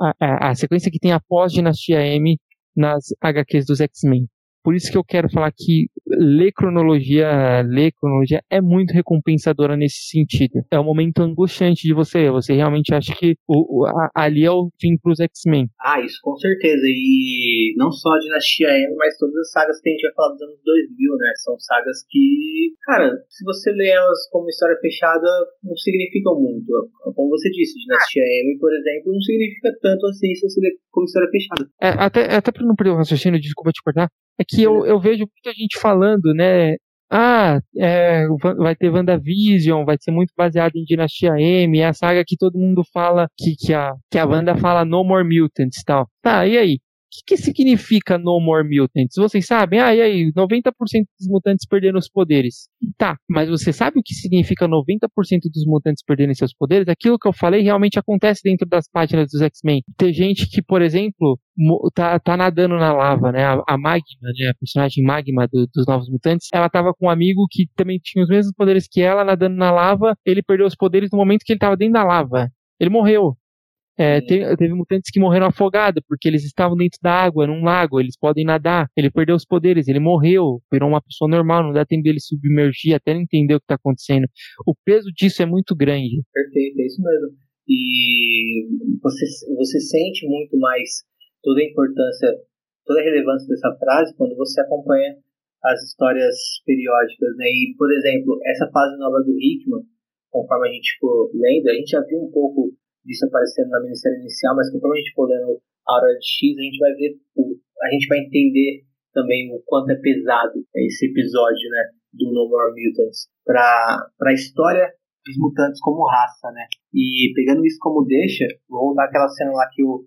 a, a, a sequência que tem após Dinastia M nas HQs dos X-Men. Por isso que eu quero falar que ler cronologia, ler cronologia é muito recompensadora nesse sentido. É um momento angustiante de você. Você realmente acha que o, a, ali é o fim pros X-Men. Ah, isso com certeza. E não só a Dinastia M, mas todas as sagas que a gente vai falar dos anos 2000, né? São sagas que, cara, se você lê elas como história fechada, não significam muito. Como você disse, Dinastia M, por exemplo, não significa tanto assim se você lê como história fechada. É, até, até pra não perder o raciocínio, desculpa te cortar, é que eu, eu vejo muita gente falando, né? Ah, é, vai ter WandaVision, vai ser muito baseado em Dinastia M, é a saga que todo mundo fala que, que, a, que a Wanda fala No More Mutants e tal. Tá, e aí? Que, que significa No More Mutants? Vocês sabem? Ah, e aí? 90% dos mutantes perderam os poderes. Tá, mas você sabe o que significa 90% dos mutantes perderem seus poderes? Aquilo que eu falei realmente acontece dentro das páginas dos X-Men. Tem gente que, por exemplo, tá, tá nadando na lava, né? A, a Magma, né? A personagem Magma do, dos Novos Mutantes, ela tava com um amigo que também tinha os mesmos poderes que ela, nadando na lava. Ele perdeu os poderes no momento que ele tava dentro da lava. Ele morreu. É, teve, teve, mutantes que morreram afogados, porque eles estavam dentro da água, num lago, eles podem nadar. Ele perdeu os poderes, ele morreu, virou uma pessoa normal, não dá tempo dele submergir até não entender o que está acontecendo. O peso disso é muito grande. Perfeito, é isso mesmo. E você, você sente muito mais toda a importância, toda a relevância dessa frase quando você acompanha as histórias periódicas, né? E, por exemplo, essa fase nova do Hickman, conforme a gente for lendo, a gente já viu um pouco disso aparecendo na minissérie inicial, mas conforme a gente for lendo a hora de X, a gente vai ver, a gente vai entender também o quanto é pesado esse episódio, né, do No More Mutants para a história dos mutantes como raça, né? E pegando isso como deixa, vou voltar àquela cena lá que o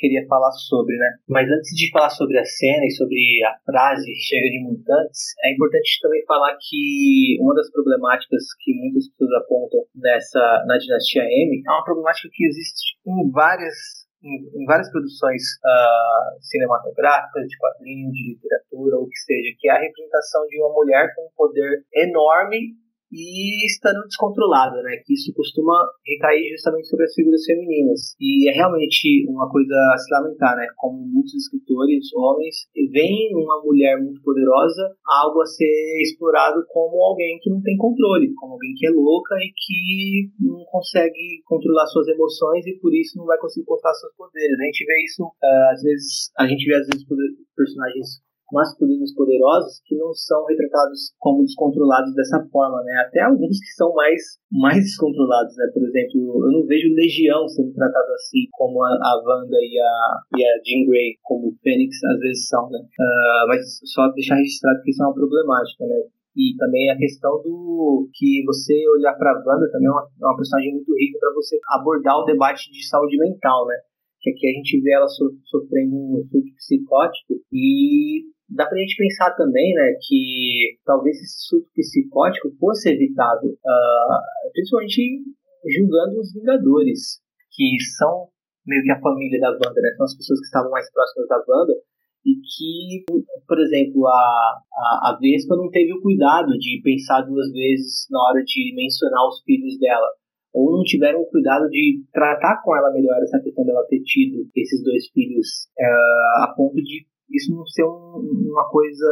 queria falar sobre, né? Mas antes de falar sobre a cena e sobre a frase chega de mutantes, é importante também falar que uma das problemáticas que muitas pessoas apontam nessa na dinastia M é uma problemática que existe em várias em, em várias produções uh, cinematográficas, de quadrinhos, de literatura, ou que seja, que é a representação de uma mulher com um poder enorme e estando descontrolada, né? Que isso costuma recair justamente sobre as figuras femininas. E é realmente uma coisa a se lamentar, né? Como muitos escritores, homens, veem uma mulher muito poderosa algo a ser explorado como alguém que não tem controle, como alguém que é louca e que não consegue controlar suas emoções e por isso não vai conseguir controlar seus poderes. A gente vê isso, uh, às vezes, a gente vê às vezes personagens masculinos poderosos que não são retratados como descontrolados dessa forma, né? Até alguns que são mais, mais descontrolados, né? Por exemplo, eu não vejo Legião sendo tratado assim, como a, a Wanda e a, e a Jean Grey, como o Fênix às vezes são, né? Uh, mas só deixar registrado que isso é uma problemática, né? E também a questão do que você olhar para Wanda também é uma, é uma personagem muito rica para você abordar o debate de saúde mental, né? Que aqui a gente vê ela so, sofrendo um surto psicótico e Dá pra gente pensar também, né, que talvez esse surto psicótico fosse evitado, uh, principalmente julgando os Vingadores, que são meio que a família da Wanda, né, são as pessoas que estavam mais próximas da Wanda, e que, por exemplo, a, a, a Vespa não teve o cuidado de pensar duas vezes na hora de mencionar os filhos dela. Ou não tiveram o cuidado de tratar com ela melhor essa questão dela ter tido esses dois filhos uh, a ponto de isso não ser um, uma coisa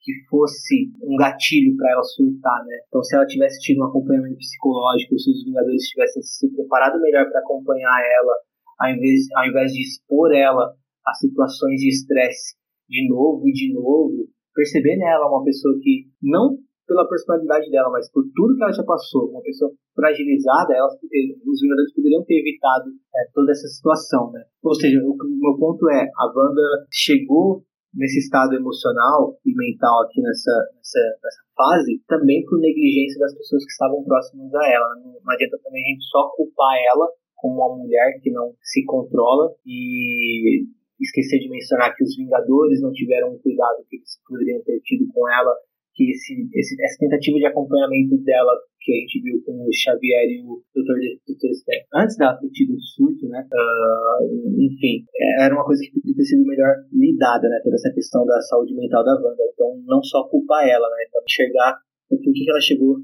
que fosse um gatilho para ela surtar, né? Então, se ela tivesse tido um acompanhamento psicológico, se os Vingadores tivessem se preparado melhor para acompanhar ela, ao invés, ao invés de expor ela a situações de estresse de novo e de novo, perceber nela uma pessoa que não pela personalidade dela, mas por tudo que ela já passou, uma pessoa fragilizada, elas, os Vingadores poderiam ter evitado é, toda essa situação, né? Ou seja, o, o meu ponto é, a Wanda chegou nesse estado emocional e mental aqui nessa, nessa, nessa, fase, também por negligência das pessoas que estavam próximas a ela. Não, não adianta também a gente só culpar ela como uma mulher que não se controla e esquecer de mencionar que os Vingadores não tiveram o cuidado que eles poderiam ter tido com ela que esse, esse, essa tentativa de acompanhamento dela, que a gente viu com o Xavier e o Dr. Dr. Antes dela ter tido um surto, né? Uh, enfim, era uma coisa que poderia ter sido melhor lidada, né? Toda essa questão da saúde mental da Wanda. Então, não só culpar ela, né? Então, enxergar o porquê que ela chegou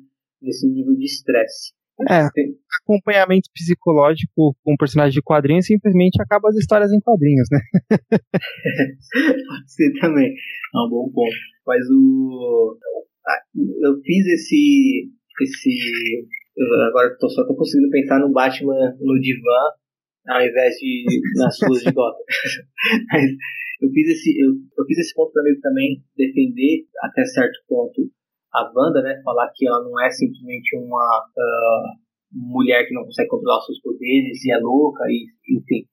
nesse nível de estresse. É, acompanhamento psicológico com personagem de quadrinhos simplesmente acaba as histórias em quadrinhos, né? Pode ser também, é um bom ponto. Mas o. Eu fiz esse. esse agora tô, só tô conseguindo pensar no Batman no divã ao invés de nas ruas de Gotham. Mas eu fiz esse, eu, eu fiz esse ponto para mim também defender até certo ponto a Wanda, né? Falar que ela não é simplesmente uma uh, mulher que não consegue controlar os seus poderes e é louca, e, enfim.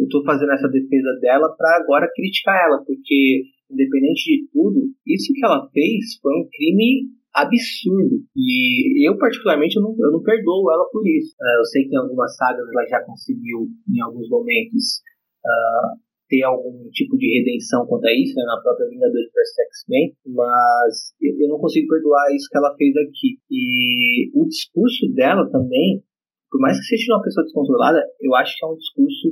Eu tô fazendo essa defesa dela para agora criticar ela, porque, independente de tudo, isso que ela fez foi um crime absurdo. E eu, particularmente, eu não, eu não perdoo ela por isso. Uh, eu sei que em algumas sagas ela já conseguiu, em alguns momentos, uh, ter algum tipo de redenção quanto a isso, né, na própria Vingadores vs X-Men, mas eu não consigo perdoar isso que ela fez aqui. E o discurso dela também, por mais que seja uma pessoa descontrolada, eu acho que é um discurso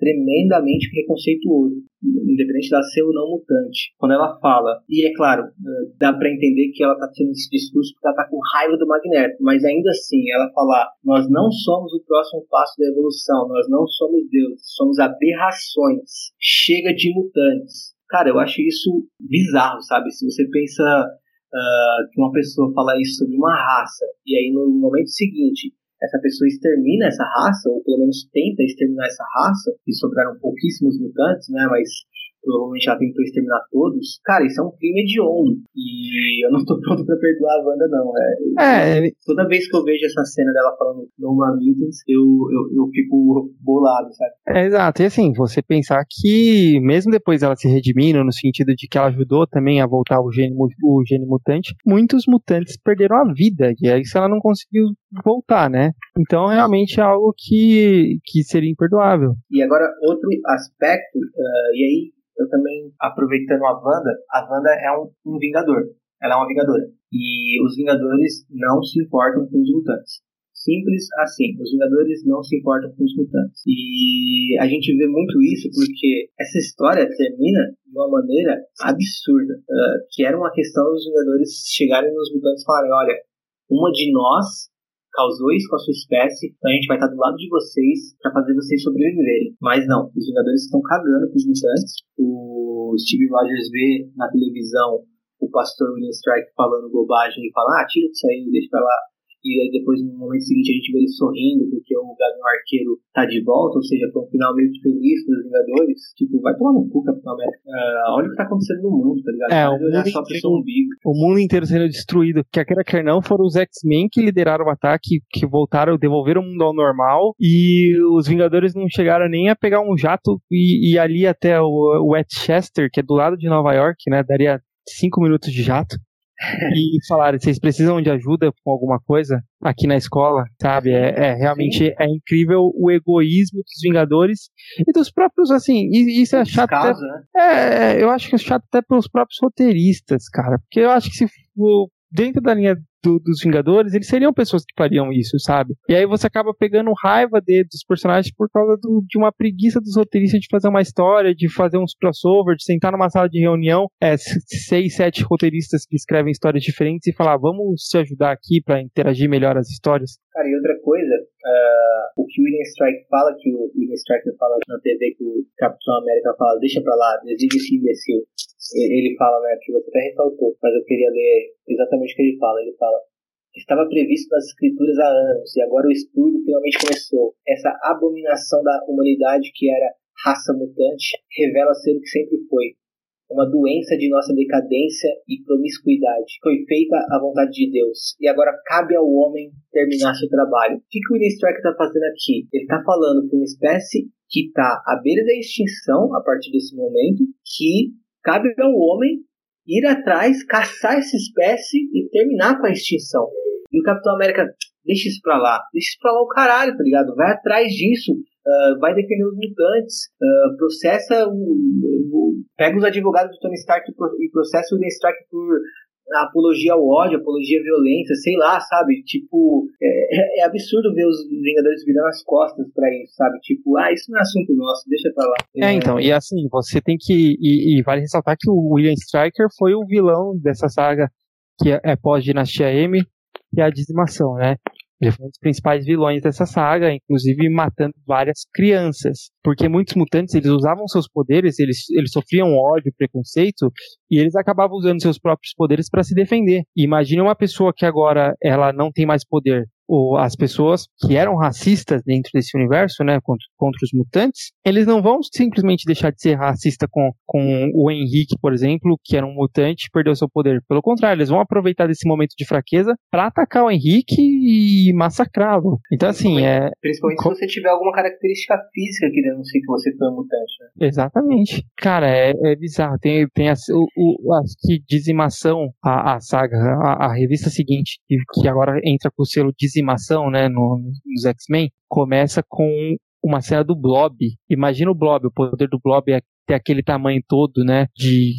tremendamente preconceituoso, independente da ser ou não mutante. Quando ela fala, e é claro, eh, dá para entender que ela tá tendo esse discurso porque ela tá com raiva do Magneto, mas ainda assim, ela falar, nós não somos o próximo passo da evolução, nós não somos deuses, somos aberrações, chega de mutantes. Cara, eu acho isso bizarro, sabe? Se você pensa uh, que uma pessoa fala isso sobre uma raça, e aí no momento seguinte essa pessoa extermina essa raça, ou pelo menos tenta exterminar essa raça, e sobraram pouquíssimos mutantes, né? Mas provavelmente ela tentou exterminar todos. Cara, isso é um crime hediondo. E eu não tô pronto pra perdoar a Wanda, não. É, é, toda vez que eu vejo essa cena dela falando No More Mutants, eu, eu, eu fico bolado, sabe? É, exato. E assim, você pensar que, mesmo depois dela se redimindo, no sentido de que ela ajudou também a voltar o gene, o gene mutante, muitos mutantes perderam a vida. E aí, se ela não conseguiu voltar, né? Então, realmente é algo que, que seria imperdoável. E agora, outro aspecto, uh, e aí eu também, aproveitando a Wanda, a Wanda é um, um Vingador. Ela é uma Vingadora. E os Vingadores não se importam com os mutantes. Simples assim, os Vingadores não se importam com os mutantes. E a gente vê muito isso porque essa história termina de uma maneira absurda. Uh, que era uma questão dos Vingadores chegarem nos mutantes e falarem: olha, uma de nós causou isso com a sua espécie, então a gente vai estar do lado de vocês para fazer vocês sobreviverem. Mas não, os Vingadores estão cagando com os mutantes. O Steve Rogers vê na televisão o pastor William Strike falando bobagem e fala: ah, tira isso aí, deixa pra lá e aí depois no momento seguinte a gente vê ele sorrindo porque o Gavião Arqueiro tá de volta, ou seja, foi um final meio feliz dos Vingadores. Tipo, vai tomar no cu, Capitão América. Uh, olha o que tá acontecendo no mundo, tá ligado? É, o mundo, inteiro, o mundo inteiro sendo destruído. Quer queira, quer não, foram os X-Men que lideraram o ataque, que voltaram, devolveram o mundo ao normal, e os Vingadores não chegaram nem a pegar um jato e ir ali até o Westchester, que é do lado de Nova York, né? Daria cinco minutos de jato e falaram, vocês precisam de ajuda com alguma coisa aqui na escola, sabe? É, é realmente é incrível o egoísmo dos Vingadores e dos próprios, assim, e, isso é chato. Caso, até, né? É, eu acho que é chato até pelos próprios roteiristas, cara, porque eu acho que se for dentro da linha do, dos Vingadores, eles seriam pessoas que fariam isso, sabe? E aí você acaba pegando raiva de, dos personagens por causa do, de uma preguiça dos roteiristas de fazer uma história, de fazer uns crossover, de sentar numa sala de reunião, é, seis, sete roteiristas que escrevem histórias diferentes e falar, vamos se ajudar aqui para interagir melhor as histórias. Cara, e outra coisa, uh, o que o William Strike fala, que o William Strike fala na TV, que o Capitão América fala, deixa pra lá, desliga esse imbecil ele fala, né, que você até ressaltou, mas eu queria ler exatamente o que ele fala. Ele fala: Estava previsto nas escrituras há anos e agora o estudo finalmente começou. Essa abominação da humanidade que era raça mutante revela ser o que sempre foi. Uma doença de nossa decadência e promiscuidade. Foi feita à vontade de Deus. E agora cabe ao homem terminar seu trabalho. O que, que o William Strike está fazendo aqui? Ele está falando para uma espécie que está à beira da extinção a partir desse momento, que Cabe ao homem ir atrás, caçar essa espécie e terminar com a extinção. E o Capitão América, deixa isso pra lá, deixa isso pra lá o caralho, tá ligado? Vai atrás disso, uh, vai defender os mutantes, uh, processa o, o, Pega os advogados do Tony Stark e processa o Tony Stark por apologia ao ódio, apologia à violência, sei lá, sabe? Tipo, é, é absurdo ver os Vingadores virando as costas para isso, sabe? Tipo, ah, isso não é assunto nosso, deixa pra lá. É, então, e assim, você tem que. E, e vale ressaltar que o William Striker foi o vilão dessa saga que é, é pós-Dinastia M, é a dizimação, né? Ele foi um dos principais vilões dessa saga, inclusive matando várias crianças. Porque muitos mutantes, eles usavam seus poderes, eles, eles sofriam ódio, preconceito, e eles acabavam usando seus próprios poderes para se defender. E imagine uma pessoa que agora ela não tem mais poder, as pessoas que eram racistas dentro desse universo, né, contra, contra, os mutantes, eles não vão simplesmente deixar de ser racista com, com o Henrique, por exemplo, que era um mutante e perdeu seu poder. Pelo contrário, eles vão aproveitar desse momento de fraqueza para atacar o Henrique e massacrá-lo. Então, assim, é. Principalmente se você tiver alguma característica física que denuncia que você foi um mutante, né? Exatamente. Cara, é, é bizarro. Tem, tem a, o, o, a que dizimação, a, a saga, a, a revista seguinte, que, que agora entra com o selo dizimação dizimação, né, no, nos X-Men, começa com uma cena do Blob. Imagina o Blob, o poder do Blob é ter aquele tamanho todo, né, de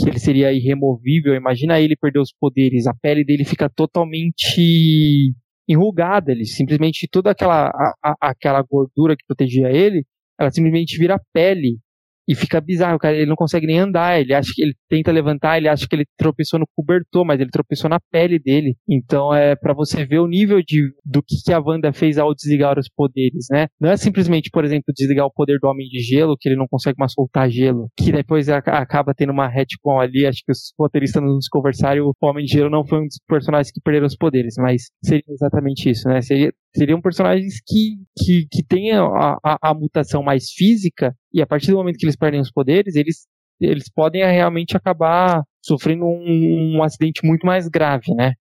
que ele seria irremovível. Imagina ele perder os poderes, a pele dele fica totalmente enrugada, ele simplesmente toda aquela a, a, aquela gordura que protegia ele, ela simplesmente vira pele e fica bizarro, cara, ele não consegue nem andar, ele acha que ele tenta levantar, ele acha que ele tropeçou no cobertor, mas ele tropeçou na pele dele. Então é para você ver o nível de do que, que a Wanda fez ao desligar os poderes, né? Não é simplesmente, por exemplo, desligar o poder do Homem de Gelo, que ele não consegue mais soltar gelo, que depois acaba tendo uma retcon ali, acho que os roteiristas nos conversaram, o Homem de Gelo não foi um dos personagens que perderam os poderes, mas seria exatamente isso, né? Seria, seriam personagens que, que, que têm a, a, a mutação mais física e a partir do momento que eles perdem os poderes, eles, eles podem realmente acabar sofrendo um, um acidente muito mais grave, né?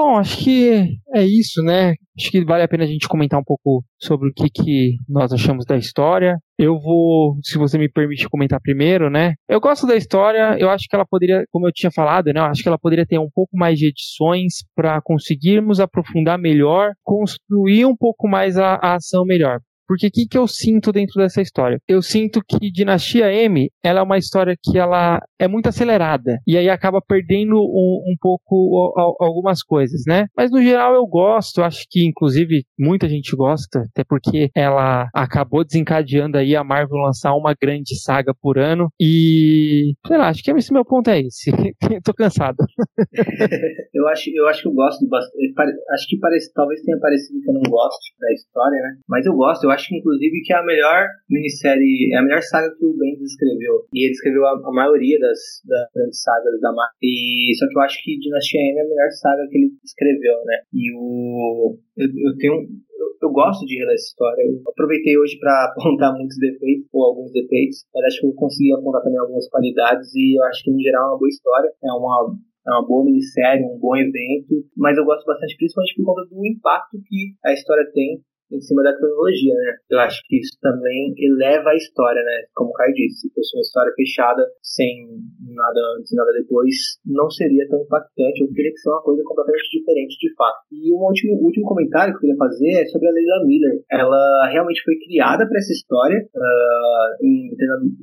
Bom, acho que é isso, né? Acho que vale a pena a gente comentar um pouco sobre o que, que nós achamos da história. Eu vou, se você me permite comentar primeiro, né? Eu gosto da história, eu acho que ela poderia, como eu tinha falado, né? Eu acho que ela poderia ter um pouco mais de edições para conseguirmos aprofundar melhor, construir um pouco mais a, a ação melhor. Porque o que, que eu sinto dentro dessa história? Eu sinto que Dinastia M, ela é uma história que ela é muito acelerada. E aí acaba perdendo um, um pouco algumas coisas, né? Mas no geral eu gosto, acho que inclusive muita gente gosta, até porque ela acabou desencadeando aí a Marvel lançar uma grande saga por ano. E, sei lá, acho que esse meu ponto é esse. Tô cansado. eu, acho, eu acho que eu gosto bastante. Acho que parece, talvez tenha parecido que eu não gosto da história, né? Mas eu gosto, eu acho acho, inclusive, que é a melhor minissérie, é a melhor saga que o Bendis escreveu. E ele escreveu a, a maioria das, das grandes sagas da Marvel. E só que eu acho que Dinastia M é a melhor saga que ele escreveu, né? E o. Eu, eu tenho. Eu, eu, gosto de reler essa história. Eu aproveitei hoje para apontar muitos defeitos, ou alguns defeitos, mas acho que eu consegui apontar também algumas qualidades. E eu acho que, no geral, é uma boa história. É uma é uma boa minissérie, um bom evento, mas eu gosto bastante, principalmente por conta do impacto que a história tem em cima da cronologia, né? Eu acho que isso também eleva a história, né? Como o Kai disse, se fosse uma história fechada, sem nada antes nada depois, não seria tão impactante, ou teria que ser uma coisa completamente diferente de fato. E um último, último comentário que eu queria fazer é sobre a Leila Miller. Ela realmente foi criada para essa história, uh, em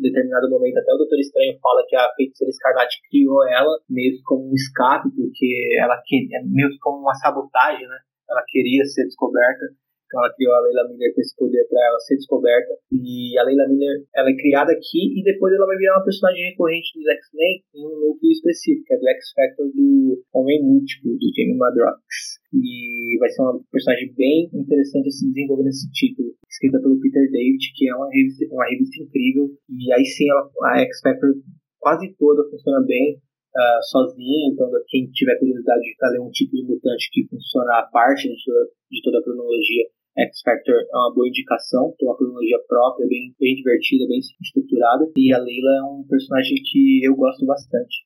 determinado momento até o Doutor Estranho fala que a Feiticeira Escarlate criou ela meio como um escape, porque ela queria, meio que como uma sabotagem, né? Ela queria ser descoberta então ela criou a Leila Miller com esse poder para ela ser descoberta. E a Leila Miller ela é criada aqui e depois ela vai virar uma personagem recorrente dos X-Men em um núcleo específico, é do X-Factor do Homem Múltiplo, do Jamie Madrox. E vai ser uma personagem bem interessante a se desenvolver nesse título, escrita pelo Peter David, que é uma revista, uma revista incrível. E aí sim ela, a X-Factor quase toda funciona bem uh, então quem tiver curiosidade de ler um tipo de mutante que funciona à parte de toda, de toda a cronologia, X Factor é uma boa indicação, tem uma cronologia própria, bem, bem divertida, bem estruturada, e a Leila é um personagem que eu gosto bastante.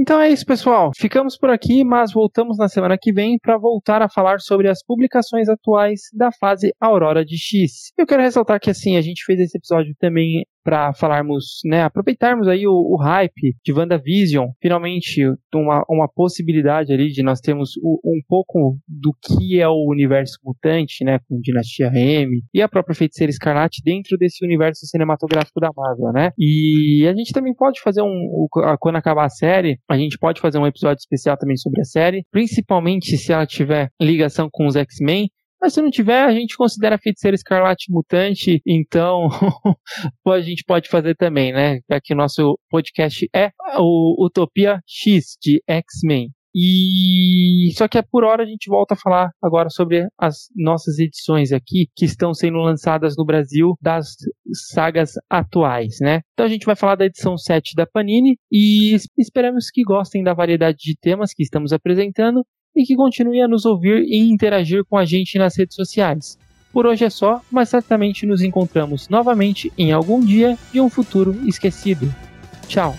Então é isso, pessoal. Ficamos por aqui, mas voltamos na semana que vem para voltar a falar sobre as publicações atuais da fase Aurora de X. Eu quero ressaltar que assim, a gente fez esse episódio também para falarmos, né, aproveitarmos aí o, o hype de WandaVision, finalmente uma, uma possibilidade ali de nós termos o, um pouco do que é o universo mutante, né, com Dinastia M e a própria Feiticeira Escarlate dentro desse universo cinematográfico da Marvel, né? E a gente também pode fazer um, quando acabar a série, a gente pode fazer um episódio especial também sobre a série, principalmente se ela tiver ligação com os X-Men, mas se não tiver, a gente considera a feiticeira escarlate mutante, então a gente pode fazer também, né? O nosso podcast é o Utopia X de X-Men. E só que é por hora a gente volta a falar agora sobre as nossas edições aqui que estão sendo lançadas no Brasil das sagas atuais, né? Então a gente vai falar da edição 7 da Panini e esperamos que gostem da variedade de temas que estamos apresentando e que continue a nos ouvir e interagir com a gente nas redes sociais. Por hoje é só, mas certamente nos encontramos novamente em algum dia de um futuro esquecido. Tchau!